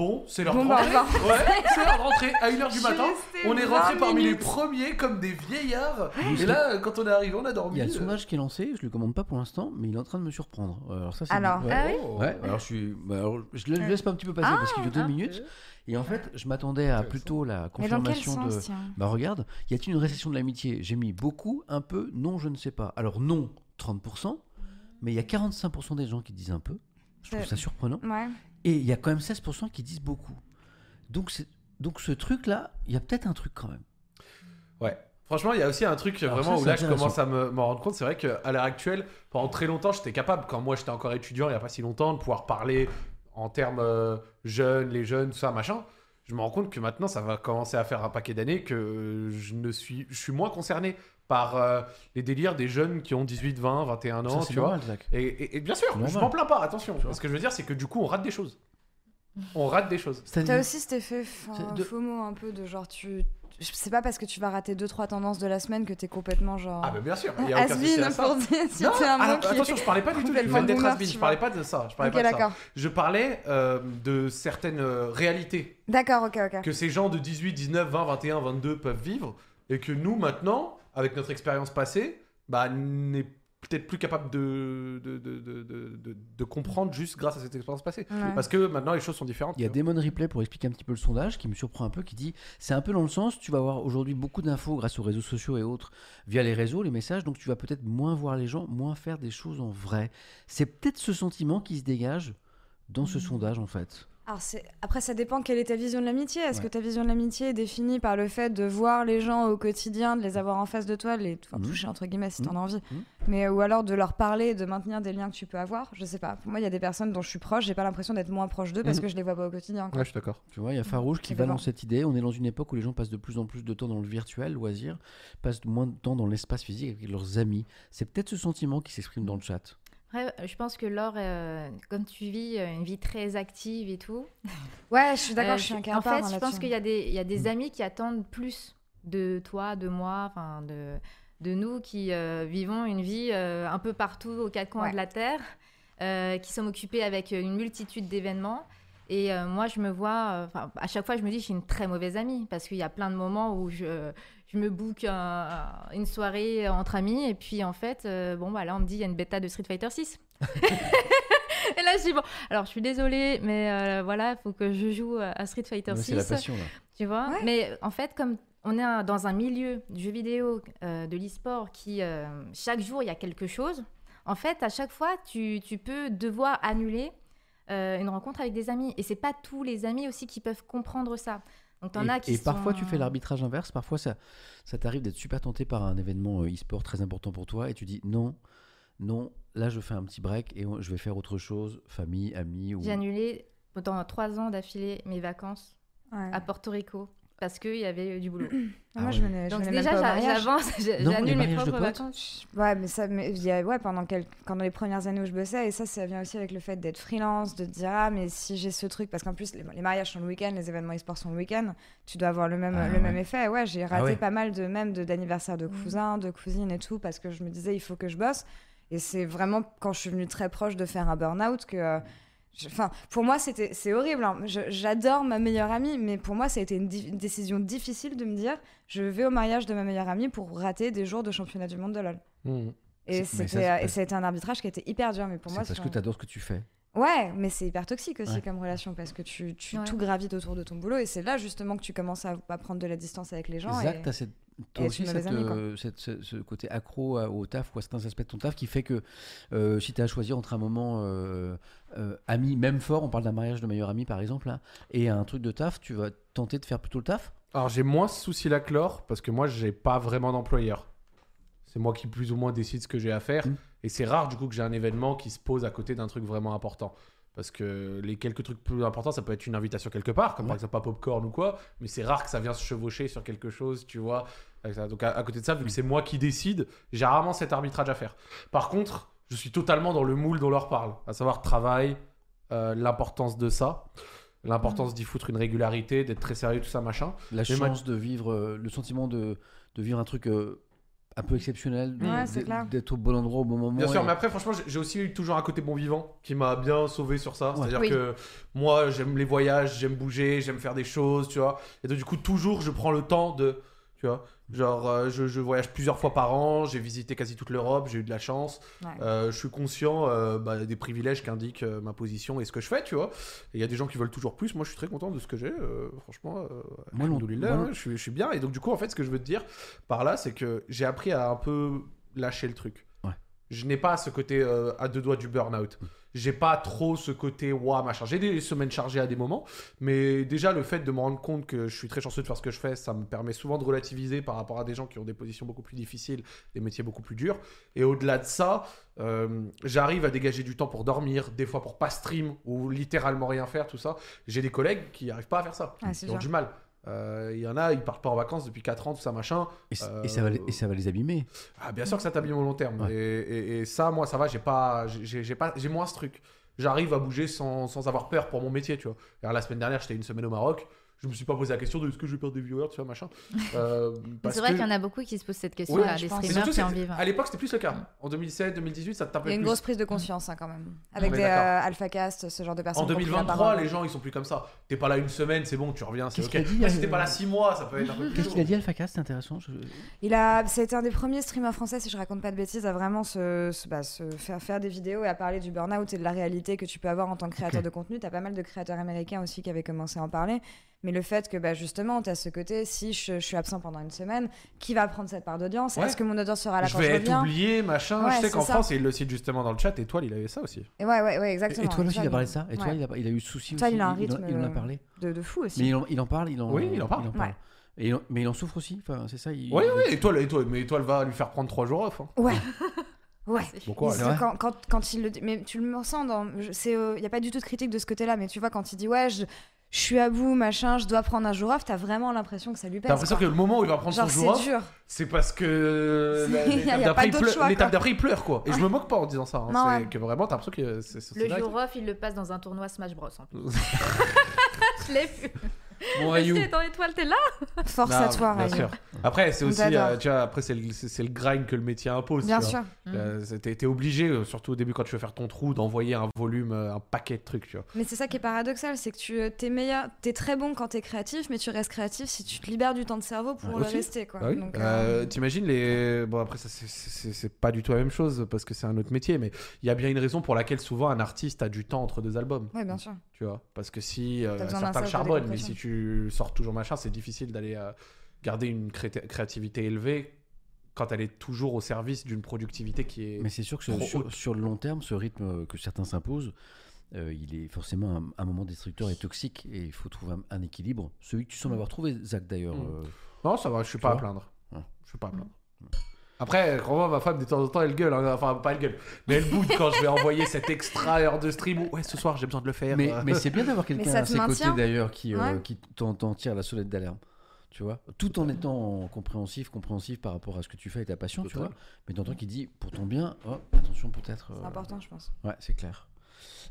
Bon, c'est l'heure Bon, de bah, rentrer. va Ouais, c'est l'heure de rentrer à 1h Je du matin. On est rentré 20 parmi les minutes. premiers comme des vieillards. Et là, quand on est arrivé, on a Il dormi. y a le sondage qui est lancé, je le commande pas pour l'instant, mais il est en train de me surprendre. Euh, Alors ça, c'est Alors, ouais. ah oui Oh. Ouais, alors je suis, bah, alors, je le je laisse pas un petit peu passer parce qu'il dure deux un minutes. peu. Et en fait, je m'attendais à plutôt la Mais dans quel confirmation sens, de. tiens? Bah regarde, y a-t-il une récession de l'amitié? J'ai mis beaucoup, un peu, non, je ne sais pas. Alors non, 30%, mais il y a 45% des gens qui disent un peu. Je trouve C'est- ça surprenant. Ouais. Et il y a quand même 16% qui disent beaucoup. Donc, donc ce truc-là, il y a peut-être un truc quand même. Ouais. Franchement, il y a aussi un truc Alors vraiment ça, où là je commence à me, m'en rendre compte. C'est vrai qu'à l'heure actuelle, pendant très longtemps, j'étais capable, quand moi j'étais encore étudiant il n'y a pas si longtemps, de pouvoir parler en termes euh, jeunes, les jeunes, tout ça, machin. Je me rends compte que maintenant ça va commencer à faire un paquet d'années que je, ne suis, je suis moins concerné par euh, les délires des jeunes qui ont 18, 20, 21 ans, Ça, tu vois. normal, Zach. Et, et- et bien sûr, je m'en plains pas, attention. Tu vois. Ce que je veux dire, c'est que du coup, on rate des choses. On rate des choses. T'as aussi cet effet de- FOMO un peu de genre tu. C'est pas parce que tu vas rater 2-3 tendances de la semaine que t'es complètement genre. Ah, bah bien sûr, il y a aucun souci has-been à ça. pour dire si Non, un alors, mot qui est attention, je parlais pas du tout du fait d'être tu je vois. parlais pas de ça. Je parlais Ok, pas de ça. d'accord. Je parlais euh, de certaines euh, réalités D'accord, ok, ok. que ces gens de 18, 19, 20, 21, 22 peuvent vivre et que nous, maintenant, avec notre expérience passée, bah, n'est peut-être plus capable de, de, de, de, de- de- de comprendre juste grâce à cette expérience passée. Ouais. Parce que maintenant, les choses sont différentes. Il y a. Damon Replay pour expliquer un petit peu le sondage qui me surprend un peu, qui dit c'est un peu dans le sens, tu vas avoir aujourd'hui beaucoup d'infos grâce aux réseaux sociaux et autres, via les réseaux, les messages, donc tu vas peut-être moins voir les gens, moins faire des choses en vrai. C'est peut-être ce sentiment qui se dégage dans ce sondage en fait. Alors Après, ça dépend quelle est ta vision de l'amitié. Est-ce Ouais. que ta vision de l'amitié est définie par le fait de voir les gens au quotidien, de les avoir en face de toi, de les enfin, Mhm. toucher entre guillemets si t'en Mhm. as envie, Mhm. mais ou alors de leur parler, de maintenir des liens que tu peux avoir? Je sais pas. Pour moi, il y a des personnes dont je suis proche, j'ai pas l'impression d'être moins proche d'eux parce que je les vois pas au quotidien. quoi. Ouais, je suis d'accord. Tu vois, il y a Farouche qui va dans cette idée. On est dans une époque où les gens passent de plus en plus de temps dans le virtuel, loisir, passent moins de temps dans l'espace physique avec leurs amis. C'est peut-être ce sentiment qui s'exprime dans le chat. Après, je pense que Laure, euh, comme tu vis euh, une vie très active et tout. Ouais, je suis d'accord, euh, je suis un En fait, je pense qu'il y a des, il y a des amis qui attendent plus de toi, de moi, enfin de, de nous qui euh, vivons une vie euh, un peu partout aux quatre coins Ouais. de la terre, euh, qui sommes occupés avec une multitude d'événements. Et euh, moi, je me vois, euh, à chaque fois, je me dis, je suis une très mauvaise amie parce qu'il y a plein de moments où je, je me book un- une soirée entre amis et puis en fait, euh, bon, bah là, on me dit, il y a une bêta de Street Fighter 6. et là, je dis, bon, alors je suis désolée, mais euh, voilà, il faut que je joue à Street Fighter Ouais, 6. c'est la passion là. Tu vois? Ouais. Mais en fait, comme on est un- dans un milieu du jeu vidéo, euh, de l'e-sport, qui euh, chaque jour il y a quelque chose, en fait, à chaque fois, tu, tu peux devoir annuler euh, une rencontre avec des amis. Et c'est pas tous les amis aussi qui peuvent comprendre ça. Donc, t'en Et, as qui et parfois, tu fais l'arbitrage inverse. Parfois, ça, ça t'arrive d'être super tenté par un événement euh, e-sport très important pour toi et tu dis non, non, là, je fais un petit break et je vais faire autre chose, famille, amis. Ou... J'ai annulé pendant trois ans d'affilée mes vacances Ouais. à Porto Rico parce qu'il y avait du boulot. Ah, moi, Ah je ouais. venais, je Donc venais même déjà, j'avance, j'annule mes propres vacances. Ouais, mais ça, mais il y a- ouais, pendant, quel- pendant les premières années où je bossais, et ça, ça vient aussi avec le fait d'être freelance, de te dire, ah, mais si j'ai ce truc, parce qu'en plus, les, les mariages sont le week-end, les événements e-sport sont le week-end, tu dois avoir le même, Ah, le ouais. même effet. Ouais, j'ai raté ouais. pas mal de, même d'anniversaires de cousins, de cousines et tout, parce que je me disais, il faut que je bosse. Et c'est vraiment quand je suis venue très proche de faire un burn-out que. euh, Je- Enfin, pour moi, c'était, c'est horrible. hein. J'adore ma meilleure amie, mais pour moi, ça a été une, di- une décision difficile de me dire, je vais au mariage de ma meilleure amie pour rater des jours de championnat du monde de LoL. Mhm. Et c'était, ça, euh, c'est- et ça a été un arbitrage qui a été hyper dur, mais pour C'est moi, parce que tu adores ce que tu fais. Ouais, mais c'est hyper toxique aussi Ouais. comme relation parce que tu, tu Ouais. tout gravites autour de ton boulot et c'est là justement que tu commences à, à prendre de la distance avec les gens. Et- t'as cette- toi aussi cette, euh, cette- ce, ce côté accro au taf ou à certains aspects de ton taf qui fait que euh, si tu as à choisir entre un moment euh, euh, ami, même fort, on parle d'un mariage de meilleur ami par exemple, là, et un truc de taf, tu vas tenter de faire plutôt le taf? Alors j'ai moins ce souci-là que Laure, parce que moi j'ai pas vraiment d'employeur. C'est moi qui plus ou moins décide ce que j'ai à faire. Mm. Et c'est rare du coup que j'ai un événement qui se pose à côté d'un truc vraiment important. Parce que les quelques trucs plus importants, ça peut être une invitation quelque part, comme Ouais. par exemple à Popcorn ou quoi, mais c'est rare que ça vienne se chevaucher sur quelque chose, tu vois. Avec ça. Donc à, à côté de ça, vu que c'est moi qui décide, j'ai rarement cet arbitrage à faire. Par contre, je suis totalement dans le moule dont on leur parle, à savoir travail, euh, l'importance de ça, l'importance d'y foutre une régularité, d'être très sérieux, tout ça, machin. La Mais chance de vivre, euh, le sentiment de, de vivre un truc euh, un peu exceptionnel, Ouais, d'être- au bon endroit au bon moment. Bien sûr, et- mais après, franchement, j'ai- j'ai aussi eu toujours un côté bon vivant qui m'a bien sauvé sur ça. Ouais. C'est-à-dire Oui. que moi, j'aime les voyages, j'aime bouger, j'aime faire des choses, tu vois. Et donc, du coup, toujours, je prends le temps de. Tu vois, genre, euh, je, je voyage plusieurs fois par an, j'ai visité quasi toute l'Europe, j'ai eu de la chance. Ouais. Euh, je suis conscient euh, bah, des privilèges qu'indique euh, ma position et ce que je fais, tu vois. Et il y a des gens qui veulent toujours plus. Moi, je suis très content de ce que j'ai. euh, franchement, euh, Moi, non- moi, hein, je, suis, je suis bien. Et donc, du coup, en fait, ce que je veux te dire par là, c'est que j'ai appris à un peu lâcher le truc. Je n'ai pas ce côté euh, à deux doigts du burn-out. J'ai pas trop ce côté waouh machin. J'ai des semaines chargées à des moments, mais déjà le fait de me rendre compte que je suis très chanceux de faire ce que je fais, ça me permet souvent de relativiser par rapport à des gens qui ont des positions beaucoup plus difficiles, des métiers beaucoup plus durs. Et au-delà de ça, euh, j'arrive à dégager du temps pour dormir, des fois pour pas stream ou littéralement rien faire, tout ça. J'ai des collègues qui n'arrivent pas à faire ça, Ah, qui ont du mal. Euh, Il y en a, ils partent pas en vacances depuis 4 ans, tout ça machin. Et, Euh, ça va, les- et ça va les abîmer. Ah, bien sûr que ça t'abîme au long terme. Ouais. Et, et- ça, moi, ça va, j'ai pas, j'ai j'ai pas, j'ai moins ce truc. J'arrive à bouger sans, sans avoir peur pour mon métier, tu vois. Alors, la semaine dernière, j'étais une semaine au Maroc. Je me suis pas posé la question de est-ce que je vais perdre des viewers, tu vois, machin. Euh, C'est vrai qu'il y en a beaucoup qui se posent cette Ouais, je des pense. Mais streamers surtout, qui en vivent. à l'époque, c'était plus le cas. En 2017, 2018, ça te tapait Il y a une plus. grosse prise de conscience hein, quand même. Avec Ouais, des euh, AlphaCast, ce genre de personnes. En qui ont pris la 2023, parole. les gens, ils sont plus comme ça. T'es pas là une semaine, c'est bon, tu reviens, c'est ok. dit, Moi, euh, si t'es pas là 6 mois, ça peut être un peu plus Qu'est-ce qu'il a dit Alphacast C'est intéressant. je- Il a, c'était un des premiers streamers français, si je raconte pas de bêtises, à vraiment se, se- bah, se faire faire des vidéos et à parler du burn-out et de la réalité que tu peux avoir en tant que créateur de contenu. T'as pas mal de créateurs américains aussi qui avaient commencé à en parler. Mais le fait que, bah, justement, t'as ce côté, si je, je suis absent pendant une semaine, qui va prendre cette part d'audience? Ouais. Est-ce que mon audience sera là Je quand vais je être oublié, machin. Ouais, je sais qu'en. France, et il le cite justement dans le chat, Étoile, il avait ça aussi. Et ouais, ouais, ouais, Et, exactement. et toi aussi, il a Étoile, parlé de ça. Et toi, ouais. il, a, il a eu ce souci Toi, aussi. il a un il, en- rythme, il en a euh, parlé. de, de fou aussi. Mais il en, il en parle. Il en, Oui, il en parle. parle. Ouais. Et il en- mais il en souffre aussi. Enfin, c'est ça. Il... Oui, oui, Étoile, Étoile, mais Étoile va lui faire prendre 3 jours off. hein. Ouais. Ouais. Bon, quoi, Mais c'est vrai quand, quand, quand il le dit, mais tu le ressens dans, c'est, il y a pas du tout de critique de ce côté-là, mais tu vois quand il dit ouais, je, je suis à bout, machin, je dois prendre un jour off, t'as vraiment l'impression que ça lui pèse. T'as l'impression que le moment où il va prendre genre son jour c'est off, c'est parce que la- Il y a- l'étape d'après, il pleure- quoi. d'après, il pleure quoi. Et je me moque pas en disant ça. hein. Non, c'est ouais. que vraiment, t'as l'impression que c'est Le jour off, il le passe dans un tournoi Smash Bros. En plus. dingue. Je l'ai vu. Bon, Est-ce Rayou. ton étoile, t'es là? Force Non, à toi, bien Rayou. sûr. Après, c'est On aussi, t'adore. euh, tu vois, après c'est le, c'est- c'est le grind que le métier impose. Bien tu vois. sûr. Euh, c'est- T'es t'es obligé, euh, surtout au début quand tu veux faire ton trou, d'envoyer un volume, euh, un paquet de trucs, tu vois. Mais c'est ça qui est paradoxal, c'est que tu euh, t'es meilleur, t'es très bon quand t'es créatif, mais tu restes créatif si tu te libères du temps de cerveau pour Ouais. le Aussi. rester, quoi. Bah oui. Donc, Euh, euh, T'imagines les. Bon, après, ça, c'est- c'est c'est pas du tout la même chose parce que c'est un autre métier, mais il y a bien une raison pour laquelle souvent un artiste a du temps entre deux albums. Ouais, bien sûr. Tu vois Parce que si. euh, T'as besoin d'un certains le sas de charbonnent, mais décompression. si tu sors toujours machin, c'est difficile d'aller euh, garder une cré- créativité élevée quand elle est toujours au service d'une productivité qui est. Mais c'est sûr que sur, sur, haute. sur le long terme, ce rythme euh, que certains s'imposent, euh, il est forcément un, un moment destructeur et toxique. Et il faut trouver un, un équilibre. Celui que tu sembles avoir trouvé, Zach, d'ailleurs. Mm. euh, Non, ça va, je suis pas à plaindre. Ouais. Je suis pas à plaindre. Après, crois-moi, ma femme, de temps en temps, elle gueule. hein. Enfin, pas elle gueule. Mais elle boude quand je vais envoyer cet extra heure de stream où, ouais, ce soir, j'ai besoin de le faire. Mais, Euh, mais c'est bien d'avoir quelqu'un à ses maintient. côtés d'ailleurs qui, euh, Ouais. qui t'en tire la sonnette d'alarme. Tu vois Tout en étant compréhensif, compréhensif par rapport à ce que tu fais et ta passion, tu vois Mais t'entends qui dit pour ton bien, oh, attention peut-être. C'est euh, important, je pense. Ouais, c'est clair.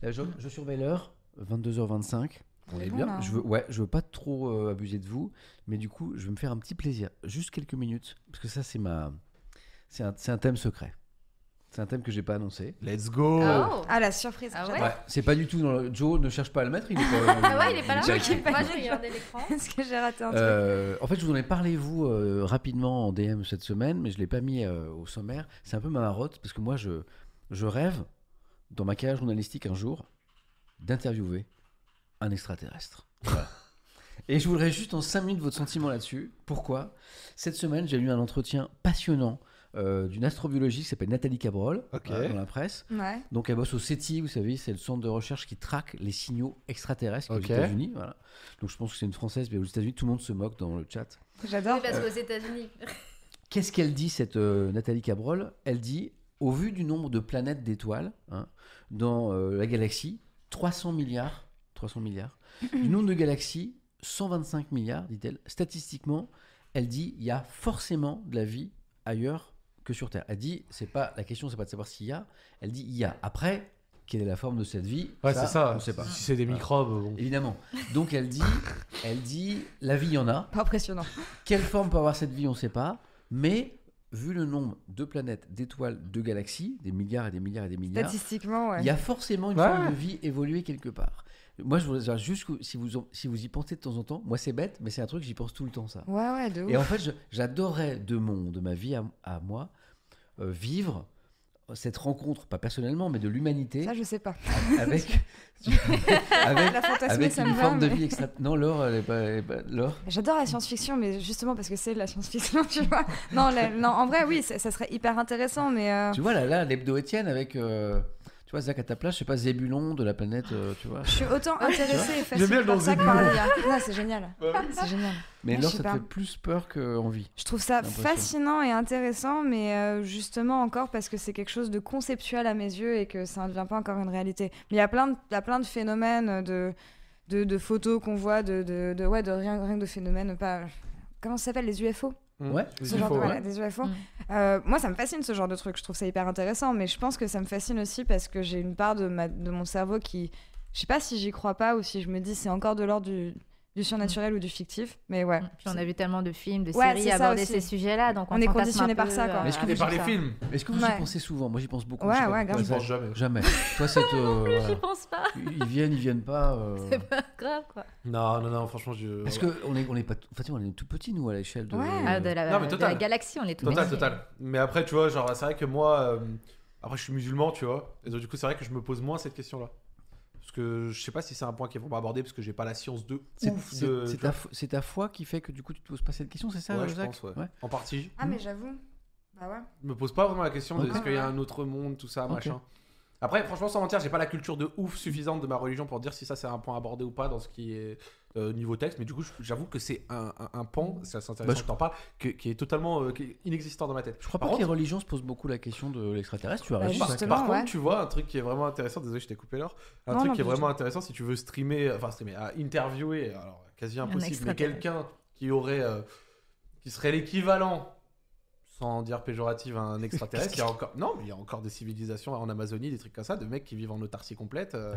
Euh, je, je surveille l'heure, 22h25. On est bon, bien. là, Je hein. veux, ouais, je veux pas trop euh, abuser de vous, mais du coup, je vais me faire un petit plaisir, juste quelques minutes, parce que ça, c'est ma, c'est un, c'est un thème secret. C'est un thème que j'ai pas annoncé. Let's go Oh. Ah, la surprise. Ah j'adore. ouais Ouais, c'est pas du tout dans le... Joe ne cherche pas à le mettre, il est pas. Ah ouais, il est pas là. Moi, je regardais l'écran. Est-ce que j'ai raté un truc Euh, en fait, je vous en ai parlé, vous, euh, rapidement en DM cette semaine, mais je ne l'ai pas mis euh, au sommaire. C'est un peu ma marotte, parce que moi, je, je rêve, dans ma carrière journalistique un jour, d'interviewer un extraterrestre. Voilà. Et je voudrais juste en 5 minutes votre sentiment là-dessus. Pourquoi? Cette semaine, j'ai eu un entretien passionnant euh, d'une astrobiologiste qui s'appelle Nathalie Cabrol, voilà, dans la presse. Ouais. Donc elle bosse au CETI, vous savez, c'est le centre de recherche qui traque les signaux extraterrestres aux États-Unis. Voilà. Donc je pense que c'est une française, mais aux États-Unis, tout le monde se moque dans le chat. J'adore. Oui, parce qu'aux États-Unis. Qu'est-ce qu'elle dit, cette euh, Nathalie Cabrol? Elle dit, au vu du nombre de planètes d'étoiles hein, dans euh, la galaxie, 300 milliards, 300 milliards, du nombre de galaxies, 125 milliards, dit-elle. Statistiquement, elle dit, il y a forcément de la vie ailleurs que sur Terre. Elle dit, c'est pas la question, c'est pas de savoir s'il y a. Elle dit, il y a. Après, quelle est la forme de cette vie? Ouais, c'est ça. On sait pas. Si c'est des Voilà. microbes, bon. Évidemment. Donc elle dit, elle dit, la vie, il y en a. Pas impressionnant. Quelle forme peut avoir cette vie, on ne sait pas. Mais vu le nombre de planètes, d'étoiles, de galaxies, des milliards et des milliards et des milliards, Statistiquement, ouais. il y a forcément une Ouais. forme de vie évoluée quelque part. Moi, je voudrais dire juste que si vous, si vous y pensez de temps en temps, moi c'est bête, mais c'est un truc, j'y pense tout le temps ça. Ouais, ouais, de ouf. Et en fait, j'adorais de mon, de ma vie à, à moi, euh, vivre cette rencontre, pas personnellement, mais de l'humanité Ça, je sais pas. avec, avec, avec une va, forme de vie extra. Non, Laure, elle est pas. pas- Laure J'adore la science-fiction, mais justement parce que c'est la science-fiction, tu vois. Non, la- non, en vrai, oui, ça, ça serait hyper intéressant, mais. euh, Tu vois, là, là l'hebdo Étienne avec. euh, tu vois, Zach à ta place, je sais pas, Zébulon de la planète, euh, tu vois. Je suis autant intéressée et fascinée par ça que par l'IA. Non, c'est génial. C'est génial. Mais Ouais, je ça te fait plus peur qu'envie. Je trouve ça fascinant et intéressant, mais euh, justement encore parce que c'est quelque chose de conceptuel à mes yeux et que ça ne devient pas encore une réalité. Mais il y a plein de, il y a plein de phénomènes, de, de, de photos qu'on voit, de, de, de- ouais, de rien, rien que de phénomènes, pas. Comment ça s'appelle les UFO Ouais, Les ce genre de, voilà, ouais. des UFO. Mm. Euh, moi, ça me fascine ce genre de truc. Je trouve ça hyper intéressant, mais je pense que ça me fascine aussi parce que j'ai une part de, ma, de mon cerveau qui, je sais pas si j'y crois pas ou si je me dis c'est encore de l'ordre du, du surnaturel ou du fictif, mais ouais. Puis on a vu tellement de films, de Ouais, séries c'est aborder aussi. ces sujets-là, donc on, On est conditionné par ça, quoi. euh, Mais est-ce que à les par les films Est-ce que vous y pensez souvent? Moi, j'y pense beaucoup. Ouais, je ouais, grave. Pense jamais. Jamais. Toi, cette. euh, J'y voilà. pense pas. Ils viennent, ils viennent pas. euh, C'est pas grave, quoi. Non, non, non, franchement, je. Parce que on est, on est pas. En fait, on est tout petit nous à l'échelle de. Ouais. Ah, de, la, Non, mais de total. la galaxie, on est tout Total, petits. total. Mais après, tu vois, genre, c'est vrai que moi, euh, après, je suis musulman, tu vois. Et donc, du coup, c'est vrai que je me pose moins cette question-là. Parce que je sais pas si c'est un point qu'ils vont abordé parce que j'ai pas la science de C'est ouf c'est- de. c'est tu ta, foi qui fait que du coup tu te poses pas cette question, c'est ça, Ouais, je pense, ouais. En partie. Ah, mais j'avoue. Bah ouais. Je me pose pas vraiment la question de est-ce qu'il y a un autre monde, tout ça, machin. Après, franchement, sans mentir, j'ai pas la culture de ouf suffisante de ma religion pour dire si ça c'est un point abordé ou pas dans ce qui est euh, niveau texte. Mais du coup, j'avoue que c'est un, un, un pan, c'est assez intéressant Bah, je- que t'en parles, que- qui est totalement euh, qui est inexistant dans ma tête. Je crois Par pas que les contre- religions se posent beaucoup la question de l'extraterrestre, tu as Bah, raison. Par ouais. contre, tu vois, un truc qui est vraiment intéressant, désolé, je t'ai coupé l'heure. Un Non, truc non, qui est vraiment intéressant si tu veux streamer, enfin streamer, à interviewer, alors quasi impossible, mais quelqu'un qui aurait, euh, qui serait l'équivalent, sans dire péjoratif, à un extraterrestre. il y a encore, non, mais il y a encore des civilisations en Amazonie, des trucs comme ça, de mecs qui vivent en autarcie complète, euh,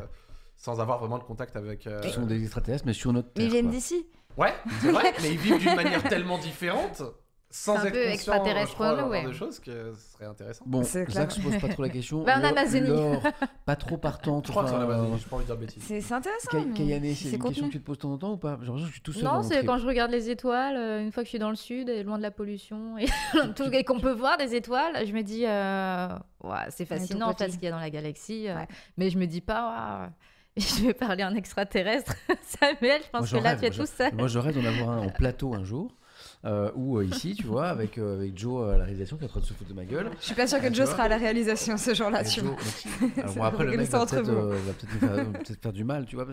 sans avoir vraiment de contact avec. euh, Qui sont des extraterrestres, mais sur notre Mais terre. ils viennent d'ici. Ouais, c'est vrai, mais ils vivent d'une manière tellement différente, sans C'est un être peu conscient, extraterrestre je crois, ouais. des choses que ce serait intéressant. Bon, C'est Zach se pose pas trop la question. Bah, en Amazonie. Pas trop partante. Je crois que c'est en Amazonie, j'ai pas envie de dire de bêtises. C'est intéressant. Kayane, c'est c'est une question contenu. que tu te poses de temps en temps ou pas? J'ai l'impression que je suis tout seul. Non, c'est quand je regarde les étoiles, euh, une fois que je suis dans le sud et loin de la pollution et, qu'on peut voir des étoiles, je me dis, euh, ouais, c'est fascinant en fait ce qu'il y a dans la galaxie, euh, Ouais. mais je me dis pas, je vais parler en extraterrestre. Samuel, je pense Moi, que là rêve, tu es moi, tout je- seul. Moi, je rêve d'en avoir un en plateau un jour. euh, ou euh, ici, tu vois, avec, euh, avec Joe à la réalisation qui est en train de se foutre de ma gueule. Je suis pas sûre que Ah, Joe sera à la réalisation ce jour-là, tu vois. Alors, bon, après, le mec ça va peut-être euh, me faire, faire du mal, tu vois.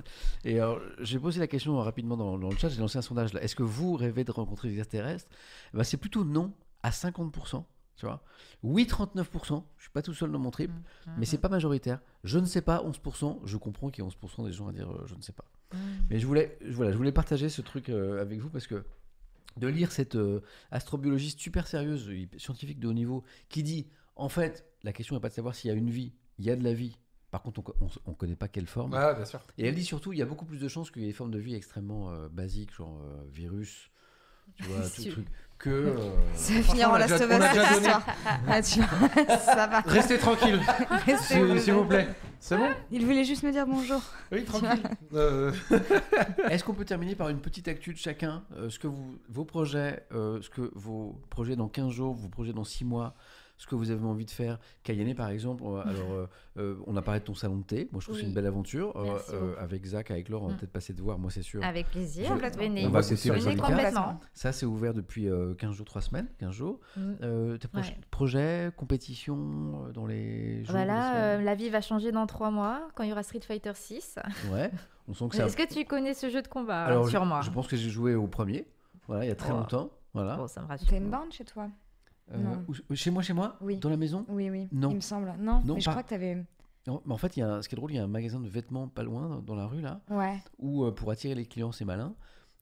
Et alors, j'ai posé la question rapidement dans, dans le chat, j'ai lancé un sondage là. Est-ce que vous rêvez de rencontrer des extraterrestres? Eh ben, C'est plutôt non à 50%, tu vois. Oui, 39%, je suis pas tout seul dans mon trip, Mm. mais c'est pas majoritaire. Je ne sais pas, 11%, je comprends qu'il y a 11% des gens à dire euh, je ne sais pas. Mm. Mais je voulais, je- voilà, je voulais partager ce truc euh, avec vous parce que de lire cette euh, astrobiologiste super sérieuse, euh, scientifique de haut niveau, qui dit en fait, la question n'est pas de savoir s'il y a une vie, il y a de la vie. Par contre, on ne connaît pas quelle forme. Ouais, bien sûr. Et elle dit surtout, il y a beaucoup plus de chances qu'il y ait des formes de vie extrêmement euh, basiques, genre euh, virus, tu vois, tout truc. Que. euh, Ça va finir on en l'a Last déjà- histoire. Ah, tu vois, ça va. Restez tranquille, Restez s'il vous- s'il vous plaît. C'est bon? Il voulait juste me dire bonjour. Oui, tranquille. Euh, Est-ce qu'on peut terminer par une petite actu de chacun euh, ce que vous, Vos projets, euh, ce que vos projets dans 15 jours, vos projets dans 6 mois, ce que vous avez envie de faire. Kayane, par exemple, alors, euh, euh, on a parlé de ton salon de thé. Moi, je trouve que c'est une belle aventure. Euh, euh, avec Zach, avec Laure, on va Mm. peut-être passer te voir, moi, c'est sûr. Avec plaisir. Complètement. Venez. On va Venez reliquats. complètement. Ça, c'est ouvert depuis euh, 15 jours, 3 semaines, 15 jours. Mm. Euh, tes Ouais. projets, compétitions euh, dans les jours Voilà, les euh, la vie va changer dans trois mois quand il y aura Street Fighter 6. Ouais, on sent que ça. Est-ce que tu connais ce jeu de combat Alors, je- sur moi? Je pense que j'ai joué au premier, voilà, il y a très Oh. longtemps. Voilà. Bon, ça me rassure. T'as une borne chez toi? Euh, chez moi, chez moi Oui. Dans la maison Oui, oui. Non. Il me semble. Non, Non, mais je pas- crois que t'avais. Non, mais en fait, il y a un- ce qui est drôle, il y a un magasin de vêtements pas loin, dans- la rue, là, Ouais. où euh, pour attirer les clients, c'est malin.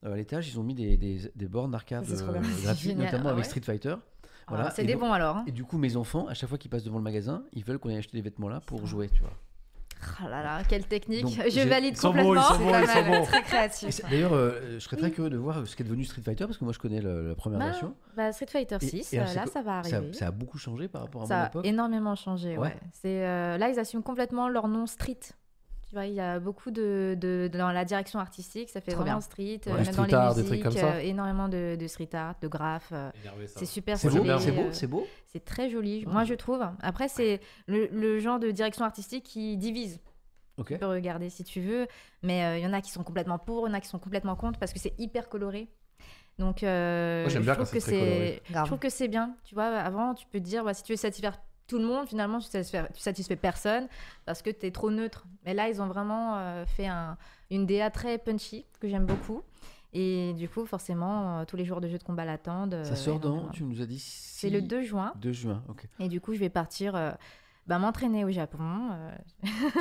euh, à l'étage, ils ont mis des, des, des bornes d'arcade euh, gratuites, notamment ah avec ouais Street Fighter. Ah, Voilà. c'est des bons alors. hein. Et du coup, mes enfants, à chaque fois qu'ils passent devant le magasin, ils veulent qu'on aille acheter des vêtements là pour jouer, tu vois. Ah là là, quelle technique. Donc, je valide complètement. bons. Très créatif. D'ailleurs, euh, je serais très curieux de voir ce qu'est devenu Street Fighter parce que moi, je connais le- la première Bah, version. bah, Street Fighter Et- 6, et alors, euh, là, ça va Ça, arriver. ça a beaucoup changé par rapport à Ça mon a époque. énormément changé, ouais. Ouais. C'est euh, là ils assument complètement leur nom street. Il y a beaucoup de, de- dans la direction artistique, ça fait Trop vraiment bien. street, Ouais, euh, même street dans les art, des musiques, trucs comme ça. euh, énormément de, de street art, de graphes. euh, c'est super C'est stylé. beau, c'est beau, euh, c'est beau. c'est très joli, Ouais. moi je trouve. Après c'est le, le genre de direction artistique qui divise. Ok. Tu peux regarder si tu veux, mais euh, il y en a qui sont complètement pour, il y en a qui sont complètement contre parce que c'est hyper coloré. Donc, euh, Moi, j'aime je bien trouve quand que c'est je trouve que c'est bien. Tu vois, avant, tu peux te dire, bah, si tu veux satisfaire tout le monde, finalement, tu satisfais, tu satisfais personne parce que tu es trop neutre. Mais là, ils ont vraiment euh, fait un- une DA très punchy que j'aime beaucoup. Et du coup, forcément, euh, tous les joueurs de jeux de combat l'attendent. euh, Ça sort dans, tu nous as dit C'est le 2 juin. 2 juin, ok. Et du coup, je vais partir euh, bah, m'entraîner au Japon. euh,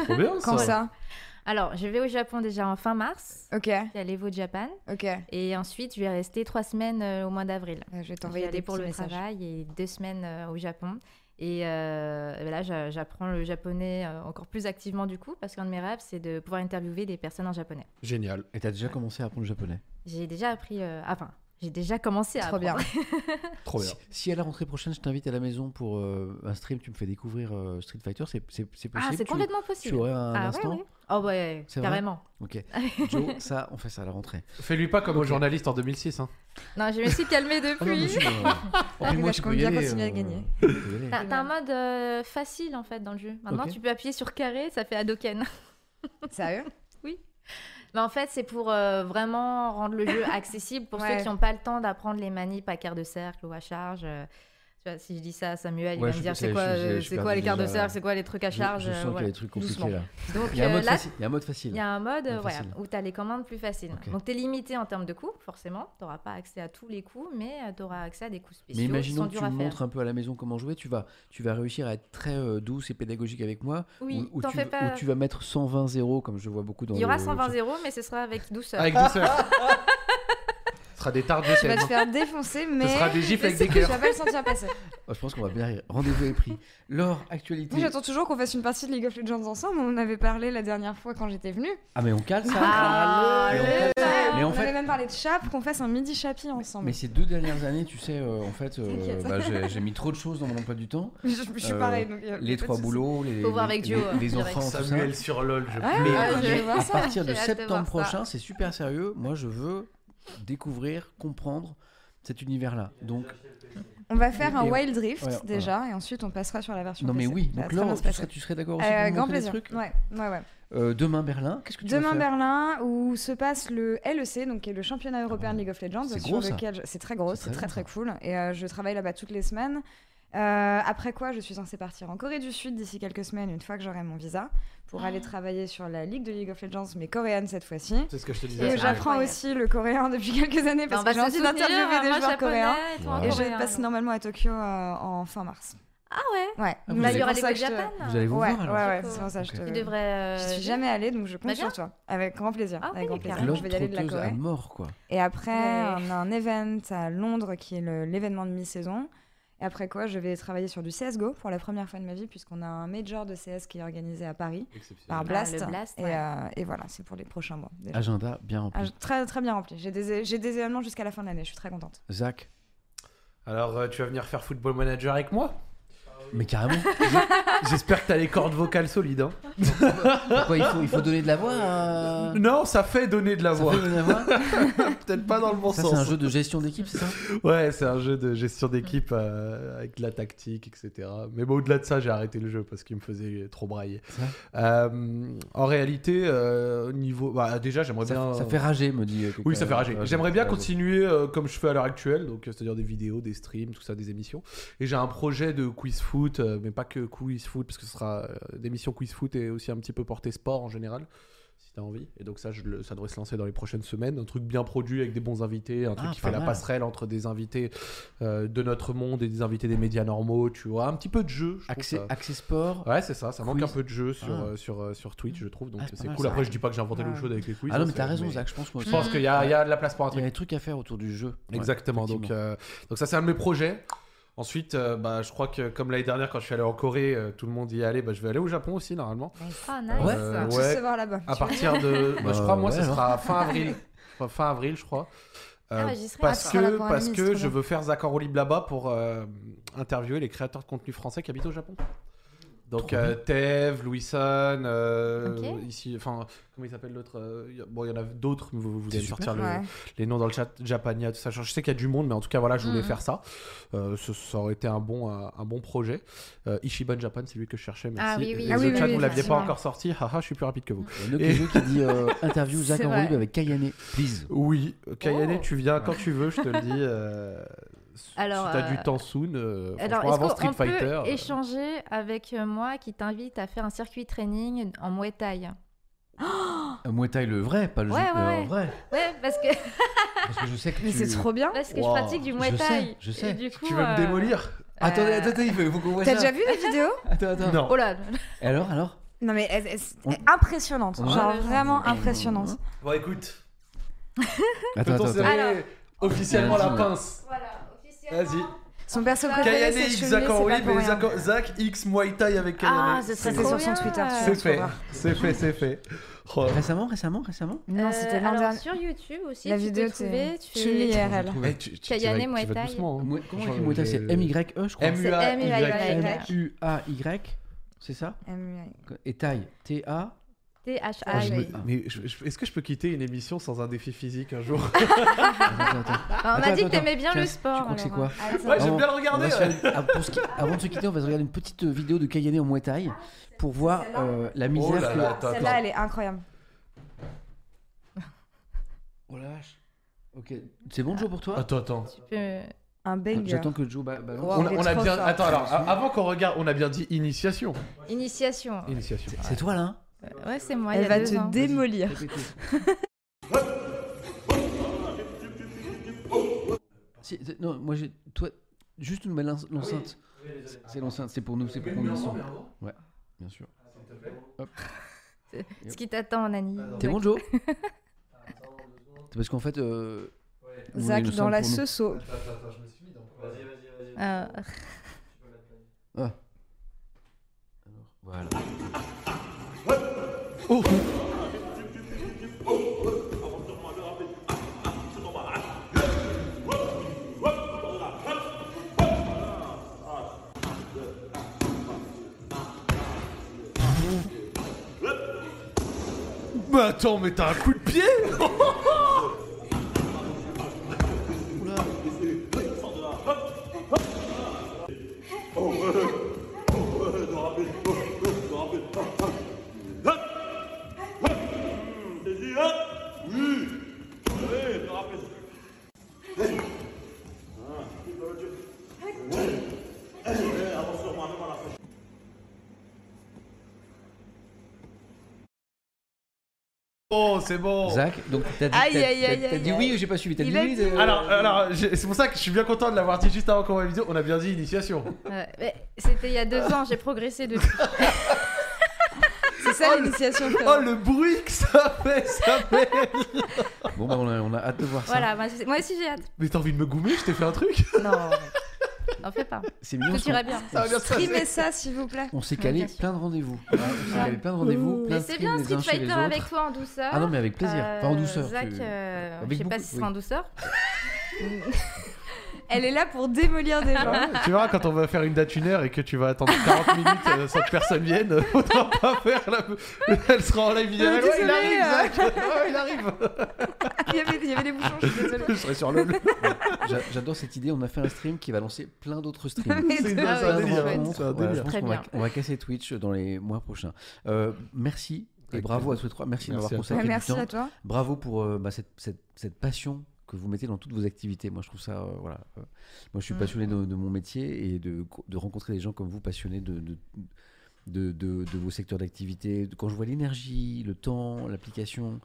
Trop bien Quand ça? ça alors, je vais au Japon déjà en fin mars. Ok, y a l'Evo Japan. ok. Et ensuite, je vais rester trois semaines euh, au mois d'avril. Euh, Je vais Je vais t'envoyer des pour le messages. travail et deux semaines euh, au Japon. Et euh, là, j'a- j'apprends le japonais euh, encore plus activement du coup, parce qu'un de mes rêves, c'est de pouvoir interviewer des personnes en japonais. Génial. Et t'as déjà commencé à apprendre le japonais? J'ai déjà appris, euh, enfin, j'ai déjà commencé à Trop bien. apprendre. Trop bien. Si, si à la rentrée prochaine, je t'invite à la maison pour euh, un stream, tu me fais découvrir euh, Street Fighter, c'est c'est possible Ah, c'est Tu- complètement Tu possible. aurais un ah instant ouais, ouais. Oh ouais, carrément. Ok. Joe, ça, on fait ça à la rentrée. Fais-lui pas comme au journaliste en 2006. Hein. Non, je me suis calmée non, depuis. monsieur, euh, moi, je tu compte peux bien continuer à gagner. tu. T'as un mode euh, facile en fait dans le jeu. Maintenant, tu peux appuyer sur carré, ça fait Hadoken. Sérieux? Mais en fait, c'est pour euh, vraiment rendre le jeu accessible pour Ouais. ceux qui n'ont pas le temps d'apprendre les manips à quart de cercle ou à charge. Euh, si je dis ça à Samuel, il Ouais, va je- me dire c'est quoi, euh, c'est perds quoi les quarts de déjà- cercle, c'est quoi les trucs à Je- charge. Je, euh, sens qu'il y a voilà. des trucs compliqués Doucement. là. Donc Il y a un euh, mode là, facile. Il y a un mode facile. il y a un mode euh, voilà, où tu as les commandes plus faciles. Donc tu es limité en termes de coups, forcément. Tu n'auras pas accès à tous les coups, mais tu auras accès à des coups spéciaux Mais imaginons que tu me montres un peu à la maison comment jouer, tu vas, tu vas réussir à être très euh, douce et pédagogique avec moi. Oui, ou, tu, fais ou pas. tu vas mettre 120 0 comme je vois beaucoup dans Il y aura le 120 chat. 0 mais ce sera avec douceur. Avec douceur. Ce sera des tartes de Tu vas te faire défoncer, mais. sera des gifles avec des Tu cœurs. vas pas le sentir passer. Oh, je pense qu'on va bien rire. Rendez-vous est pris. Laure, actualité. Moi, j'attends toujours qu'on fasse une partie de League of Legends ensemble. On en avait parlé la dernière fois quand j'étais venue. Ah, mais on cale ça. Ah, Mais on le cale ça. temps. Mais en on avait même parlé de chap, qu'on fasse un midi chapi ensemble. mais ces deux dernières années, tu sais, euh, en fait, euh, bah, j'ai mis trop de choses dans mon emploi du temps. Je, je suis Euh, pareil. donc, Les trois boulots, les, Faut voir les- avec les, les direct. enfants, tout ça. Samuel sur LOL, je Ah, Mais, ah, mais je vois à partir de septembre prochain, c'est super sérieux. Moi, je veux découvrir, comprendre cet univers-là. Donc, On va faire un Et- Wild Rift Ouais, déjà, et ensuite on passera sur la version non mais PC. oui. Donc là, tu serais, tu serais d'accord aussi Euh, pour me grand plaisir. trucs Ouais, ouais, ouais. Euh, Demain Berlin, qu'est-ce que tu vas Demain faire Berlin, où se passe le LEC, donc qui est le championnat européen de League of Legends, C'est sur gros, lequel je- c'est très gros, C'est très très cool, et euh, je travaille là-bas toutes les semaines. Euh, après quoi, je suis censée partir en Corée du Sud d'ici quelques semaines, une fois que j'aurai mon visa, pour aller travailler sur la ligue de League of Legends, mais coréenne cette fois-ci. C'est ce que je te Et disais. c'est j'apprends aussi le coréen depuis quelques années parce que j'ai envie d'interviewer des joueurs coréens. Wow. Et je passe normalement à Tokyo euh, en fin mars. Ah ouais Ouais. Ah, Là, allez- il y aura que je te- Japan. Vous allez vous Ouais, voir alors ouais, ouais, c'est pour ça que je te. Tu devrais. euh, Je suis jamais allée, donc je compte Bah, sur toi. Avec grand plaisir. Ah avec oui, grand plaisir. Je vais y aller de la à Corée. mort quoi. Et après, on a un event à Londres qui est l'événement de mi-saison. Et après quoi, je vais travailler sur du CSGO pour la première fois de ma vie, puisqu'on a un major de CS qui est organisé à Paris par Ah, Blast. le Blast, et, ouais. euh, et voilà, c'est pour les prochains mois. déjà. Agenda bien rempli. Ah, très, très bien rempli. J'ai des, j'ai des événements jusqu'à la fin de l'année, je suis très contente. Zach, Alors, euh, tu vas venir faire Football Manager avec moi? Mais carrément. J'espère que t'as les cordes vocales solides. hein. Pourquoi il faut, il faut donner de la voix à... Non, ça fait donner de la Ça voix. fait donner de la voix Peut-être pas dans le bon Ça, sens. c'est un jeu de gestion d'équipe, c'est ça? Ouais, c'est un jeu de gestion d'équipe euh, avec de la tactique, etc. Mais bon, au-delà de ça, j'ai arrêté le jeu parce qu'il me faisait trop brailler. Euh, en réalité, euh, au niveau, bah, déjà, j'aimerais ça, bien. ça fait rager, me dit. euh. Oui, ça fait rager. J'aimerais bien continuer euh, comme je fais à l'heure actuelle, donc euh, c'est-à-dire des vidéos, des streams, tout ça, des émissions. Et j'ai un projet de quiz foot, euh, mais pas que quiz foot, parce que ce sera euh, d'émissions quiz foot et aussi un petit peu porté sport en général, si t'as envie. Et donc ça, je le- ça devrait se lancer dans les prochaines semaines. Un truc bien produit avec des bons invités, un truc Ah, qui fait la passerelle entre des invités euh, de notre monde et des invités des médias normaux, tu vois. Un petit peu de jeu. je trouve Accès, ça. accès sport. Ouais, c'est ça. Ça manque un peu de jeu sur, Ah. euh, sur, sur Twitch, je trouve. Donc Ah, c'est cool. Après, je dis pas que j'ai inventé Ouais. chaude avec les quiz. Ah non, mais t'as raison, Zach, je pense moi Je pense qu'il y, a- y a de la place pour un Il y a truc. des trucs à faire autour du jeu. Exactement. donc, donc ça, c'est un de mes projets. Ensuite, euh, bah, je crois que comme l'année dernière, quand je suis allé en Corée, euh, tout le monde y allait. Bah, je vais aller au Japon aussi, normalement. Ah, nice. Ouais. Euh, voir là-bas. À partir de. bah, je Bah, crois, moi, ouais, ce sera fin avril. Enfin, fin avril, je crois. Euh, Ah, bah, serai. parce Ah, que, parce que je veux faire Zach en roue libre là-bas pour euh, interviewer les créateurs de contenu français qui habitent au Japon. Donc Trop euh, Tev, Louison, euh, ici, enfin, comment il s'appelle l'autre euh, Bon, il y en a d'autres, mais vous, vous allez super. sortir le- Ouais. les noms dans le chat, Japania, tout ça. Je sais qu'il y a du monde, mais en tout cas, voilà, je voulais Mhm. faire ça. Euh, ce- ça aurait été un bon, un bon projet. Euh, Ishiban Japan, c'est lui que je cherchais, merci. Ah oui, oui, Et Ah le oui, chat, oui, vous l'aviez pas encore sorti, haha, je suis plus rapide que vous. Il y a Et- Nokezo qui dit euh, interview Zach C'est en vrai. libre avec Kayane, please. Oui, Kayane, Oh. tu viens quand tu veux, je te le dis. Alors, si t'as du euh, temps soon, euh, Alors, avant Street peut Fighter. euh, échanger avec euh, moi qui t'invite à faire un circuit training en Muay Thai? Euh, Muay Thai le vrai, pas le Ouais, jeu- ouais, euh, ouais. vrai. Ouais, parce que, Parce que je sais que Mais tu... c'est trop bien. parce que Wow. je pratique du Muay Je Thai. sais, je sais. Et du coup, tu veux me démolir? Attendez, euh, attendez, il faut, il faut qu'on voit T'as ça. déjà vu la vidéo? Attends, attends. Non. Oh là Et alors, alors? Non mais elle- elle- On- elle est impressionnante. Ouais. Genre vraiment impressionnante. Bon, écoute, Attends, attends, attends. Alors. officiellement la pince Voilà. Vas-y. Son perso préféré Kayane c'est X Zach en rien. Zach, X Muay Thai avec Kayane. Ah, Ça serait c'est sur son. Twitter. C'est fait, c'est fait, c'est fait. Oh. Récemment, récemment, récemment Non, Euh, c'était l'an alors, dernier. sur YouTube aussi, La tu vidéo, peux trouver. c'est Tu fais... IRL. Kayane Muay Thai. hein. Comment on dit Muay Thai C'est M-Y-E, je crois. M-U-A-Y. M-U-A-Y, c'est ça Et Thai, T-A. Ah, T-H-A. Mais je- je- est-ce que je peux quitter une émission sans un défi physique un jour Attends, attends, attends. Bah, on m'a dit que t'aimais bien le tu sport. crois que c'est quoi hein. Ouais, j'aime bien le regarder. ah, pour se qui- Avant de se quitter, on va se regarder une petite vidéo de Kayane en Muay Thai pour voir euh, la misère Oh là que... là, attends, Celle-là elle est incroyable. Oh la vache. Ok, c'est bon Joe pour toi? Attends, attends. Tu peux- Un banger. J'attends que Joe ba- balance. Wow. On, on a bien. Attends, alors, avant qu'on regarde, on a bien dit initiation. Initiation. Initiation. C'est toi là hein? Euh, Ouais, c'est moi. il y Elle a va deux te ans. démolir. Si, c'est- non, moi j'ai. Toi, juste nous mettre l'en- l'enceinte. C'est- C'est l'enceinte, c'est pour nous, c'est pour qu'on son. Ouais, bien sûr. Hop. Ce qui t'attend, Nani. T'es bon Joe C'est parce qu'en fait. Euh, on a Zach une dans enceinte la pour nous. seso. Vas-y, vas-y, vas-y. Euh, Ah. Voilà. Oh Mais attends, mais t'as un coup de pied? Oh, c'est bon Zach, donc t'as dit, Aïe, t'as- aïe, t'as- aïe, t'as aïe, dit aïe. oui ou j'ai pas suivi? T'as dit oui dit- euh, Alors, alors c'est pour ça que je suis bien content de l'avoir dit juste avant qu'on voit la vidéo. On a bien dit initiation. euh, mais C'était il y a deux ans, j'ai progressé depuis. C'est ça l'initiation. Oh, le bruit que ça fait, ça fait Bon, bah on a, on a hâte de voir ça. Voilà, moi, c'est- moi aussi j'ai hâte. Mais t'as envie de me goumer Je t'ai fait un truc Non, n'en fais pas. C'est mignon. Tout ira bien. Ça va bien Streamez ça s'il vous plaît. On s'est calé plein de rendez-vous. On s'est calé plein de rendez-vous, plein Mais c'est bien les Street uns chez les Fighter autres. avec toi en douceur. Ah non, mais avec plaisir. Enfin, en douceur. Zach, tu- euh, je sais pas si ce sera en douceur. Elle est là pour démolir des gens. Ah tu verras quand on va faire une date une heure et que tu vas attendre 40 minutes euh, sans que personne vienne, euh, faudra pas faire la... Elle sera en live vidéo. Euh, Ouais, il arrive, euh. Zach. Ouais, il arrive. il, y avait, il y avait des bouchons, je suis désolée. Je serai sur le. J'a- J'adore cette idée. On a fait un stream qui va lancer plein d'autres streams. C'est une- un délire. hein, Voilà, je pense va, on va casser Twitch dans les mois prochains. Euh, merci. Et bravo à tous les trois. Merci, de Merci toi. consacré du Merci temps. à toi. Bravo pour euh, bah, cette, cette- cette passion que vous mettez dans toutes vos activités. Moi, je trouve ça. euh, voilà. Euh, moi, je suis Mm. passionné de, de mon métier et de, de rencontrer des gens comme vous, passionnés de, de, de, de- de vos secteurs d'activité. Quand je vois l'énergie, le temps, l'application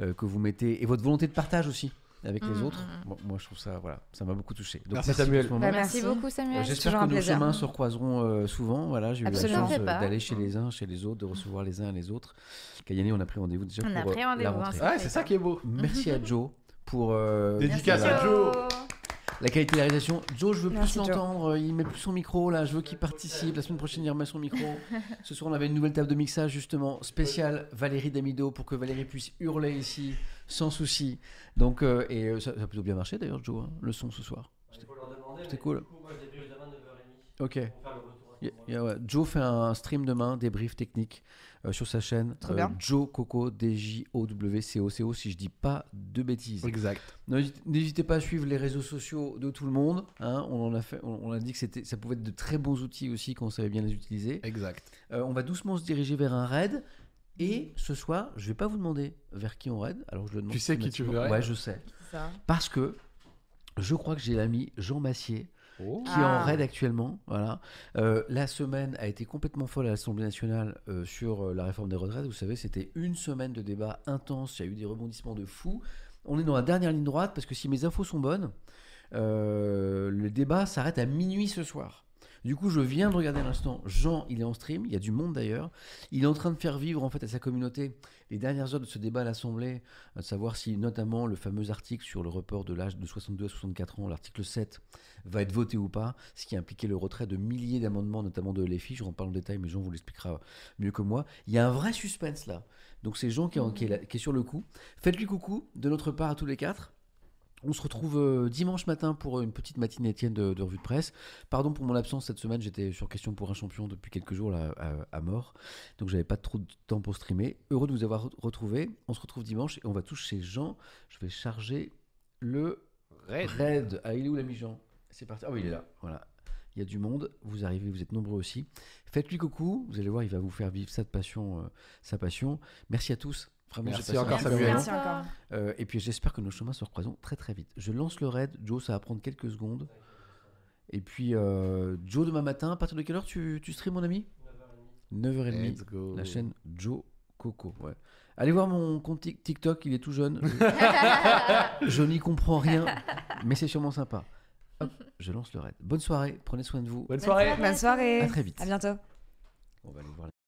euh, que vous mettez et votre volonté de partage aussi avec les Mm, autres, moi, je trouve ça. Voilà, ça m'a beaucoup touché. Donc, Merci, Samuel. Bah, Merci, Merci. beaucoup, Samuel. J'espère que nos plaisir. chemins se recroiseront euh, souvent. Voilà, j'ai eu la chance d'aller chez les uns, chez les autres, de recevoir les uns et les autres. Kayane, on a pris rendez-vous déjà On a pour pris la rendez-vous, rentrée. c'est Ouais, c'est ça qui est beau. Merci à Joe pour euh, Dédicace à Joe. la qualité de la réalisation. Joe, je veux Merci, plus l'entendre. Il met plus son micro là. Je veux qu'il participe. La semaine prochaine, il remet son micro. Ce soir, on avait une nouvelle table de mixage justement spéciale Valérie Damido pour que Valérie puisse hurler ici sans souci. Donc euh, et euh, ça, ça a plutôt bien marché d'ailleurs, Joe, hein, le son ce soir. C'était cool. Du coup, moi, je débriefe demain 9h30 Ok. pour faire le retour. à ce Y- moment-là. y a- ouais. Joe fait un stream demain, débrief technique euh, sur sa chaîne. Trop bien. Joe Coco, D-J-O-W-C-O-C-O, si je dis pas de bêtises. Exact. N'hésitez- pas à suivre les réseaux sociaux de tout le monde. hein. On, en a fait, on, on a dit que ça pouvait être de très bons outils aussi quand on savait bien les utiliser. Exact. Euh, on va doucement se diriger vers un raid. Et ce soir, je vais pas vous demander vers qui on raid. Alors je le demande Tu sais qui tu veux raid Ouais, je sais. Parce que je crois que j'ai l'ami Jean Massier Oh. qui est en Ah. raid actuellement. Voilà. Euh, la semaine a été complètement folle à l'Assemblée nationale euh, sur euh, la réforme des retraites. Vous savez, c'était une semaine de débat intense. Il y a eu des rebondissements de fou. On est dans la dernière ligne droite parce que si mes infos sont bonnes, le débat s'arrête à minuit ce soir. Du coup, je viens de regarder à l'instant. Jean, il est en stream. Il y a du monde d'ailleurs. Il est en train de faire vivre en fait à sa communauté les dernières heures de ce débat à l'Assemblée, à savoir si notamment le fameux article sur le report de l'âge de 62 à 64 ans, l'article 7, va être voté ou pas, ce qui impliquait le retrait de milliers d'amendements, notamment de LFI. Je pas en détail, mais Jean vous l'expliquera mieux que moi. Il y a un vrai suspense là. Donc c'est Jean qui est, qui est sur le coup. Faites-lui coucou de notre part à tous les quatre. On se retrouve euh, dimanche matin pour une petite matinée Étienne de, de revue de presse. Pardon pour mon absence cette semaine, j'étais sur Question pour un champion depuis quelques jours là, à, à mort. Donc j'avais pas trop de temps pour streamer. Heureux de vous avoir re- retrouvé. On se retrouve dimanche et on va tous chez Jean. Je vais charger le raid. Ah, il est où l'ami Jean? C'est parti. Ah oui, il est là. Voilà. Il y a du monde. Vous arrivez, vous êtes nombreux aussi. Faites-lui coucou. Vous allez voir, il va vous faire vivre sa passion. euh, sa passion. Merci à tous. Vraiment, Merci encore, Samuel. Merci encore. Euh, et puis j'espère que nos chemins se recroiseront très très vite. Je lance le raid. Joe, ça va prendre quelques secondes. Et puis euh, Joe, demain matin, à partir de quelle heure tu, tu streams, mon ami? 9h30. Let's go. La chaîne Joe Coco. Ouais. Allez voir mon compte Tik- TikTok, il est tout jeune. je n'y comprends rien, mais c'est sûrement sympa. Hop, je lance le raid. Bonne soirée, prenez soin de vous. Bonne soirée. Bonne soirée. À très vite. À bientôt. On va aller voir la